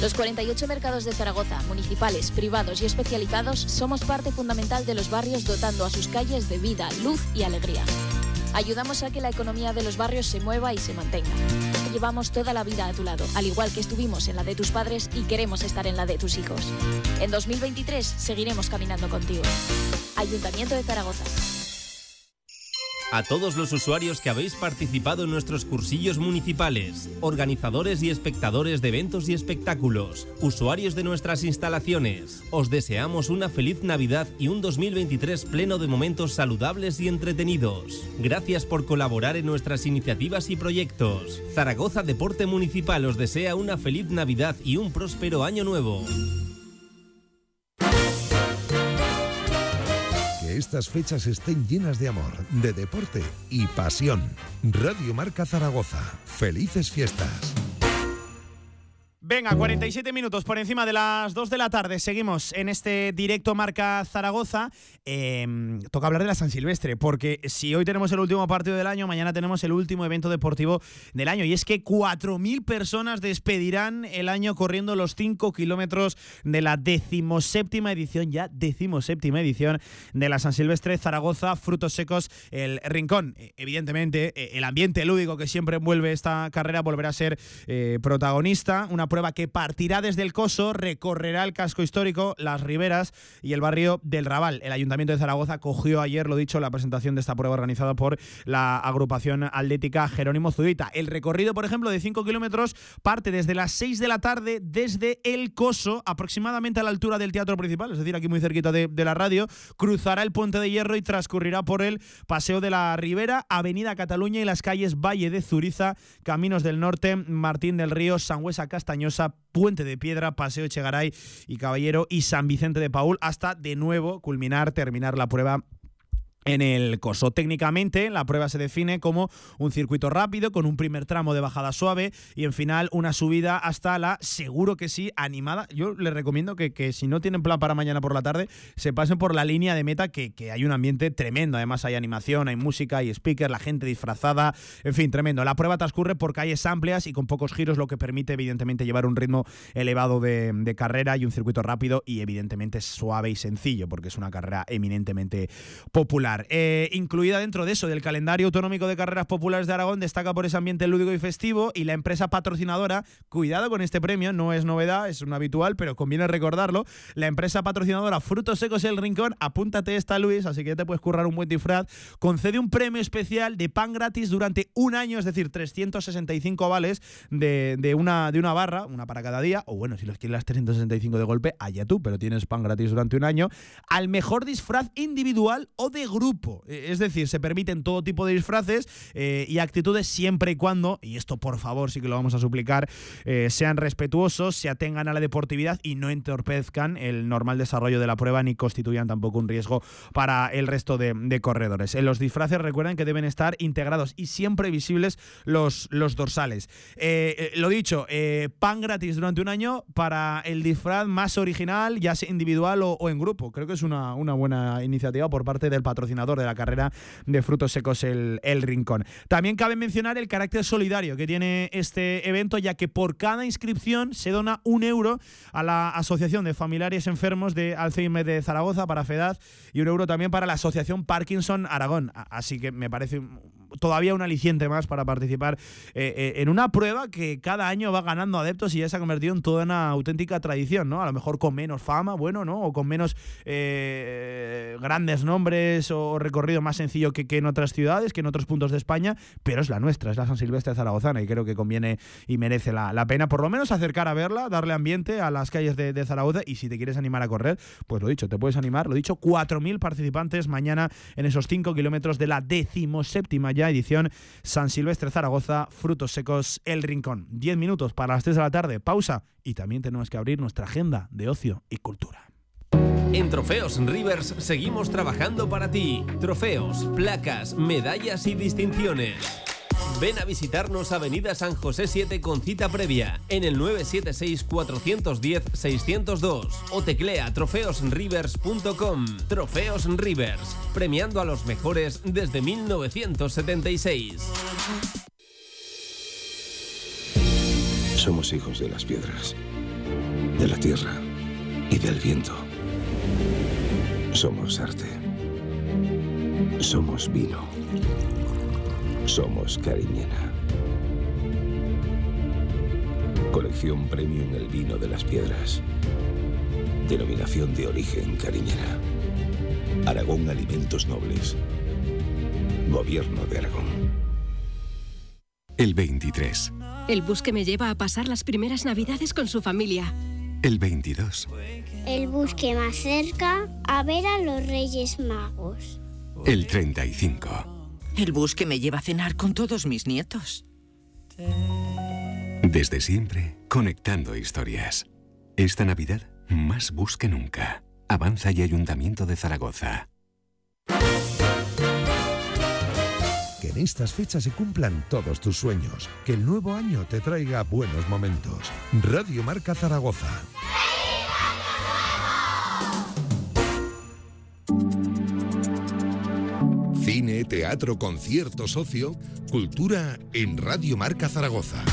Los 48 mercados de Zaragoza, municipales, privados y especializados, somos parte fundamental de los barrios dotando a sus calles de vida, luz y alegría. Ayudamos a que la economía de los barrios se mueva y se mantenga. Llevamos toda la vida a tu lado, al igual que estuvimos en la de tus padres y queremos estar en la de tus hijos. En 2023 seguiremos caminando contigo. Ayuntamiento de Zaragoza. A todos los usuarios que habéis participado en nuestros cursillos municipales, organizadores y espectadores de eventos y espectáculos, usuarios de nuestras instalaciones, os deseamos una feliz Navidad y un 2023 pleno de momentos saludables y entretenidos. Gracias por colaborar en nuestras iniciativas y proyectos. Zaragoza Deporte Municipal os desea una feliz Navidad y un próspero año nuevo. Estas fechas estén llenas de amor, de deporte y pasión. Radio Marca Zaragoza. Felices fiestas. Venga, 47 minutos por encima de las 2 de la tarde. Seguimos en este directo Marca Zaragoza. Em, toca hablar de la San Silvestre, porque si hoy tenemos el último partido del año, mañana tenemos el último evento deportivo del año. Y es que 4.000 personas despedirán el año corriendo los 5 kilómetros de la decimoséptima edición, ya decimoséptima edición de la San Silvestre Zaragoza, Frutos Secos, el Rincón. E, evidentemente, e, el ambiente lúdico que siempre envuelve esta carrera volverá a ser eh, protagonista. Prueba que partirá desde el Coso, recorrerá el casco histórico, las riberas y el barrio del Raval. El Ayuntamiento de Zaragoza cogió ayer, lo dicho, la presentación de esta prueba organizada por la agrupación atlética Jerónimo Zudita. El recorrido, por ejemplo, de 5 kilómetros parte desde las 6 de la tarde, desde el Coso, aproximadamente a la altura del teatro principal, es decir, aquí muy cerquita de, de la radio, cruzará el puente de hierro y transcurrirá por el Paseo de la Ribera, Avenida Cataluña y las calles Valle de Zuriza, Caminos del Norte, Martín del Río, Sangüesa Castañón Puente de Piedra, Paseo Echegaray y Caballero y San Vicente de Paul hasta de nuevo culminar, terminar la prueba en el coso. Técnicamente, la prueba se define como un circuito rápido con un primer tramo de bajada suave y en final una subida hasta la, seguro que sí, animada. Yo les recomiendo que, que si no tienen plan para mañana por la tarde, se pasen por la línea de meta, que, que, hay un ambiente tremendo. Además, hay animación, hay música, hay speaker, la gente disfrazada, en fin, tremendo. La prueba transcurre por calles amplias y con pocos giros, lo que permite, evidentemente, llevar un ritmo elevado de, de carrera y un circuito rápido y, evidentemente, suave y sencillo, porque es una carrera eminentemente popular. Eh, incluida dentro de eso, del calendario autonómico de carreras populares de Aragón, destaca por ese ambiente lúdico y festivo y la empresa patrocinadora, cuidado con este premio, no es novedad, es un habitual, pero conviene recordarlo, la empresa patrocinadora Frutos Secos El Rincón, apúntate esta Luis, así que te puedes currar un buen disfraz, concede un premio especial de pan gratis durante un año, es decir, 365 vales de, una, de una barra, una para cada día, o bueno, si los quieres las 365 de golpe, allá tú, pero tienes pan gratis durante un año, al mejor disfraz individual o de grupo grupo. Eh, es decir, se permiten todo tipo de disfraces eh, y actitudes siempre y cuando, y esto por favor sí que lo vamos a suplicar, eh, sean respetuosos, se atengan a la deportividad y no entorpezcan el normal desarrollo de la prueba ni constituyan tampoco un riesgo para el resto de, corredores. En los disfraces recuerden que deben estar integrados y siempre visibles los, dorsales. lo dicho, pan gratis durante un año para el disfraz más original, ya sea individual o, o en grupo. Creo que es una, una buena iniciativa por parte del patrocinador de la carrera de frutos secos el, el Rincón. También cabe mencionar el carácter solidario que tiene este evento, ya que por cada inscripción se dona un euro a la Asociación de Familiares Enfermos de Alzheimer de Zaragoza para FEDAZ y un euro también para la Asociación Parkinson Aragón. Así que me parece todavía un aliciente más para participar eh, eh, en una prueba que cada año va ganando adeptos y ya se ha convertido en toda una auténtica tradición, ¿no? A lo mejor con menos fama, bueno, ¿no? O con menos eh, grandes nombres o recorrido más sencillo que, en otras ciudades, que en otros puntos de España, pero es la nuestra, es la San Silvestre Zaragozana y creo que conviene y merece la, pena por lo menos acercar a verla, darle ambiente a las calles de, de, Zaragoza y si te quieres animar a correr, pues lo dicho, te puedes animar, lo dicho, 4.000 participantes mañana en esos 5 kilómetros de la decimoséptima ya edición San Silvestre Zaragoza, Frutos Secos El Rincón. 10 minutos para las 3 de la tarde, pausa y también tenemos que abrir nuestra agenda de ocio y cultura. En Trofeos Rivers seguimos trabajando para ti. Trofeos, placas, medallas y distinciones. Ven a visitarnos Avenida San José 7 con cita previa en el 976-410-602 o teclea trofeosrivers.com. Trofeos Rivers, premiando a los mejores desde 1976. Somos hijos de las piedras, de la tierra y del viento. Somos arte. Somos vino. Somos Cariñena. Colección Premium El Vino de las Piedras. Denominación de origen Cariñena. Aragón Alimentos Nobles. Gobierno de Aragón. El 23. El bus que me lleva a pasar las primeras navidades con su familia. El 22. El bus que más cerca a ver a los Reyes Magos. El 35 el bus que me lleva a cenar con todos mis nietos. Desde siempre, conectando historias. Esta Navidad, más bus que nunca. Avanza y Ayuntamiento de Zaragoza. que en estas fechas se cumplan todos tus sueños, que el nuevo año te traiga buenos momentos. Radio Marca Zaragoza. Cine, teatro, concierto, socio, cultura en Radio Marca Zaragoza.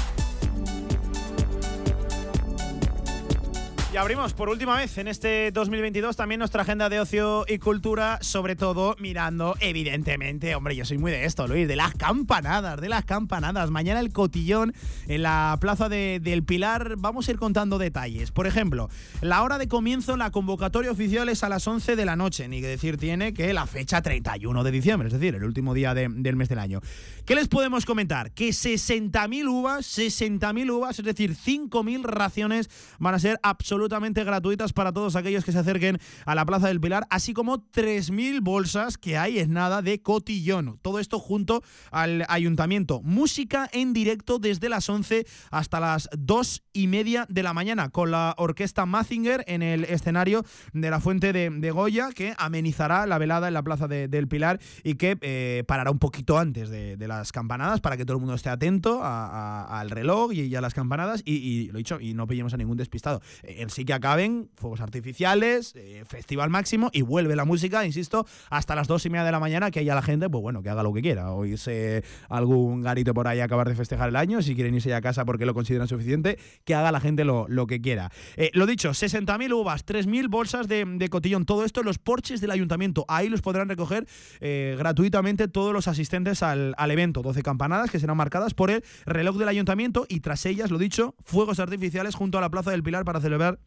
Y abrimos por última vez en este 2022 también nuestra agenda de ocio y cultura, sobre todo mirando, evidentemente, hombre, yo soy muy de esto, Luis, de las campanadas, de las campanadas. Mañana el cotillón en la plaza de, del Pilar, vamos a ir contando detalles. Por ejemplo, la hora de comienzo, la convocatoria oficial es a las 11 de la noche, ni que decir tiene que la fecha 31 de diciembre, es decir, el último día de- del mes del año. ¿Qué les podemos comentar? Que 60.000 uvas, 60.000 uvas, es decir, 5.000 raciones van a ser absolutamente gratuitas para todos aquellos que se acerquen a la Plaza del Pilar, así como 3.000 bolsas que hay es nada de cotillón. Todo esto junto al ayuntamiento. Música en directo desde las 11 hasta las 2 y media de la mañana con la orquesta Mazinger en el escenario de la Fuente de, de Goya que amenizará la velada en la Plaza de- del Pilar y que eh, parará un poquito antes de, de las campanadas para que todo el mundo esté atento al reloj y, y a las campanadas y, lo dicho, y no pillemos a ningún despistado. En sí que acaben fuegos artificiales, eh, festival máximo y vuelve la música, insisto, hasta las dos y media de la mañana que haya la gente, pues bueno, que haga lo que quiera, o irse algún garito por ahí acabar de festejar el año, si quieren irse ya a casa porque lo consideran suficiente, que haga la gente lo, lo que quiera. Eh, lo dicho, 60.000 uvas, 3.000 bolsas de, de cotillón, todo esto los porches del ayuntamiento, ahí los podrán recoger eh, gratuitamente todos los asistentes al, al evento, 12 campanadas que serán marcadas por el reloj del ayuntamiento y tras ellas, lo dicho, fuegos artificiales junto a la Plaza del Pilar para celebrar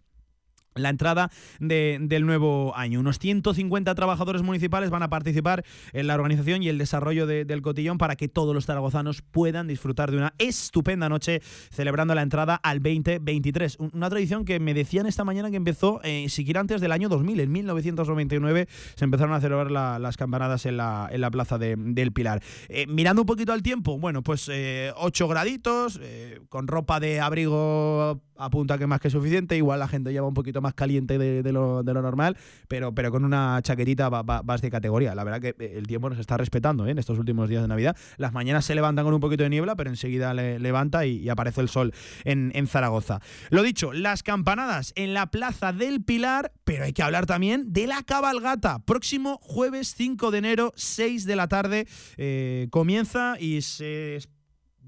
la entrada de- del nuevo año. Unos 150 trabajadores municipales van a participar en la organización y el desarrollo de- del cotillón para que todos los zaragozanos puedan disfrutar de una estupenda noche celebrando la entrada al 2023. Un- Una tradición que me decían esta mañana que empezó eh, siquiera antes del año 2000. En 1999 se empezaron a celebrar la- las campanadas en la, en la plaza de- del Pilar. Eh, mirando un poquito al tiempo, bueno, pues 8 graditos, eh, con ropa de abrigo apunta que más que suficiente. Igual la gente lleva un poquito más caliente de, de lo, normal, pero, pero con una chaquetita va- va- vas de categoría. La verdad que eh, el tiempo nos está respetando ¿eh? en estos últimos días de Navidad. Las mañanas se levantan con un poquito de niebla, pero enseguida le- levanta y, y aparece el sol en, en Zaragoza. Lo dicho, las campanadas en la Plaza del Pilar, pero hay que hablar también de la cabalgata. Próximo jueves 5 de enero, 6 de la tarde, eh, comienza y se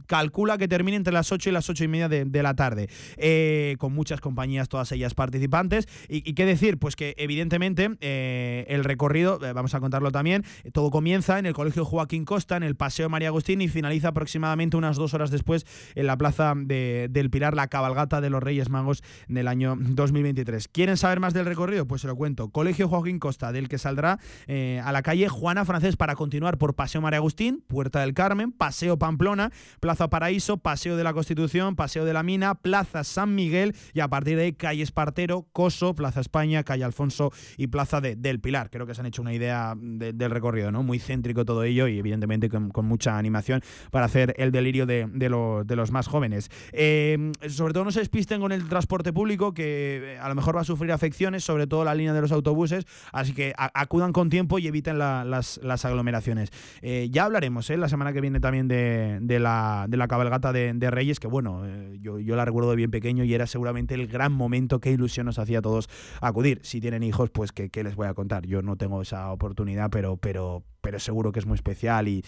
calcula que termine entre las 8 y las 8 y media de, de la tarde, eh, con muchas compañías, todas ellas participantes. Y, qué decir, pues que evidentemente eh, el recorrido, eh, vamos a contarlo también, todo comienza en el Colegio Joaquín Costa, en el Paseo María Agustín y finaliza aproximadamente unas dos horas después en la Plaza de- del Pilar, la cabalgata de los Reyes Magos del año 2023. ¿Quieren saber más del recorrido? Pues se lo cuento. Colegio Joaquín Costa, del que saldrá a la calle Juana Francés para continuar por Paseo María Agustín, Puerta del Carmen, Paseo Pamplona, Plaza Paraíso, Paseo de la Constitución, Paseo de la Mina, Plaza San Miguel y a partir de ahí calle Espartero, Coso, Plaza España, calle Alfonso y Plaza de- del Pilar. Creo que se han hecho una idea de- del recorrido, ¿no? Muy céntrico todo ello y evidentemente con, mucha animación para hacer el delirio de, de lo- de los más jóvenes. Eh, sobre todo no se despisten con el transporte público que eh, a lo mejor va a sufrir afecciones, sobre todo la línea de los autobuses, así que acudan con tiempo y eviten la- las, aglomeraciones. Eh, ya hablaremos ¿eh? la semana que viene también de la, de la cabalgata de, Reyes, que bueno, eh, yo, la recuerdo de bien pequeño y era seguramente el gran momento, qué ilusión nos hacía a todos acudir. Si tienen hijos, pues ¿qué, qué les voy a contar? Yo no tengo esa oportunidad, pero, pero, pero seguro que es muy especial y,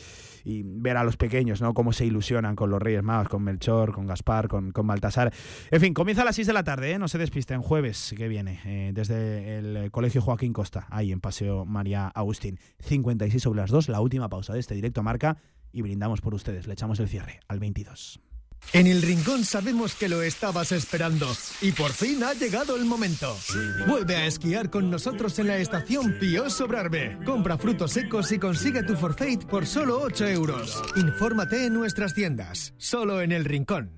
ver a los pequeños, ¿no? Cómo se ilusionan con los Reyes Magos, con Melchor, con Gaspar, con, con Baltasar. En fin, comienza a las 6 de la tarde, ¿eh? No se despisten, jueves que viene, eh, desde el Colegio Joaquín Costa, ahí en Paseo María Agustín. 56 sobre las 2, la última pausa de este directo marca y brindamos por ustedes. Le echamos el cierre al 22. En el Rincón sabemos que lo estabas esperando y por fin ha llegado el momento. Vuelve a esquiar con nosotros en la estación Pío Sobrarbe. Compra frutos secos y consigue tu forfait por solo 8 euros. Infórmate en nuestras tiendas, solo en el Rincón.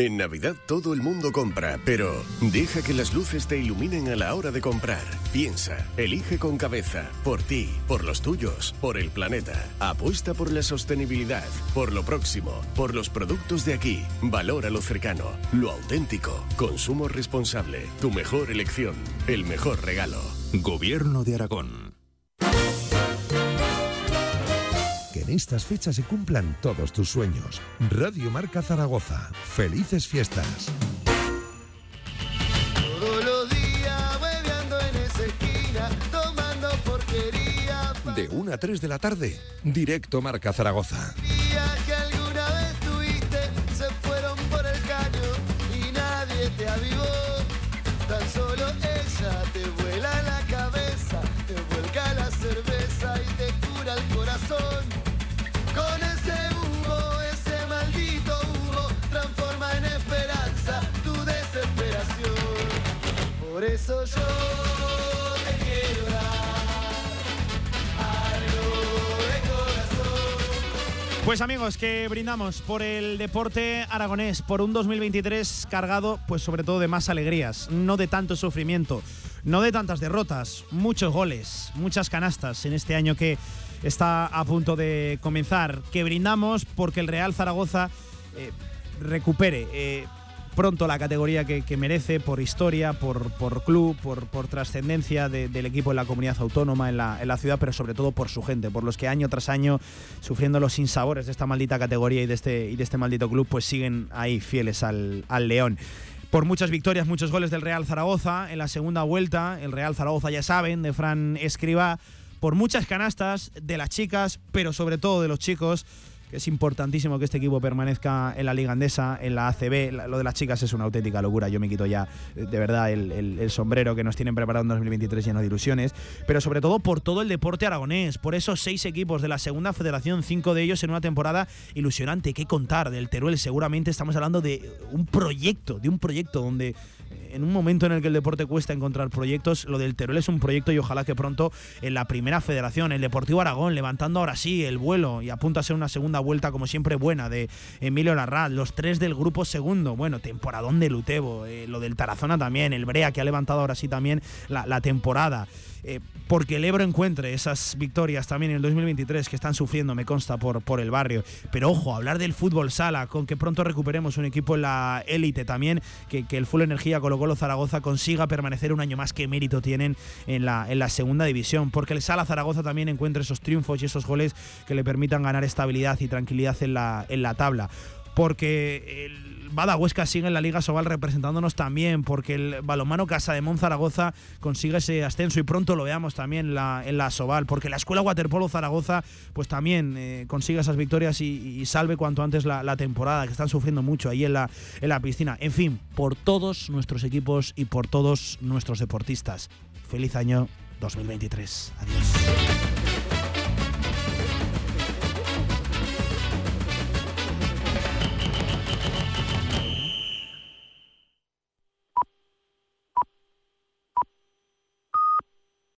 En Navidad todo el mundo compra, pero deja que las luces te iluminen a la hora de comprar. Piensa, elige con cabeza, por ti, por los tuyos, por el planeta. Apuesta por la sostenibilidad, por lo próximo, por los productos de aquí. Valora lo cercano, lo auténtico. Consumo responsable, tu mejor elección, el mejor regalo. Gobierno de Aragón. En estas fechas se cumplan todos tus sueños. Radio Marca Zaragoza. Felices fiestas. De 1 a 3 de la tarde, directo Marca Zaragoza. Pues amigos, que brindamos por el deporte aragonés, por un 2023 cargado, pues sobre todo de más alegrías, no de tanto sufrimiento, no de tantas derrotas, muchos goles, muchas canastas en este año que está a punto de comenzar. Que brindamos porque el Real Zaragoza eh, recupere eh, pronto la categoría que, merece por historia, por, club, por, trascendencia de- del equipo en la comunidad autónoma, en la, ciudad, pero sobre todo por su gente, por los que año tras año, sufriendo los sinsabores de esta maldita categoría y de este, y de este maldito club, pues siguen ahí fieles al, al León. Por muchas victorias, muchos goles del Real Zaragoza en la segunda vuelta, el Real Zaragoza ya saben, de Fran Escribá, por muchas canastas de las chicas, pero sobre todo de los chicos, es importantísimo que este equipo permanezca en la Liga Andesa, en la ACB. Lo de las chicas es una auténtica locura. Yo me quito ya, eh, de verdad, el, sombrero que nos tienen preparado en 2023 lleno de ilusiones. Pero sobre todo por todo el deporte aragonés, por esos seis equipos de la segunda federación, cinco de ellos en una temporada ilusionante. ¿Qué contar del Teruel? Seguramente estamos hablando de un proyecto, de un proyecto donde en un momento en el que el deporte cuesta encontrar proyectos, lo del Teruel es un proyecto y ojalá que pronto en la primera federación, el Deportivo Aragón, levantando ahora sí el vuelo y apunta a ser una segunda vuelta como siempre buena de Emilio Larraz, los tres del grupo segundo, bueno, temporadón de Lutebo, eh, lo del Tarazona también, el Brea que ha levantado ahora sí también la, la temporada. Eh, porque el Ebro encuentre esas victorias también en el 2023 que están sufriendo, me consta, por, por el barrio. Pero ojo, hablar del fútbol sala, con que pronto recuperemos un equipo en la élite también, que, el Full Energía Colo Colo Zaragoza consiga permanecer un año más que mérito tienen en la, en la segunda división, porque el Sala Zaragoza también encuentre esos triunfos y esos goles que le permitan ganar estabilidad y tranquilidad en la, en la tabla porque el Bada Huesca sigue en la Liga Sobal representándonos también, porque el balomano Casa de Zaragoza consigue ese ascenso y pronto lo veamos también en la, en Sobal, porque la Escuela Waterpolo Zaragoza pues también eh, consigue esas victorias y, salve cuanto antes la, la temporada, que están sufriendo mucho ahí en la, en la piscina. En fin, por todos nuestros equipos y por todos nuestros deportistas. Feliz año 2023. Adiós.